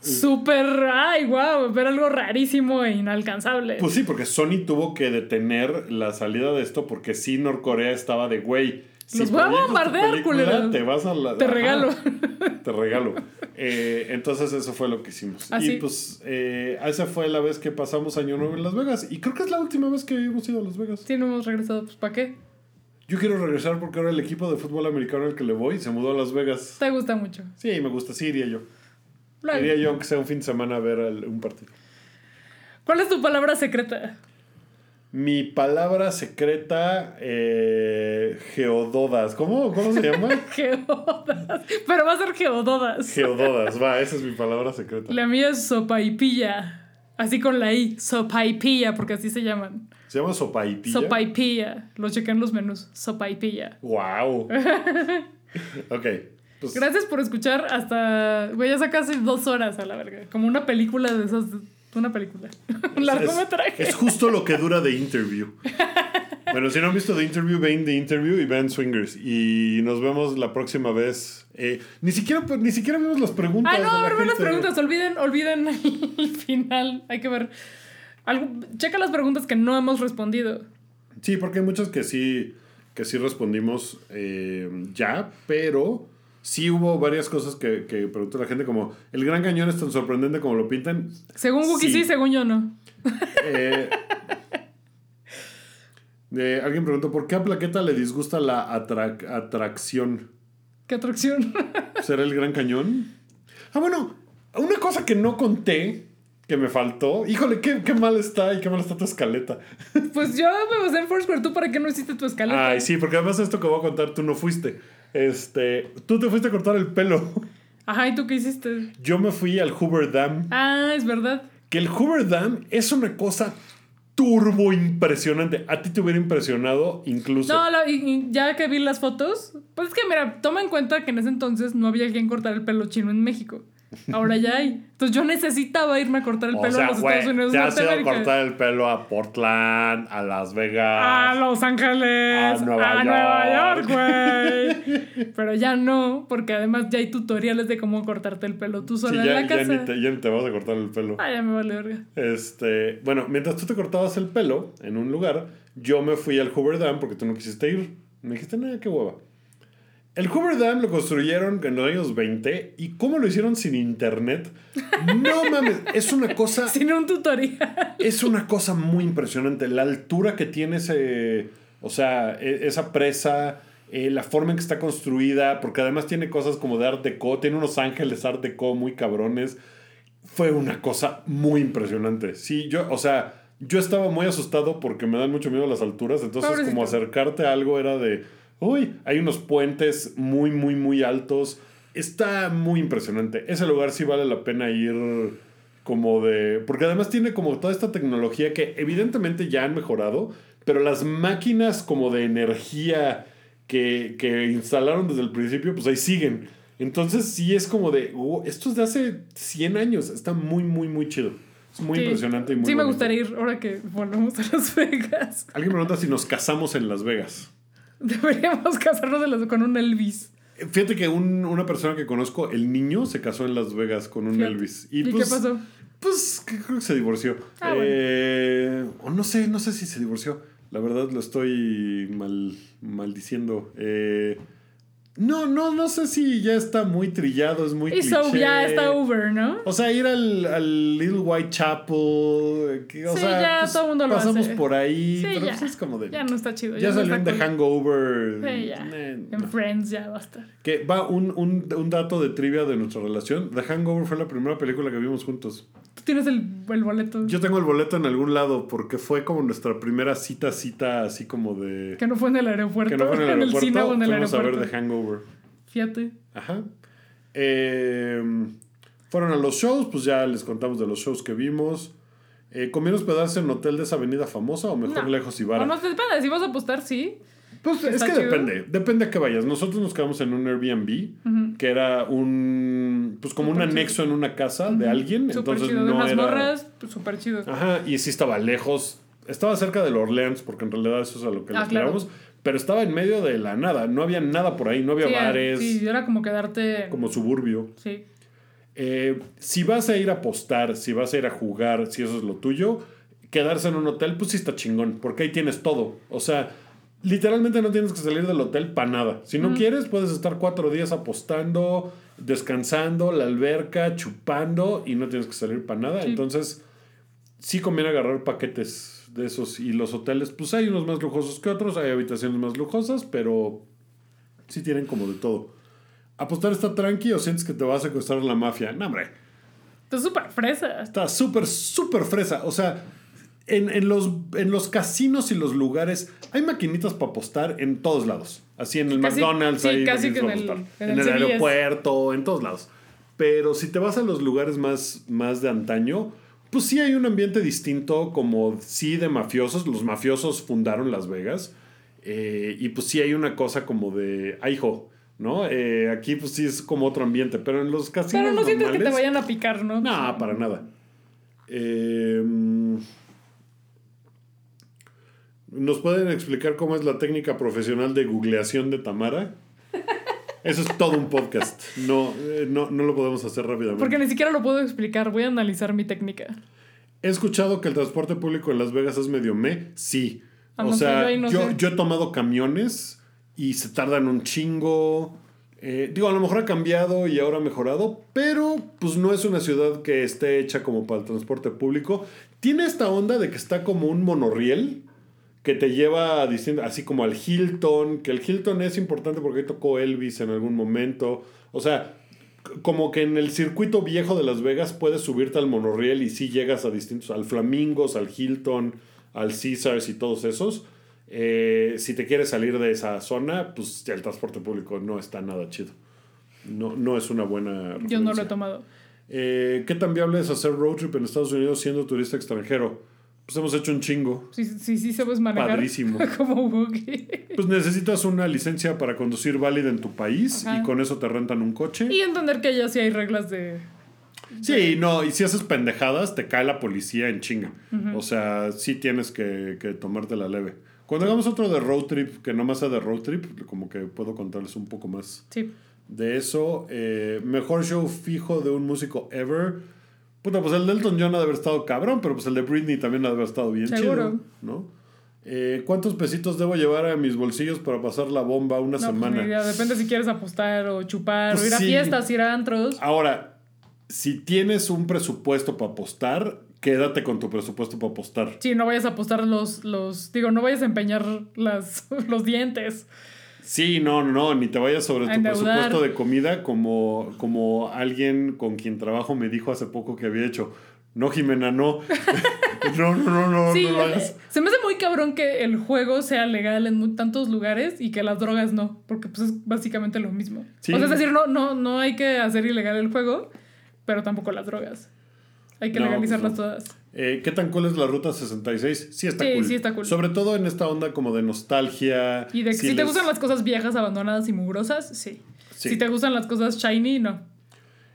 súper, ay, wow, ver algo rarísimo e inalcanzable. Pues sí, porque Sony tuvo que detener la salida de esto porque sí Norcorea estaba de güey. Si Los voy a bombardear, culero. Te vas a la. Te Ajá, regalo. Te regalo. Eh, entonces eso fue lo que hicimos. Así. Y pues eh, esa fue la vez que pasamos Año Nuevo en Las Vegas. Y creo que es la última vez que hemos ido a Las Vegas. Sí, no hemos regresado, pues ¿para qué? Yo quiero regresar porque ahora el equipo de fútbol americano al que le voy se mudó a Las Vegas. Te gusta mucho. Sí, me gusta. Sí, iría yo. Luego. Iría yo aunque sea un fin de semana a ver al- un partido. ¿Cuál es tu palabra secreta? Mi palabra secreta, eh, geododas. ¿Cómo, ¿Cómo se llama? Geododas. Pero va a ser geododas. geododas, va, esa es mi palabra secreta. La mía es sopaipilla. Así con la I. Sopaipilla, porque así se llaman. Se llama sopaipilla. Sopaipilla. Lo chequé en los menús. Sopaipilla. Wow. ok. Pues, Gracias por escuchar hasta. Güey, ya casi dos horas a la verga. Como una película de esas. Una película. Un largometraje. Es, es justo lo que dura The Interview. bueno, si no han visto The Interview, ven The Interview y ven Swingers. Y nos vemos la próxima vez. Eh, ni, siquiera, ni siquiera vimos las preguntas. Ah, no, de a la las preguntas. Olviden, olviden el final. Hay que ver. Algo, checa las preguntas que no hemos respondido. Sí, porque hay muchas que sí, que sí respondimos eh, ya, pero sí hubo varias cosas que, que preguntó la gente, como el Gran Cañón es tan sorprendente como lo pintan. Según Wookie sí, Sí. según yo no. Eh, eh, alguien preguntó, ¿por qué a Plaqueta le disgusta la atrac- atracción? ¿Qué atracción? ¿Será el Gran Cañón? Ah, bueno, una cosa que no conté, que me faltó. Híjole, qué, qué mal está y qué mal está tu escaleta. Pues yo me basé en Foursquare. ¿Tú para qué no hiciste tu escaleta? Ay, sí, porque además esto que voy a contar, tú no fuiste. Este, tú te fuiste a cortar el pelo. Ajá, ¿y tú qué hiciste? Yo me fui al Hoover Dam. Ah, es verdad. Que el Hoover Dam es una cosa turbo impresionante. A ti te hubiera impresionado incluso. No, la- y- y ya que vi las fotos, pues es que mira, toma en cuenta que en ese entonces no había quien cortar el pelo chino en México. Ahora ya hay. Entonces yo necesitaba irme a cortar el o pelo sea, a los Estados Unidos te de has ido a cortar el pelo a Portland, a Las Vegas. A Los Ángeles, A Nueva Nueva York. Güey. Pero ya no, porque además ya hay tutoriales de cómo cortarte el pelo tú Sí, sola ya, en la ya casa. ni te, ya ni te vas a cortar el pelo. Ah, ya me vale verga. Este, bueno, mientras tú te cortabas el pelo en un lugar, yo me fui al Hoover Dam porque tú no quisiste ir. Me dijiste, nada, qué hueva. El Hoover Dam lo construyeron en los años 20 y cómo lo hicieron sin internet. No mames, es una cosa Sin un tutorial. es una cosa muy impresionante. La altura que tiene ese. O sea, e- esa presa, eh, la forma en que está construida, porque además tiene cosas como de Art Deco, tiene unos ángeles Art Deco muy cabrones. Fue una cosa muy impresionante. Sí, yo, o sea, yo estaba muy asustado porque me dan mucho miedo las alturas, entonces Pobrecito. como acercarte a algo era de, uy, hay unos puentes muy, muy, muy altos. Está muy impresionante. Ese lugar sí vale la pena ir como de... Porque además tiene como toda esta tecnología que evidentemente ya han mejorado, pero las máquinas como de energía que, que instalaron desde el principio, pues ahí siguen. Entonces sí es como de, "Oh, esto es de hace 100 años, está muy, muy, muy chido. Es muy Sí. impresionante y muy Sí, me gustaría ir ahora que volvemos a Las Vegas. Alguien me pregunta si nos casamos en Las Vegas. Deberíamos casarnos las- con un Elvis. Fíjate que un- una persona que conozco, el niño, se casó en Las Vegas con un Fíjate. Elvis. ¿Y, pues, qué pasó? Pues creo que se divorció. Ah, bueno. Eh, o no sé, no sé si se divorció. La verdad lo estoy mal, maldiciendo. Eh, no, no, no sé si ya está muy trillado, es muy Y so cliché. ya está over, ¿no? O sea, ir al, al Little White Chapel. que, o Sí, sea, ya pues, todo mundo lo pasamos hace. por ahí. Sí, pero ya. pues es como de. Ya no está chido. ya no en está The cool. Hangover. Sí, ya. Eh, En no. Friends ya basta. Que va un, un, un dato de trivia de nuestra relación. The Hangover fue la primera película que vimos juntos. Tienes el, el boleto. Yo tengo el boleto en algún lado porque fue como nuestra primera cita, cita así como de... Que no fue en el aeropuerto. Que no fue en el aeropuerto. cine o en el fuimos a ver aeropuerto. The Hangover. Fíjate. Ajá. Eh, fueron a los shows, pues ya les contamos de los shows que vimos. Eh, ¿Comieron hospedarse en hotel de esa avenida famosa o mejor No. lejos y O vara? no, depende. Si vas a apostar, sí. Pues es que chido. depende, depende a qué vayas. Nosotros nos quedamos en un Airbnb, que era un, pues como un chido. anexo en una casa de alguien, entonces chido. De no unas era... pues súper chido. Ajá, y sí estaba lejos, estaba cerca del Orleans, porque en realidad eso es a lo que Ah, nos claro. quedamos, pero estaba en medio de la nada, no había nada por ahí, no había Sí, bares, Sí, era como quedarte. como suburbio. Sí. Eh, si vas a ir a apostar, si vas a ir a jugar, si eso es lo tuyo, quedarse en un hotel, pues sí está chingón, porque ahí tienes todo. O sea, literalmente no tienes que salir del hotel para nada. Si no quieres, puedes estar cuatro días apostando, descansando, la alberca, chupando y no tienes que salir para nada. Sí. Entonces, sí conviene agarrar paquetes de esos. Y los hoteles, pues hay unos más lujosos que otros, hay habitaciones más lujosas, pero sí tienen como de todo. ¿Apostar está tranqui o sientes que te va a secuestrar la mafia? No, hombre. Está súper fresa. Está súper, súper fresa. O sea, en, en los, en los casinos y los lugares hay maquinitas para apostar en todos lados. Así en el Casi- McDonald's sí, hay casi que en el- en En el el aeropuerto, en todos lados. Pero si te vas a los lugares más, más de antaño, pues sí hay un ambiente distinto, como sí de mafiosos. Los mafiosos fundaron Las Vegas. eh, y pues sí hay una cosa como de, ay, hijo, ¿no? Eh, aquí pues sí es como otro ambiente, pero en los casinos Pero no sientes que te normales- vayan a picar, ¿no? no, para nada. Eh, ¿Nos pueden explicar cómo es la técnica profesional de googleación de Tamara? Eso es todo un podcast. No, eh, no, no lo podemos hacer rápidamente. Porque ni siquiera lo puedo explicar. Voy a analizar mi técnica. He escuchado que el transporte público en Las Vegas es medio me. Sí. Ah, o no sé, sea, yo no yo he tomado camiones y se tardan un chingo. Eh, digo, a lo mejor ha cambiado y ahora ha mejorado, pero pues no es una ciudad que esté hecha como para el transporte público. Tiene esta onda de que está como un monorriel que te lleva a distin- así como al Hilton, que el Hilton es importante porque ahí tocó Elvis en algún momento. O sea, como que en el circuito viejo de Las Vegas puedes subirte al monorriel y sí llegas a distintos, al Flamingos, al Hilton, al Caesars y todos esos. Eh, si te quieres salir de esa zona, pues el transporte público no está nada chido. No, no es una buena. Yo no lo he tomado. Eh, ¿Qué tan viable es hacer road trip en Estados Unidos siendo turista extranjero? Pues hemos hecho un chingo. Sí, sí, sí sabes manejar. Padrísimo. Como Wookiee. Pues necesitas una licencia para conducir válida en tu país Ajá. y con eso te rentan un coche. Y entender que ya sí hay reglas de. Sí, no, y si haces pendejadas, te cae la policía en chinga. O sea, sí tienes que, que tomarte la leve. Cuando hagamos otro de road trip, que no más sea de road trip, como que puedo contarles un poco más Sí. de eso. Eh, mejor show fijo de un músico ever. Puta, pues el de Elton John ha de haber estado cabrón, pero pues el de Britney también ha de haber estado bien Seguro. chido, ¿no? Eh, ¿Cuántos pesitos debo llevar a mis bolsillos para pasar la bomba una No, pues, semana? Depende si quieres apostar o chupar Pues o ir a sí. fiestas, ir a antros. Ahora, si tienes un presupuesto para apostar, quédate con tu presupuesto para apostar. Sí, no vayas a apostar los, los. Digo, no vayas a empeñar las, los dientes. Sí, no, no, ni te vayas sobre tu presupuesto de comida como, como alguien con quien trabajo me dijo hace poco que había hecho. No, Jimena, no. no, no, no, no, Sí, no lo hagas. se me hace muy cabrón que el juego sea legal en tantos lugares y que las drogas no, porque pues es básicamente lo mismo. Sí. O sea, es decir, no, no, no hay que hacer ilegal el juego, pero tampoco las drogas. Hay que No, legalizarlas pues no. todas. Eh, ¿Qué tan cool es la ruta 66? Sí está Sí, cool. sí está cool. Sobre todo en esta onda como de nostalgia. Y de, si, te les- gustan las cosas viejas, abandonadas y mugrosas, sí. Sí. Si te gustan las cosas shiny, no.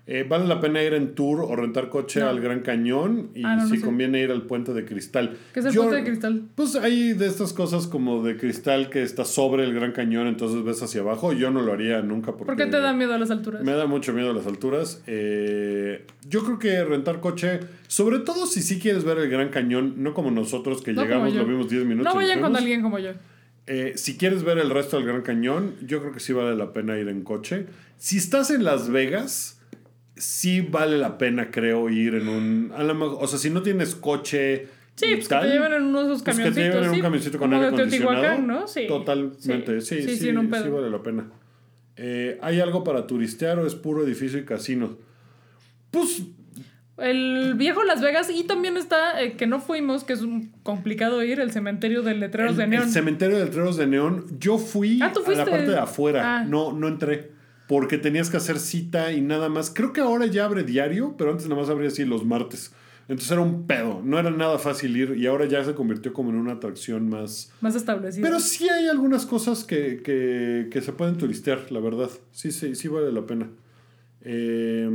Eh, ¿Vale la pena ir en tour o rentar coche No. al Gran Cañón? Y Ah, no, no si sé. conviene ir al Puente de Cristal. ¿Qué es el Yo- puente de cristal? Pues hay de estas cosas como de cristal que está sobre el Gran Cañón, entonces ves hacia abajo. Yo no lo haría nunca porque... ¿Por qué te da miedo a las alturas? Me da mucho miedo a las alturas. Eh, yo creo que rentar coche, sobre todo si sí quieres ver el Gran Cañón, no como nosotros que llegamos, lo vimos 10 minutos. No vayan con alguien como yo. Eh, si quieres ver el resto del Gran Cañón, yo creo que sí vale la pena ir en coche. Si estás en Las Vegas, sí vale la pena, creo, ir en un... A lo mejor- o sea, si no tienes coche... Sí, pues tal, que te lleven en uno de esos pues que camioncitos. te lleven en un sí, camioncito con aire acondicionado. ¿no? Sí. Totalmente, sí, sí, Sí, sí, sin un pedo. sí vale la pena. Eh, ¿Hay algo para turistear o es puro edificio y casino? Pues El viejo Las Vegas y también está, eh, que no fuimos, que es un complicado ir, el cementerio de letreros el, de neón. el cementerio de letreros de neón, yo fui Ah, ¿tú a la parte de afuera, Ah. no, no entré. Porque tenías que hacer cita y nada más. Creo que ahora ya abre diario, pero antes nada más abría así los martes. Entonces era un pedo, no era nada fácil ir y ahora ya se convirtió como en una atracción más... Más establecido. Pero sí hay algunas cosas que, que, que se pueden turistear, la verdad. Sí, sí, sí vale la pena. Eh,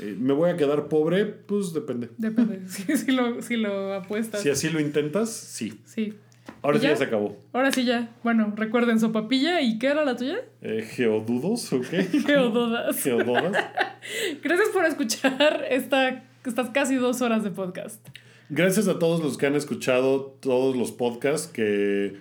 eh, ¿Me voy a quedar pobre? Pues depende. Depende, si, si lo, si lo apuestas. Si así lo intentas, sí. Sí. Ahora ¿Y sí ya? ya se acabó. Ahora sí ya. Bueno, recuerden sopapilla y ¿qué era la tuya? Eh, ¿Geodudos o qué? Geododas. Geododas. Gracias por escuchar esta, estas casi dos horas de podcast. Gracias a todos los que han escuchado todos los podcasts que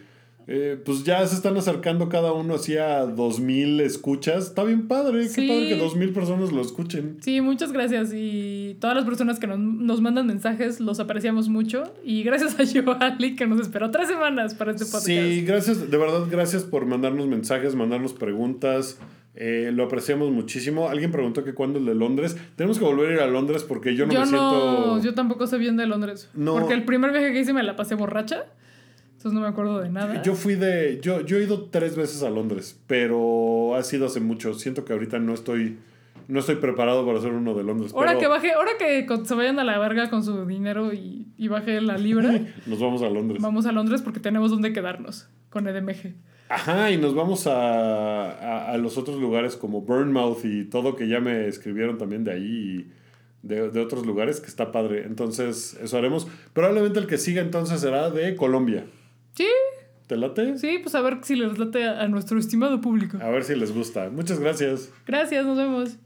eh, pues ya se están acercando cada uno hacia 2000 escuchas. Está bien padre, Sí. qué padre que 2000 personas lo escuchen. Sí, muchas gracias. Y todas las personas que nos, nos mandan mensajes, los apreciamos mucho. Y gracias a Joali que nos esperó tres semanas para este podcast. Sí, gracias, de verdad, gracias por mandarnos mensajes, mandarnos preguntas. Eh, lo apreciamos muchísimo. Alguien preguntó que cuándo el de Londres. Tenemos que volver a ir a Londres porque yo no yo me siento. no, yo tampoco sé bien de Londres. No. Porque el primer viaje que hice me la pasé borracha. Entonces no me acuerdo de nada. Yo fui de. Yo, yo he ido tres veces a Londres, pero ha sido hace mucho. Siento que ahorita no estoy. No estoy preparado para hacer uno de Londres. ahora pero que baje, ahora que se vayan a la verga con su dinero y, y baje la libra, Nos vamos a Londres. vamos a Londres porque tenemos donde quedarnos con EDMG. Ajá, y nos vamos a, a, a los otros lugares como Burnmouth y todo que ya me escribieron también de ahí y de, de otros lugares que está padre. Entonces, eso haremos. Probablemente el que siga entonces será de Colombia. Sí, ¿Te late? sí, pues a ver si les late a, a nuestro estimado público. A ver si les gusta. Muchas gracias. Gracias, nos vemos.